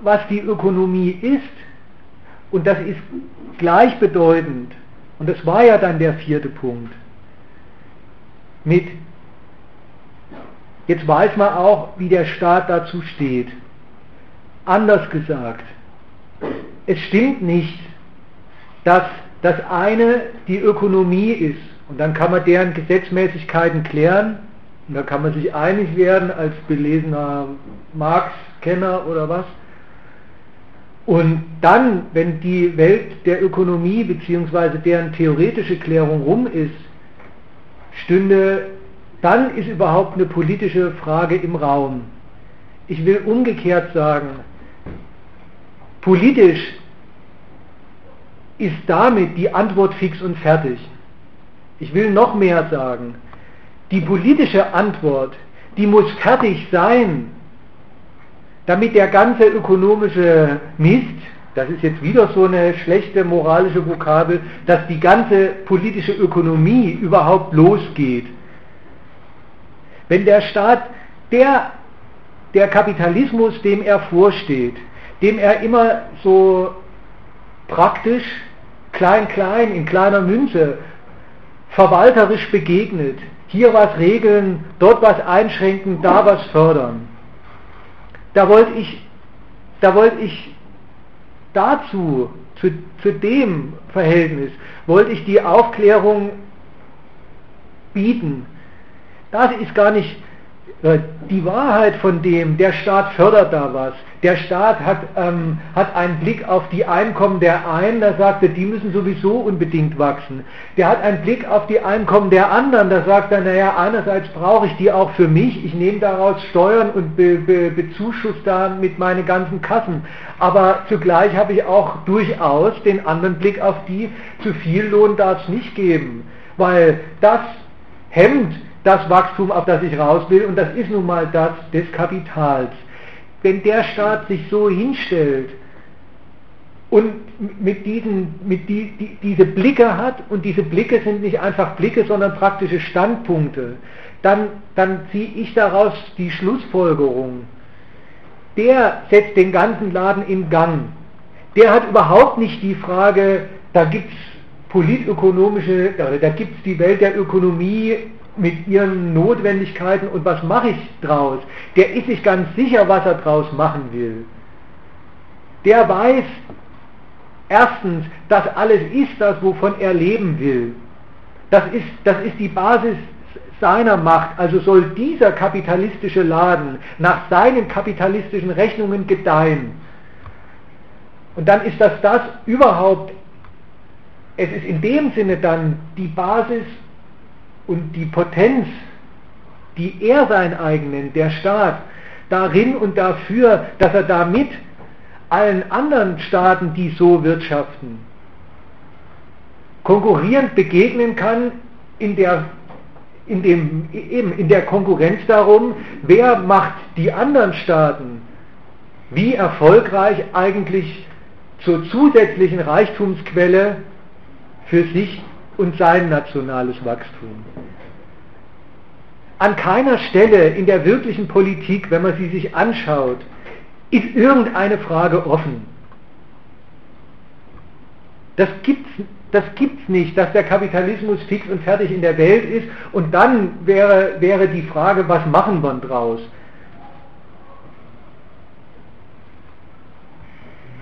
was die Ökonomie ist, und das ist gleichbedeutend und das war ja dann der vierte Punkt. Mit, jetzt weiß man auch, wie der Staat dazu steht. Anders gesagt, es stimmt nicht, dass das eine die Ökonomie ist und dann kann man deren Gesetzmäßigkeiten klären und da kann man sich einig werden als belesener Marx-Kenner oder was. Und dann, wenn die Welt der Ökonomie bzw. deren theoretische Klärung rum ist, stünde, dann ist überhaupt eine politische Frage im Raum. Ich will umgekehrt sagen, politisch ist damit die Antwort fix und fertig. Ich will noch mehr sagen, die politische Antwort, die muss fertig sein, damit der ganze ökonomische Mist, das ist jetzt wieder so eine schlechte moralische Vokabel, dass die ganze politische Ökonomie überhaupt losgeht. Wenn der Staat, der, der Kapitalismus, dem er vorsteht, dem er immer so praktisch, klein, klein, in kleiner Münze, verwalterisch begegnet, hier was regeln, dort was einschränken, da was fördern, da wollte ich, da wollte ich dazu, zu, zu dem Verhältnis, wollte ich die Aufklärung bieten. Das ist gar nicht die Wahrheit von dem, der Staat fördert da was. Der Staat hat, ähm, hat einen Blick auf die Einkommen der einen, da sagt er, die müssen sowieso unbedingt wachsen. Der hat einen Blick auf die Einkommen der anderen, da sagt er, naja, einerseits brauche ich die auch für mich, ich nehme daraus Steuern und be, be, bezuschuss damit meine ganzen Kassen. Aber zugleich habe ich auch durchaus den anderen Blick auf die, zu viel Lohn darf es nicht geben, weil das hemmt das Wachstum, auf das ich raus will, und das ist nun mal das des Kapitals. Wenn der Staat sich so hinstellt und mit diesen, mit die, die, diese Blicke hat, und diese Blicke sind nicht einfach Blicke, sondern praktische Standpunkte, dann, dann ziehe ich daraus die Schlussfolgerung. Der setzt den ganzen Laden in Gang. Der hat überhaupt nicht die Frage, da gibt es politökonomische, da gibt es die Welt der Ökonomie mit ihren Notwendigkeiten und was mache ich draus, der ist sich ganz sicher, was er draus machen will. Der weiß erstens, dass alles ist das, wovon er leben will. Das ist, das ist die Basis seiner Macht, also soll dieser kapitalistische Laden nach seinen kapitalistischen Rechnungen gedeihen. Und dann ist das das überhaupt, es ist in dem Sinne dann die Basis und die Potenz, die er sein eigen der Staat, darin und dafür, dass er damit allen anderen Staaten, die so wirtschaften, konkurrierend begegnen kann in der, in, dem, eben in der Konkurrenz darum, wer macht die anderen Staaten wie erfolgreich eigentlich zur zusätzlichen Reichtumsquelle für sich und sein nationales Wachstum. An keiner Stelle in der wirklichen Politik, wenn man sie sich anschaut, ist irgendeine Frage offen. Das gibt's, das gibt's nicht, dass der Kapitalismus fix und fertig in der Welt ist und dann wäre, wäre die Frage, was machen wir draus?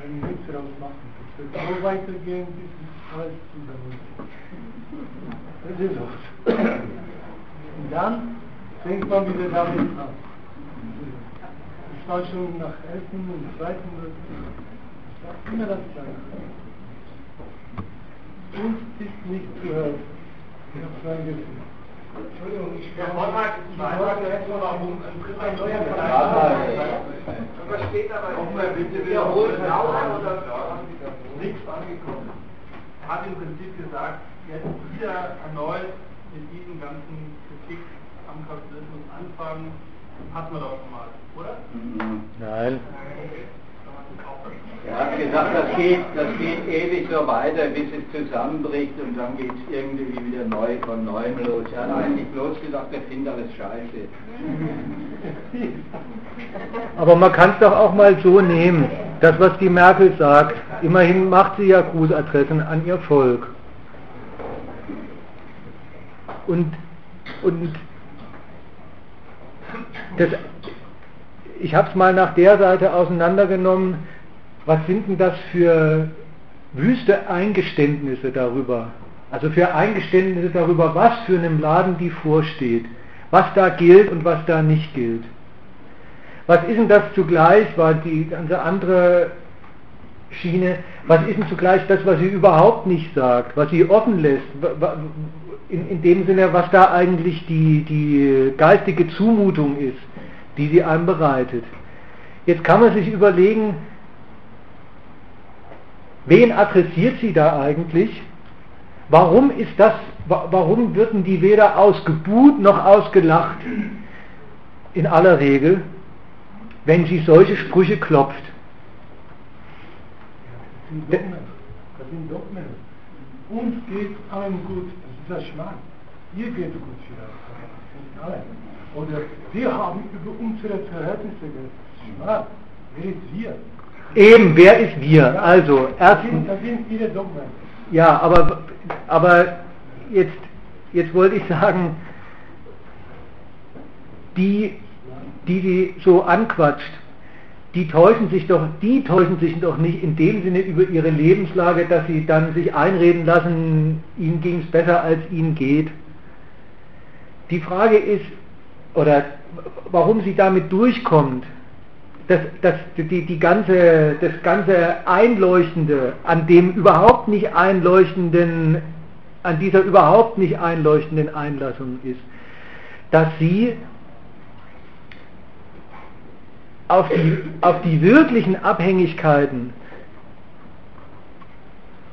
Wenn wir nichts daraus machen, das wird so weitergehen, bis es alles. Das ist so. Und dann fängt man wieder damit an. Ich war schon nach ersten und zweiten ich immer das Gleiche. Uns ist nicht zu helfen. Ich habe so ein Gefühl. Entschuldigung, ich Vortrag, ich weiß jetzt noch warum ein dritter neuer Aber später bei Nochmal bitte wiederholen, oder nichts angekommen. Er hat im Prinzip gesagt, jetzt wieder erneut mit diesem ganzen Kritik am Kapitalismus anfangen, hatten wir doch schon mal, oder? Nein. Er hat gesagt, das geht, das geht ewig so weiter, bis es zusammenbricht und dann geht es irgendwie wieder neu von neuem los. Er hat eigentlich bloß gesagt, er findet alles scheiße. Aber man kann es doch auch mal so nehmen, das was die Merkel sagt, immerhin macht sie ja Grußadressen an ihr Volk. Und, und das, ich habe es mal nach der Seite auseinandergenommen, was sind denn das für wüste Eingeständnisse darüber? Also für Eingeständnisse darüber, was für einem Laden die vorsteht, was da gilt und was da nicht gilt. Was ist denn das zugleich, war die ganze andere Schiene, was ist denn zugleich das, was sie überhaupt nicht sagt, was sie offen lässt, in, in dem Sinne, was da eigentlich die, die geistige Zumutung ist, die sie einem bereitet. Jetzt kann man sich überlegen, wen adressiert sie da eigentlich? Warum ist das, warum würden die weder ausgebuht noch ausgelacht in aller Regel, wenn sie solche Sprüche klopft? Dogmen. Das sind Dogmen. Uns geht allen gut, Schmarrn. Ihr geht gut alle. Oder wir haben über unsere Verhältnisse geredet. Schmarrn. Wer ist wir? Eben, wer ist wir? Ja, Also, erstens, das sind ihre Dogmen. ja, aber, aber jetzt, jetzt wollte ich sagen, die, die sie so anquatscht, die täuschen sich doch, die täuschen sich doch nicht in dem Sinne über ihre Lebenslage, dass sie dann sich einreden lassen, ihnen ging es besser, als ihnen geht. Die Frage ist, oder warum sie damit durchkommt, das, das, die, die ganze, das ganze Einleuchtende an dem überhaupt nicht einleuchtenden, an dieser überhaupt nicht einleuchtenden Einlassung ist, dass sie auf die, auf die wirklichen Abhängigkeiten,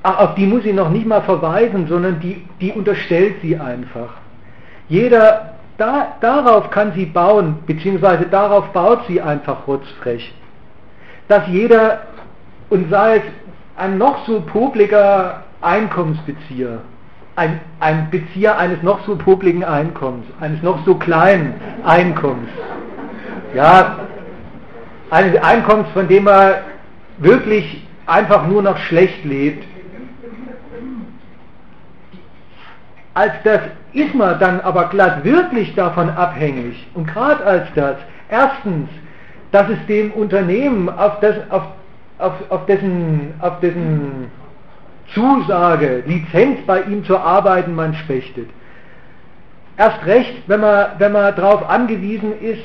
auf die muss sie noch nicht mal verweisen, sondern die, die unterstellt sie einfach. Jeder, da, darauf kann sie bauen, beziehungsweise darauf baut sie einfach rotzfrech. Dass jeder, und sei es ein noch so publiger Einkommensbezieher, ein, ein Bezieher eines noch so publigen Einkommens, eines noch so kleinen Einkommens, ja, eines Einkommens, von dem er wirklich einfach nur noch schlecht lebt, als das ist man dann aber glatt wirklich davon abhängig, und gerade als das, erstens, dass es dem Unternehmen auf, das, auf, auf, auf, dessen, auf dessen Zusage, Lizenz bei ihm zu arbeiten, man spechtet. Erst recht, wenn man, wenn man darauf angewiesen ist,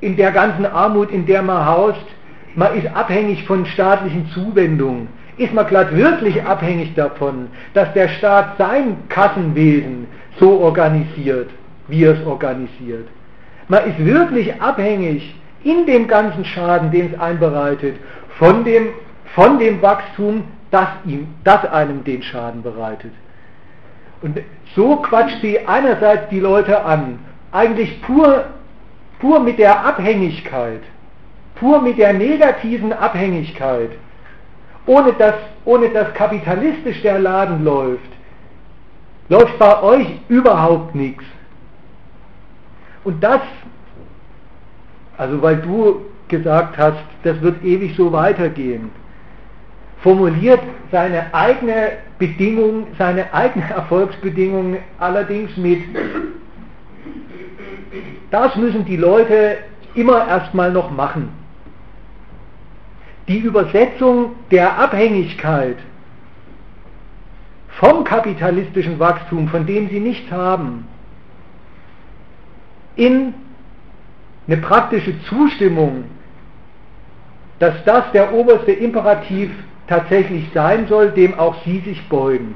in der ganzen Armut, in der man haust, man ist abhängig von staatlichen Zuwendungen, ist man glatt wirklich abhängig davon, dass der Staat sein Kassenwesen so organisiert, wie er es organisiert. Man ist wirklich abhängig in dem ganzen Schaden, den es einbereitet, von dem, von dem Wachstum, das, ihm, das einem den Schaden bereitet. Und so quatscht sie einerseits die Leute an, eigentlich pur, pur mit der Abhängigkeit, pur mit der negativen Abhängigkeit, ohne dass, ohne dass kapitalistisch der Laden läuft, läuft bei euch überhaupt nichts. Und das, also weil du gesagt hast, das wird ewig so weitergehen, formuliert seine eigene Bedingung, seine eigene Erfolgsbedingung allerdings mit, das müssen die Leute immer erstmal noch machen. Die Übersetzung der Abhängigkeit vom kapitalistischen Wachstum, von dem sie nichts haben, in eine praktische Zustimmung, dass das der oberste Imperativ tatsächlich sein soll, dem auch sie sich beugen.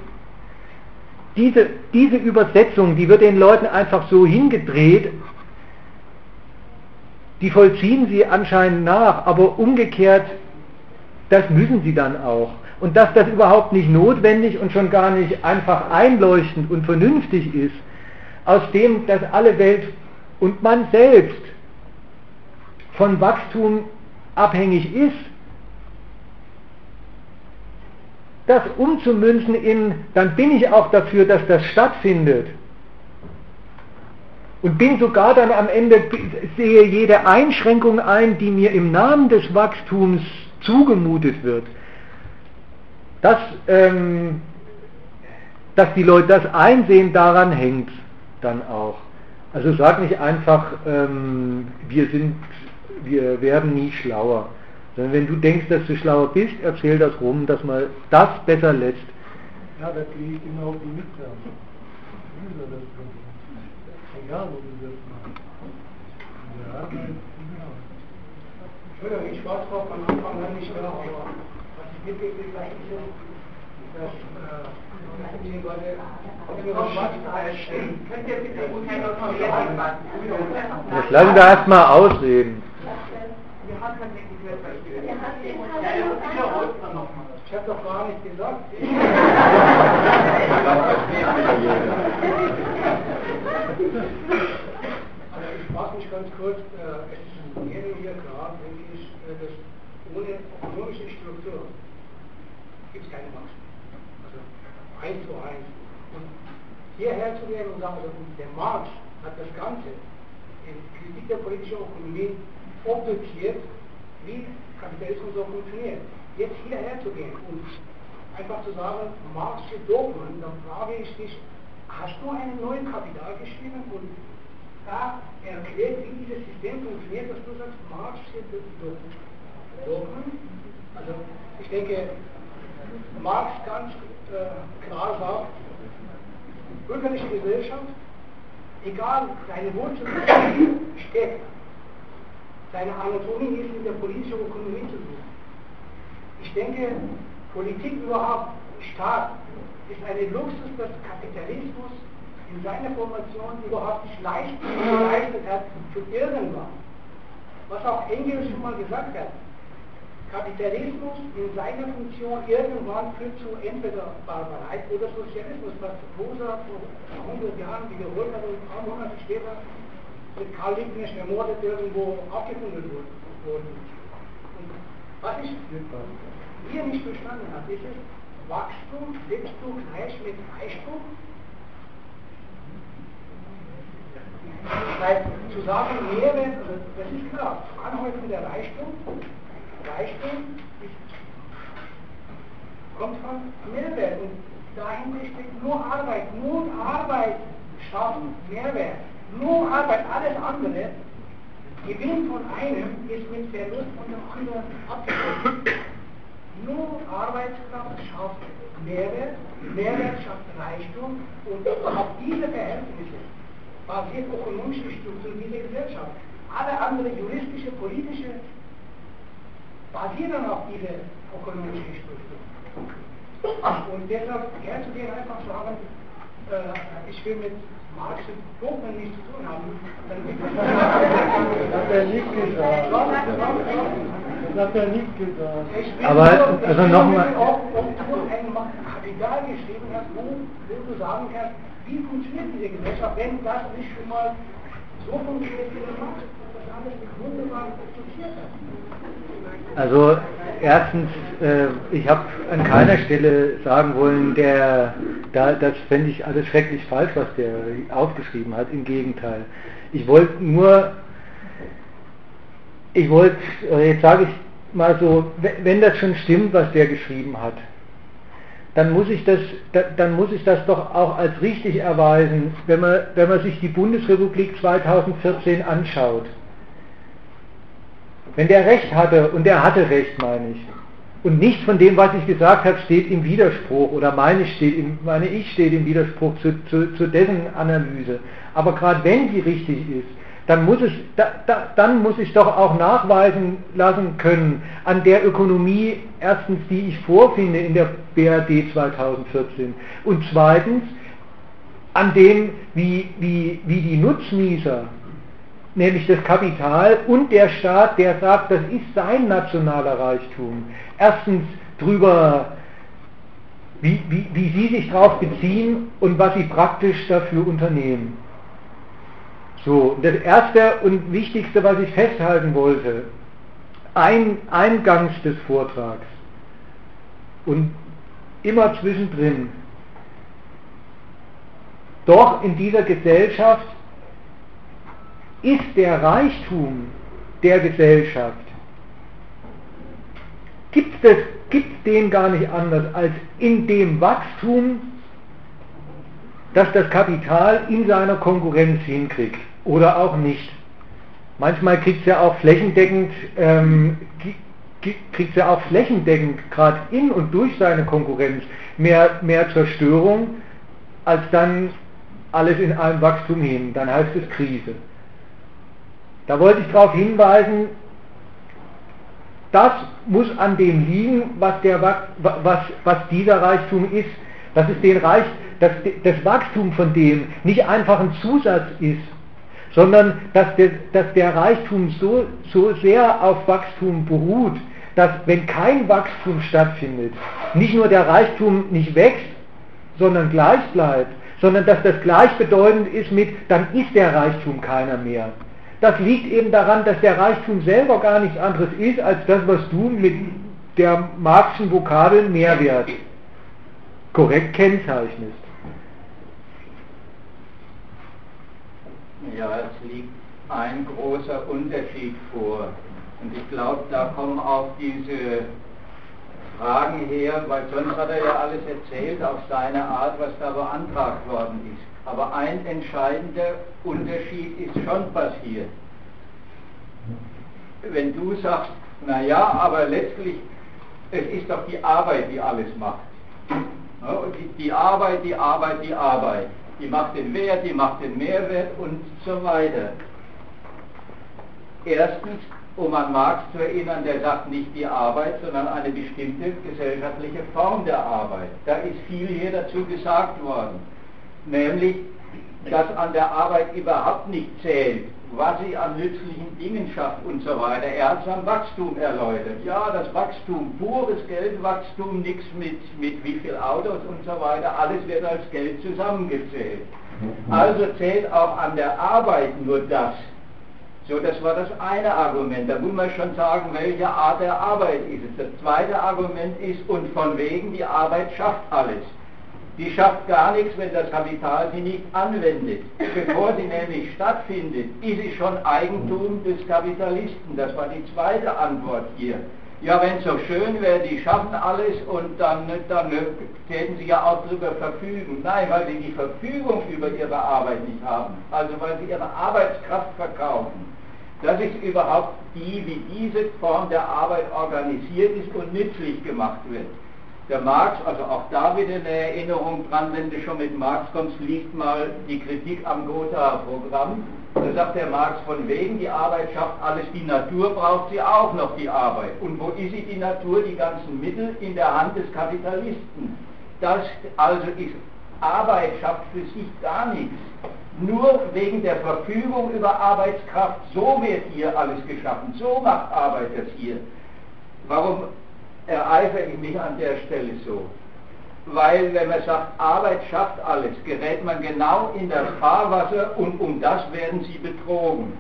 Diese, diese Übersetzung, die wird den Leuten einfach so hingedreht, die vollziehen sie anscheinend nach, aber umgekehrt, das müssen sie dann auch. Und dass das überhaupt nicht notwendig und schon gar nicht einfach einleuchtend und vernünftig ist, aus dem, dass alle Welt und man selbst von Wachstum abhängig ist, das umzumünzen in, dann bin ich auch dafür, dass das stattfindet. Und bin sogar dann am Ende, sehe jede Einschränkung ein, die mir im Namen des Wachstums zugemutet wird. Das, ähm, dass die Leute das einsehen, daran hängt dann auch. Also sag nicht einfach, ähm, wir sind, wir werden nie schlauer. Sondern wenn du denkst, dass du schlauer bist, erzähl das rum, dass man das besser lässt. Ja, da kriege ich genau die Mitte. Egal, wo du das machst. Ja, genau. Entschuldigung, ich war zwar von Anfang an nicht da, aber was ich mitgekriegt habe, ist, dass äh, die Leute Könnt ihr bitte Jetzt lassen wir erstmal ausreden. Wir haben kein ich habe doch gar nicht gesagt. ich frage mich ganz kurz, äh, es ist jedem hier klar, denke ich, äh, dass ohne ökonomische Struktur gibt es keine Wachstum. Also eins zu eins. Und hierher zu gehen und sagen, also der Marx hat das Ganze in Kritik der politischen Ökonomie obduziert, wie Kapitalismus so funktioniert. Jetzt hierher zu gehen und einfach zu sagen, Marxische Dogmen, dann frage ich dich, hast du einen neuen Kapital geschrieben und da erklärt, wie dieses System funktioniert, dass du sagst, Marxische Dogmen? Also ich denke, Marx ganz äh, klar sagt, bürgerliche Gesellschaft, egal seine Wurzeln steckt, seine Anatomie ist in der politischen Ökonomie zu suchen. Ich denke, Politik überhaupt, Staat, ist eine Luxus, dass Kapitalismus in seiner Formation überhaupt nicht leicht geleistet hat für irgendwann. Was auch Engels schon mal gesagt hat, Kapitalismus in seiner Funktion irgendwann führt zu entweder Barbarei oder Sozialismus, was Rosa vor 100 Jahren wiederholt hat und ein paar Monate später mit Karl Liebknecht ermordet irgendwo aufgefunden wurden. Was ich hier nicht verstanden habe, ist es, Wachstum setzt du mit Reichtum? Weil zu sagen, Mehrwert, also das ist klar, Anhäufung der Reichtum, Reichtum kommt von Mehrwert. Und dahinter steckt nur Arbeit, nur Arbeit schaffen, Mehrwert, nur Arbeit, alles andere. Gewinn von einem ist mit Verlust von dem anderen abgedeckt. Nur Arbeitskraft schafft Mehrwert, Mehrwert schafft Reichtum und auf diese Verhältnisse basiert ökonomische Struktur dieser Gesellschaft. Alle anderen juristische, politische basieren auf dieser ökonomischen Struktur. Und deshalb dir einfach sagen, äh, ich will mit Marx und Hoffmann nichts zu tun haben. Dann Das hat er nicht gesagt. Das hat er nicht gesagt. Ich will Aber, nur, also ich will noch mal- nur, Ob, ob du ein Kapital geschrieben hast, wo, wo du sagen kannst, wie funktioniert diese Gesellschaft, wenn das nicht schon mal so funktioniert, wie machst, dass das alles wunderbar funktioniert hat. Also erstens, äh, ich habe an keiner Stelle sagen wollen, der, da, das fände ich alles schrecklich falsch, was der aufgeschrieben hat. Im Gegenteil. Ich wollte nur, ich wollte, äh, jetzt sage ich mal so, we- wenn das schon stimmt, was der geschrieben hat, dann muss ich das, da- dann muss ich das doch auch als richtig erweisen, wenn man, wenn man sich die Bundesrepublik 2014 anschaut. Wenn der Recht hatte, und der hatte Recht, meine ich, und nichts von dem, was ich gesagt habe, steht im Widerspruch, oder meine, steht im, meine ich steht im Widerspruch zu, zu, zu dessen Analyse. Aber gerade wenn die richtig ist, dann muss, es, da, da, dann muss ich doch auch nachweisen lassen können an der Ökonomie, erstens, die ich vorfinde in der BRD 2014, und zweitens an dem, wie, wie, wie die Nutznießer nämlich das Kapital und der Staat, der sagt, das ist sein nationaler Reichtum. Erstens drüber, wie, wie, wie sie sich darauf beziehen und was sie praktisch dafür unternehmen. So, das erste und wichtigste, was ich festhalten wollte, ein, eingangs des Vortrags und immer zwischendrin, doch in dieser Gesellschaft ist der Reichtum der Gesellschaft, gibt es gibt den gar nicht anders als in dem Wachstum, das das Kapital in seiner Konkurrenz hinkriegt oder auch nicht. Manchmal kriegt es ja auch flächendeckend, ähm, kriegt ja auch flächendeckend gerade in und durch seine Konkurrenz mehr, mehr Zerstörung als dann alles in einem Wachstum hin. Dann heißt es Krise. Da wollte ich darauf hinweisen, das muss an dem liegen, was, der, was, was dieser Reichtum ist, dass es den Reich, dass das Wachstum von dem nicht einfach ein Zusatz ist, sondern dass der, dass der Reichtum so, so sehr auf Wachstum beruht, dass wenn kein Wachstum stattfindet, nicht nur der Reichtum nicht wächst, sondern gleich bleibt, sondern dass das gleichbedeutend ist mit, dann ist der Reichtum keiner mehr. Das liegt eben daran, dass der Reichtum selber gar nichts anderes ist, als das, was du mit der Marxischen Vokabel Mehrwert korrekt kennzeichnest. Ja, es liegt ein großer Unterschied vor. Und ich glaube, da kommen auch diese Fragen her, weil sonst hat er ja alles erzählt auf seine Art, was da beantragt worden ist. Aber ein entscheidender Unterschied ist schon passiert. Wenn du sagst, naja, aber letztlich, es ist doch die Arbeit, die alles macht. Die, Arbeit, die Arbeit, die Arbeit. Die macht den Wert, die macht den Mehrwert und so weiter. Erstens, um an Marx zu erinnern, der sagt nicht die Arbeit, sondern eine bestimmte gesellschaftliche Form der Arbeit. Da ist viel hier dazu gesagt worden nämlich, dass an der Arbeit überhaupt nicht zählt, was sie an nützlichen Dingen schafft und so weiter. Er hat es am Wachstum erläutert. Ja, das Wachstum, pures Geldwachstum, nichts mit, mit wie viel Autos und so weiter, alles wird als Geld zusammengezählt. Also zählt auch an der Arbeit nur das. So, das war das eine Argument. Da muss man schon sagen, welche Art der Arbeit ist es. Das zweite Argument ist, und von wegen, die Arbeit schafft alles. Die schafft gar nichts, wenn das Kapital sie nicht anwendet. Bevor sie nämlich stattfindet, ist sie schon Eigentum des Kapitalisten. Das war die zweite Antwort hier. ja, wenn es so schön wäre, die schaffen alles und dann, dann täten sie ja auch darüber verfügen. Nein, weil sie die Verfügung über ihre Arbeit nicht haben. Also weil sie ihre Arbeitskraft verkaufen. Das ist überhaupt die, wie diese Form der Arbeit organisiert ist und nützlich gemacht wird. Der Marx, also auch da wieder eine Erinnerung dran, wenn du schon mit Marx kommst, liest mal die Kritik am Gotha-Programm. Da sagt der Marx von wegen, die Arbeit schafft alles, die Natur braucht sie auch noch die Arbeit. Und wo ist sie, die Natur? Die ganzen Mittel in der Hand des Kapitalisten. Das also ist, Arbeit schafft für sich gar nichts. Nur wegen der Verfügung über Arbeitskraft, so wird hier alles geschaffen, so macht Arbeit das hier. Warum ereifere ich mich an der Stelle so? Weil wenn man sagt, Arbeit schafft alles, gerät man genau in das Fahrwasser und um das werden sie betrogen.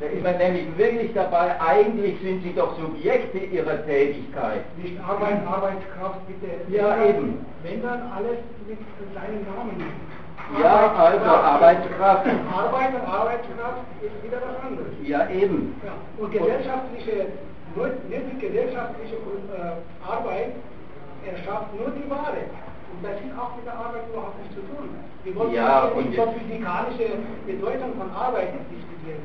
Da ist man nämlich wirklich dabei, eigentlich sind sie doch Subjekte ihrer Tätigkeit. Nicht Arbeit, Arbeitskraft, bitte. Ja, eben. Wenn dann alles mit seinem Namen. Ja, also Arbeitskraft. Arbeit und Arbeitskraft ist wieder was anderes. Ja, eben. Ja. Und gesellschaftliche, nur, nicht die gesellschaftliche äh, Arbeit erschafft nur die Ware. Und das hat auch mit der Arbeit überhaupt nichts zu tun. Wir wollen Ja, ja nicht die physikalische Bedeutung von Arbeit diskutieren.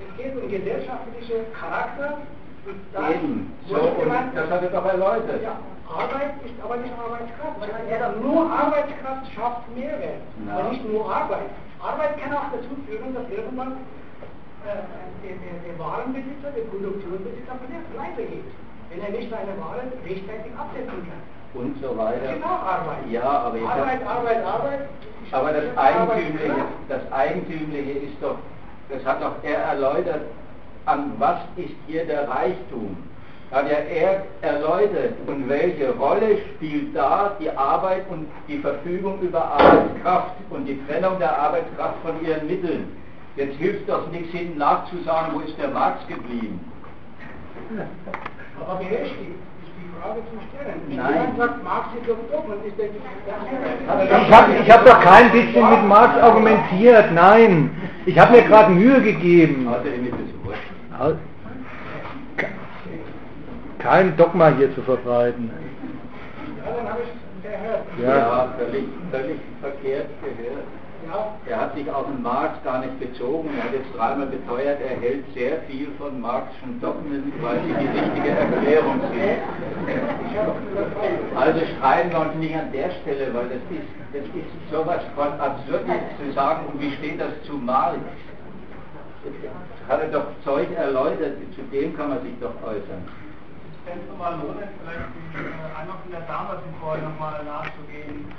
Es geht um gesellschaftliche Charakter. Und Eben. So, und man- das hat er doch erläutert. ja, Arbeit ist aber nicht Arbeitskraft. Nur Arbeitskraft schafft Mehrwert. Ja. Aber nicht nur Arbeit. Arbeit kann auch dazu führen, dass irgendwann äh, der, der, der Warenbesitzer, der Produktionsbesitzer pleite geht. Wenn er nicht seine Waren rechtzeitig absetzen kann. Und so weiter. auch Arbeit. Ja, aber jetzt Arbeit, Arbeit, Arbeit. Aber das Eigentümliche, das Eigentümliche ist doch, das hat doch er erläutert, an was ist hier der Reichtum? Hat ja er erläutert, und welche Rolle spielt da die Arbeit und die Verfügung über Arbeitskraft und die Trennung der Arbeitskraft von ihren Mitteln. Jetzt hilft doch nichts hinten nachzusagen, wo ist der Marx geblieben? Aber berechtigt ist die Frage zu stellen. Nein. jemand sagt, Marx ist doch dumm, und ist der, das Ich habe ich hab doch kein bisschen mit Marx argumentiert, nein. Ich habe mir gerade Mühe gegeben. Es. Kein Dogma hier zu verbreiten. Ja, dann habe ich gehört. Ja. Ja, völlig, völlig verkehrt gehört. Er hat sich auf den Marx gar nicht bezogen. Er hat jetzt dreimal beteuert, er hält sehr viel von Marxischen Dogmen, weil sie die richtige Erklärung sind. Also streiten wir uns nicht an der Stelle, weil das ist, das ist sowas von absurd zu sagen, und wie steht das zu Marx? Hat er doch Zeug erläutert, zu dem kann man sich doch äußern. Ich fände es nochmal lohnend, vielleicht äh, einmal von der Dame von vorhin nochmal nachzugehen,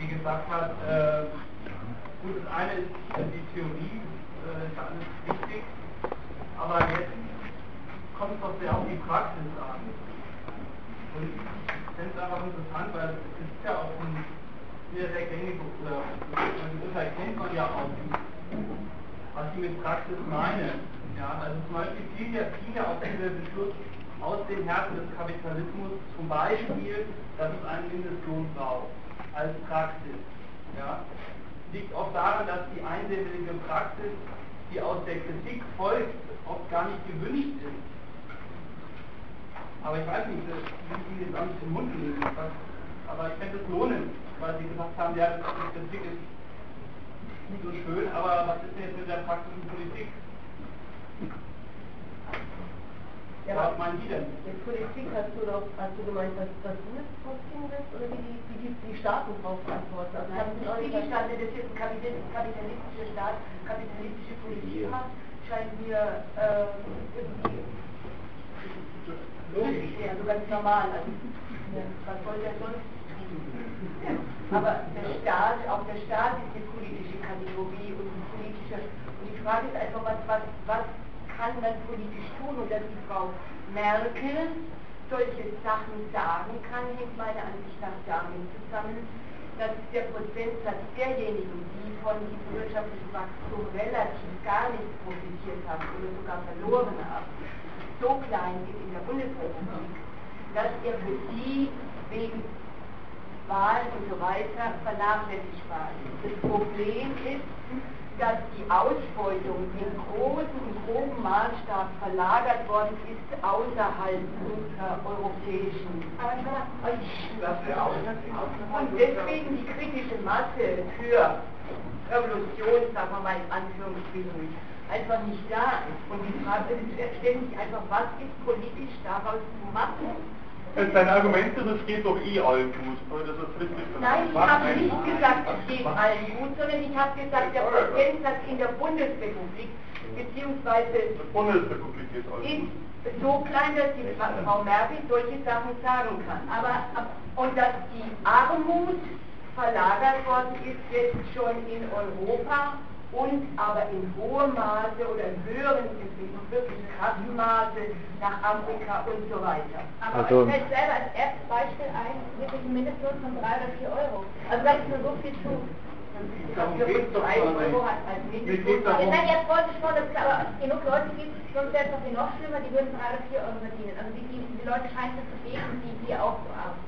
die gesagt hat, äh, gut, das eine ist äh, die Theorie, äh, ist ja alles wichtig, aber jetzt kommt es doch sehr auf die Praxis an. Und ich finde es einfach interessant, weil es ist ja auch ein sehr, sehr gängig, oder die Urteil kennt man ja auch, was ich mit Praxis meine. Ja, also zum Beispiel fiel ja, fiel ja auch dieser Beschluss aus den Herzen des Kapitalismus, zum Beispiel, dass es einen Mindestlohn braucht, als Praxis. Ja, liegt oft daran, dass die einseitige Praxis, die aus der Kritik folgt, oft gar nicht gewünscht ist. Aber ich weiß nicht, will ich Ihnen jetzt auch nicht Mund was- aber ich fände es lohnend, weil Sie gesagt haben, ja, die Kritik ist gut und schön, aber was ist denn jetzt mit der praktischen Politik? Ja, Was meinen die denn? Mit Politik hast du doch, hast du gemeint, dass, dass du jetzt draufziehen willst oder wie die, wie die, die Staaten drauf antworten? Also Nein, nicht wie die Stadt, das jetzt ein kapital- kapitalistischer Staat, kapitalistische Politik macht, scheint mir äh, irgendwie logisch, ja, so ganz normal. Also, ja, was soll der sonst? Aber der Staat, auch der Staat ist eine politische Kategorie und ein politischer. Und die Frage ist einfach, was, was, was kann man politisch tun? Und dass die Frau Merkel solche Sachen sagen kann, hängt meiner Ansicht nach damit zusammen, dass der Prozentsatz derjenigen, die von diesem wirtschaftlichen Wachstum relativ gar nicht profitiert haben oder sogar verloren haben, so klein ist in der Bundesrepublik, dass er für sie wegen Wahlen und so weiter vernachlässigbar ist. Das Problem ist, dass die Ausbeutung in großen und groben Maßstab verlagert worden ist außerhalb unserer europäischen. Und deswegen die kritische Masse für Revolution, sagen wir mal in Anführungsstrichen, einfach nicht da ist. Und die Frage stellt sich einfach, was ist politisch daraus zu machen? Dein Argument ist, es geht doch eh allen gut. Das ist richtig. Nein, ich habe nicht gesagt, es geht allen gut, sondern ich habe gesagt, der Prozentsatz in der Bundesrepublik beziehungsweise Bundesrepublik ist allen ist so klein, dass die Frau Merkel solche Sachen sagen kann. Aber und dass die Armut verlagert worden ist jetzt schon in Europa und aber in hohem Maße oder in höheren, wirklich krassen Maße nach Afrika und so weiter. Aber Also- ich fällt selber als erstes Beispiel ein, wirklich ein Mindestlohn von 3 oder 4 Euro. Also das ist nur so viel zu. Darum geht's doch Drei gar Euro nicht. hat als Mir Mindestlohn. geht's darum- Ja, jetzt wollte ich schon, dass es aber genug Leute gibt, sonst wäre es doch noch schlimmer, die würden 3 oder 4 Euro verdienen. Also die, die, die Leute scheinen es zu geben, die hier auch so haben.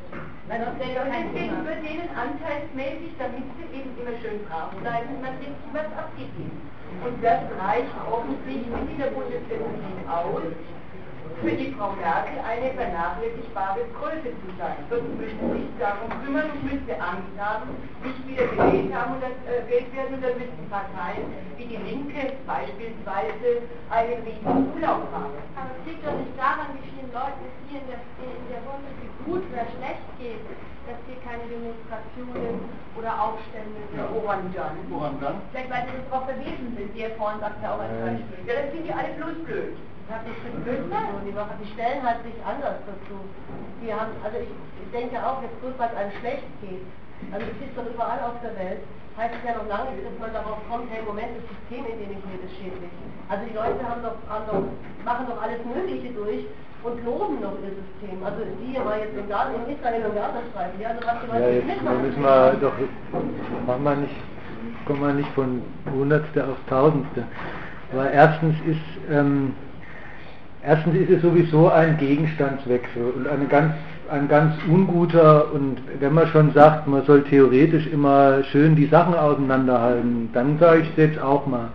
Ja und deswegen wird denen anteilsmäßig, damit sie eben immer schön brav bleiben, man richtig was abgegeben. Und das reicht offensichtlich in der Bundesrepublik aus, für die Frau Merkel eine vernachlässigbare Größe zu sein. Sonst müsste sie sich darum kümmern und müsste Angst haben, nicht wieder gewählt haben und das, äh, gewählt werden und dann müssten Parteien wie die Linke beispielsweise einen riesigen Urlaub haben. Aber es liegt doch nicht daran, wie vielen Leuten es hier in der, in der Bundesrepublik gut oder schlecht geht, dass hier keine Demonstrationen oder Aufstände sind. Ja, woran dann? Woran dann? Vielleicht weil sie das drauf verwiesen sind, wie ihr vorhin sagte, auch als Nein. Beispiel. Ja, das sind die alle bloß blöd. Ich habe nicht blöd so, die, machen, die stellen halt sich anders dazu. Die haben, also ich, ich denke auch, jetzt bloß weil es einem schlecht geht, also es ist doch überall auf der Welt, heißt es ja noch lange nicht, dass man darauf kommt, hey, Moment, das System, in dem ich lebe, ist schädlich. Also die Leute haben doch, haben doch, machen doch alles Mögliche durch und loben noch ihr System. Also die hier mal jetzt in, Gaza, in Israel und Gazastreifen, ja, also was die Leute Ja, nicht jetzt mitmachen. müssen wir doch, machen wir nicht, kommen wir nicht von Hundertste auf Tausendste. Aber erstens ist, ähm, erstens ist es sowieso ein Gegenstandswechsel und eine ganz, ein ganz unguter und wenn man schon sagt, man soll theoretisch immer schön die Sachen auseinanderhalten, dann sage ich es jetzt auch mal.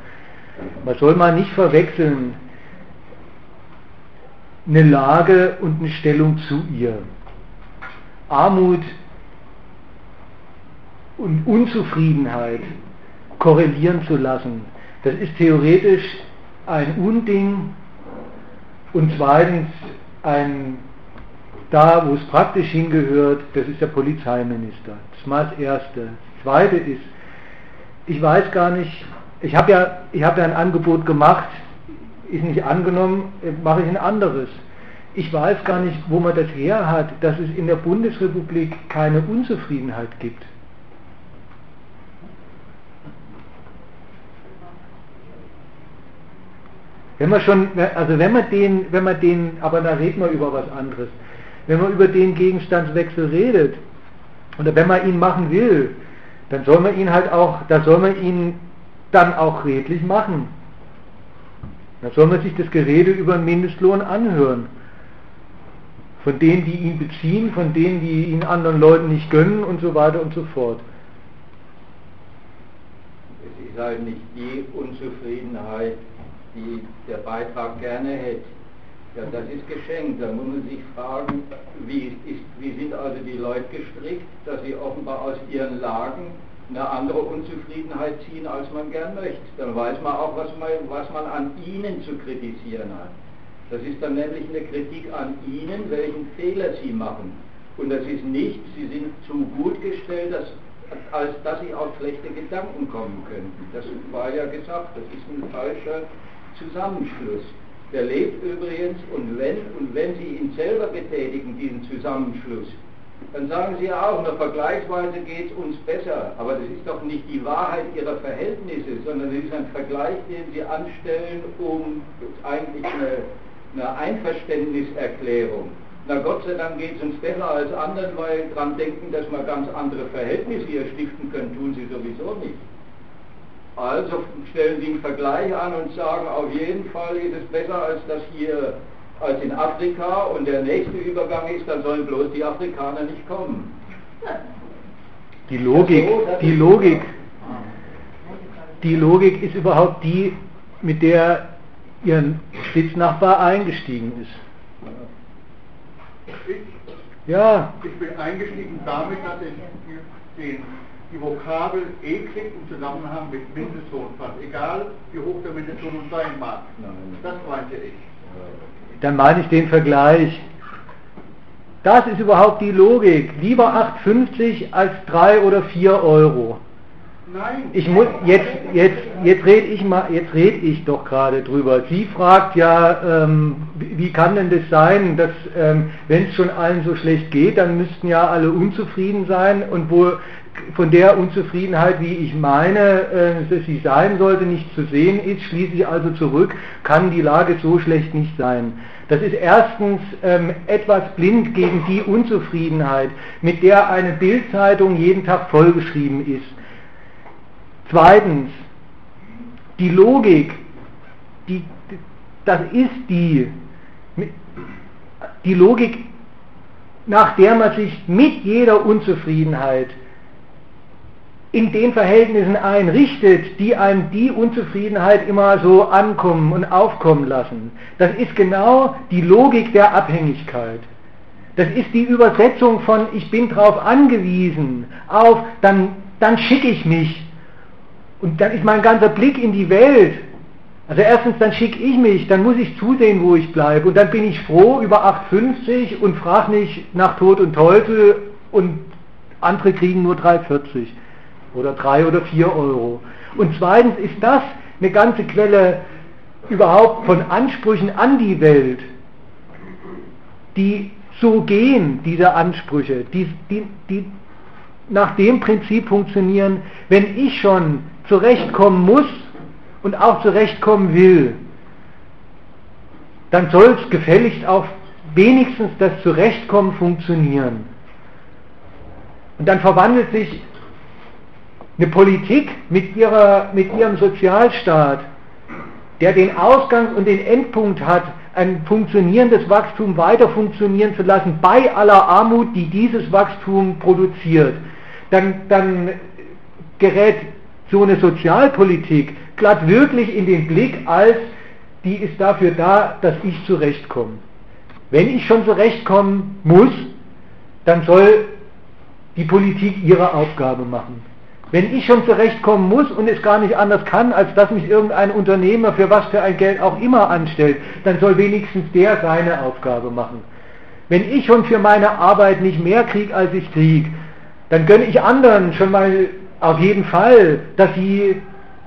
Man soll mal nicht verwechseln eine Lage und eine Stellung zu ihr. Armut und Unzufriedenheit korrelieren zu lassen, das ist theoretisch ein Unding und zweitens ein da, wo es praktisch hingehört, das ist der Polizeiminister. Das ist mal das Erste. Das Zweite ist, ich weiß gar nicht, ich habe ja, habe ja ein Angebot gemacht, ist nicht angenommen, mache ich ein anderes. Ich weiß gar nicht, wo man das her hat, dass es in der Bundesrepublik keine Unzufriedenheit gibt. Wenn man schon, also wenn man den, wenn man den, aber da reden wir über was anderes. Wenn man über den Gegenstandswechsel redet, oder wenn man ihn machen will, dann soll man ihn halt auch, da soll man ihn dann auch redlich machen. Da soll man sich das Gerede über Mindestlohn anhören. Von denen, die ihn beziehen, von denen, die ihn anderen Leuten nicht gönnen und so weiter und so fort. Es ist halt nicht die Unzufriedenheit, die der Beitrag gerne hätte. Ja, das ist geschenkt. Da muss man sich fragen, wie, ist, wie sind also die Leute gestrickt, dass sie offenbar aus ihren Lagen eine andere Unzufriedenheit ziehen, als man gern möchte. Dann weiß man auch, was man, was man an ihnen zu kritisieren hat. Das ist dann nämlich eine Kritik an ihnen, welchen Fehler sie machen. Und das ist nicht, sie sind zu gut gestellt, dass, als dass sie auf schlechte Gedanken kommen könnten. Das war ja gesagt, das ist ein falscher Zusammenschluss. Der lebt übrigens und wenn, und wenn Sie ihn selber betätigen, diesen Zusammenschluss, dann sagen Sie auch, nur vergleichsweise geht es uns besser. Aber das ist doch nicht die Wahrheit Ihrer Verhältnisse, sondern es ist ein Vergleich, den Sie anstellen, um eigentlich eine, eine Einverständniserklärung. Na Gott sei Dank geht es uns besser als anderen, weil dran denken, dass wir ganz andere Verhältnisse hier stiften können, tun Sie sowieso nicht. Also stellen Sie einen Vergleich an und sagen, auf jeden Fall ist es besser als das hier, als in Afrika und der nächste Übergang ist, dann sollen bloß die Afrikaner nicht kommen. Die Logik, so, die ist- Logik, die Logik ist überhaupt die, mit der Ihr Sitznachbar eingestiegen ist. Ich, Ja, ich bin eingestiegen damit, dass ich den, die Vokabel eklig im Zusammenhang mit Mindestlohn fand, egal wie hoch der Mindestlohn sein mag. Das meinte ich. dann meine ich den Vergleich. Das ist überhaupt die Logik. Lieber 8,50 als 3 oder 4 Euro. Nein. Ich muss jetzt jetzt jetzt rede ich mal jetzt rede ich doch gerade drüber. Sie fragt ja, ähm, wie wie kann denn das sein, dass ähm, wenn es schon allen so schlecht geht, dann müssten ja alle unzufrieden sein und wo von der Unzufriedenheit, wie ich meine, äh, dass sie sein sollte, nicht zu sehen ist, schließe ich also zurück, kann die Lage so schlecht nicht sein. Das ist erstens ähm, etwas blind gegen die Unzufriedenheit, mit der eine Bildzeitung jeden Tag vollgeschrieben ist. Zweitens, die Logik, die, das ist die, die Logik, nach der man sich mit jeder Unzufriedenheit in den Verhältnissen einrichtet, die einem die Unzufriedenheit immer so ankommen und aufkommen lassen. Das ist genau die Logik der Abhängigkeit. Das ist die Übersetzung von ich bin darauf angewiesen, auf dann, dann schicke ich mich. Und dann ist mein ganzer Blick in die Welt. Also erstens, dann schicke ich mich, dann muss ich zusehen, wo ich bleibe. Und dann bin ich froh über 8,50 und frage nicht nach Tod und Teufel und andere kriegen nur 3,40 oder 3 oder 4 Euro. Und zweitens ist das eine ganze Quelle überhaupt von Ansprüchen an die Welt, die so gehen, diese Ansprüche, die, die, die nach dem Prinzip funktionieren, wenn ich schon zurechtkommen muss und auch zurechtkommen will, dann soll es gefälligst auch wenigstens das Zurechtkommen funktionieren. Und dann verwandelt sich eine Politik mit, ihrer, mit ihrem Sozialstaat, der den Ausgangs- und den Endpunkt hat, ein funktionierendes Wachstum weiter funktionieren zu lassen, bei aller Armut, die dieses Wachstum produziert, dann, dann gerät so eine Sozialpolitik glatt wirklich in den Blick als, die ist dafür da, dass ich zurechtkomme. Wenn ich schon zurechtkommen muss, dann soll die Politik ihre Aufgabe machen. Wenn ich schon zurechtkommen muss und es gar nicht anders kann, als dass mich irgendein Unternehmer für was für ein Geld auch immer anstellt, dann soll wenigstens der seine Aufgabe machen. Wenn ich schon für meine Arbeit nicht mehr kriege, als ich kriege, dann gönne ich anderen schon mal auf jeden Fall, dass sie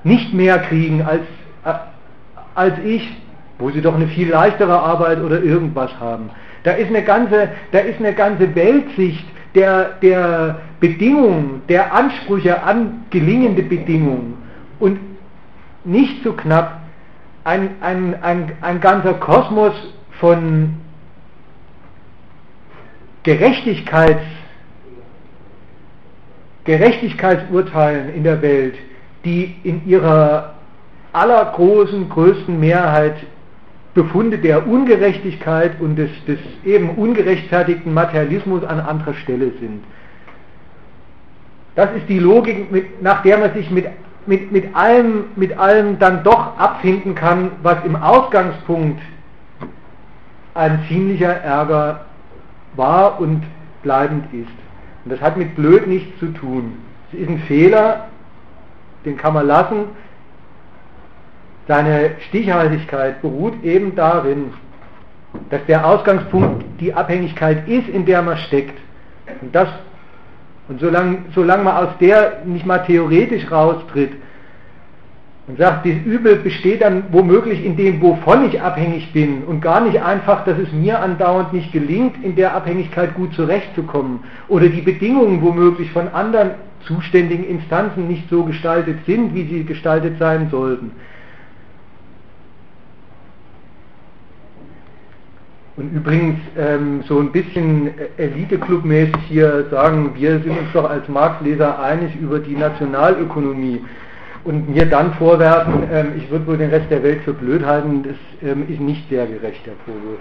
nicht mehr kriegen als, äh, als ich, wo sie doch eine viel leichtere Arbeit oder irgendwas haben. Da ist eine ganze, da ist eine ganze Weltsicht der, der Bedingungen, der Ansprüche an gelingende Bedingungen und nicht zu knapp ein, ein, ein, ein ganzer Kosmos von Gerechtigkeits, Gerechtigkeitsurteilen in der Welt, die in ihrer allergroßen, größten Mehrheit Befunde der Ungerechtigkeit und des, des eben ungerechtfertigten Materialismus an anderer Stelle sind. Das ist die Logik, mit, nach der man sich mit, mit, mit, allem, mit allem dann doch abfinden kann, was im Ausgangspunkt ein ziemlicher Ärger war und bleibend ist. Und das hat mit blöd nichts zu tun. Es ist ein Fehler, den kann man lassen. Seine Stichhaltigkeit beruht eben darin, dass der Ausgangspunkt die Abhängigkeit ist, in der man steckt. Und, das, und solange, solange man aus der nicht mal theoretisch raustritt, und sagt, das Übel besteht dann womöglich in dem, wovon ich abhängig bin und gar nicht einfach, dass es mir andauernd nicht gelingt, in der Abhängigkeit gut zurechtzukommen oder die Bedingungen womöglich von anderen zuständigen Instanzen nicht so gestaltet sind, wie sie gestaltet sein sollten. Und übrigens ähm, so ein bisschen Elite-Club-mäßig hier sagen, wir sind uns doch als Marktleser einig über die Nationalökonomie und mir dann vorwerfen, ähm, ich würde wohl den Rest der Welt für blöd halten, das ähm, ist nicht sehr gerecht, der Vorwurf.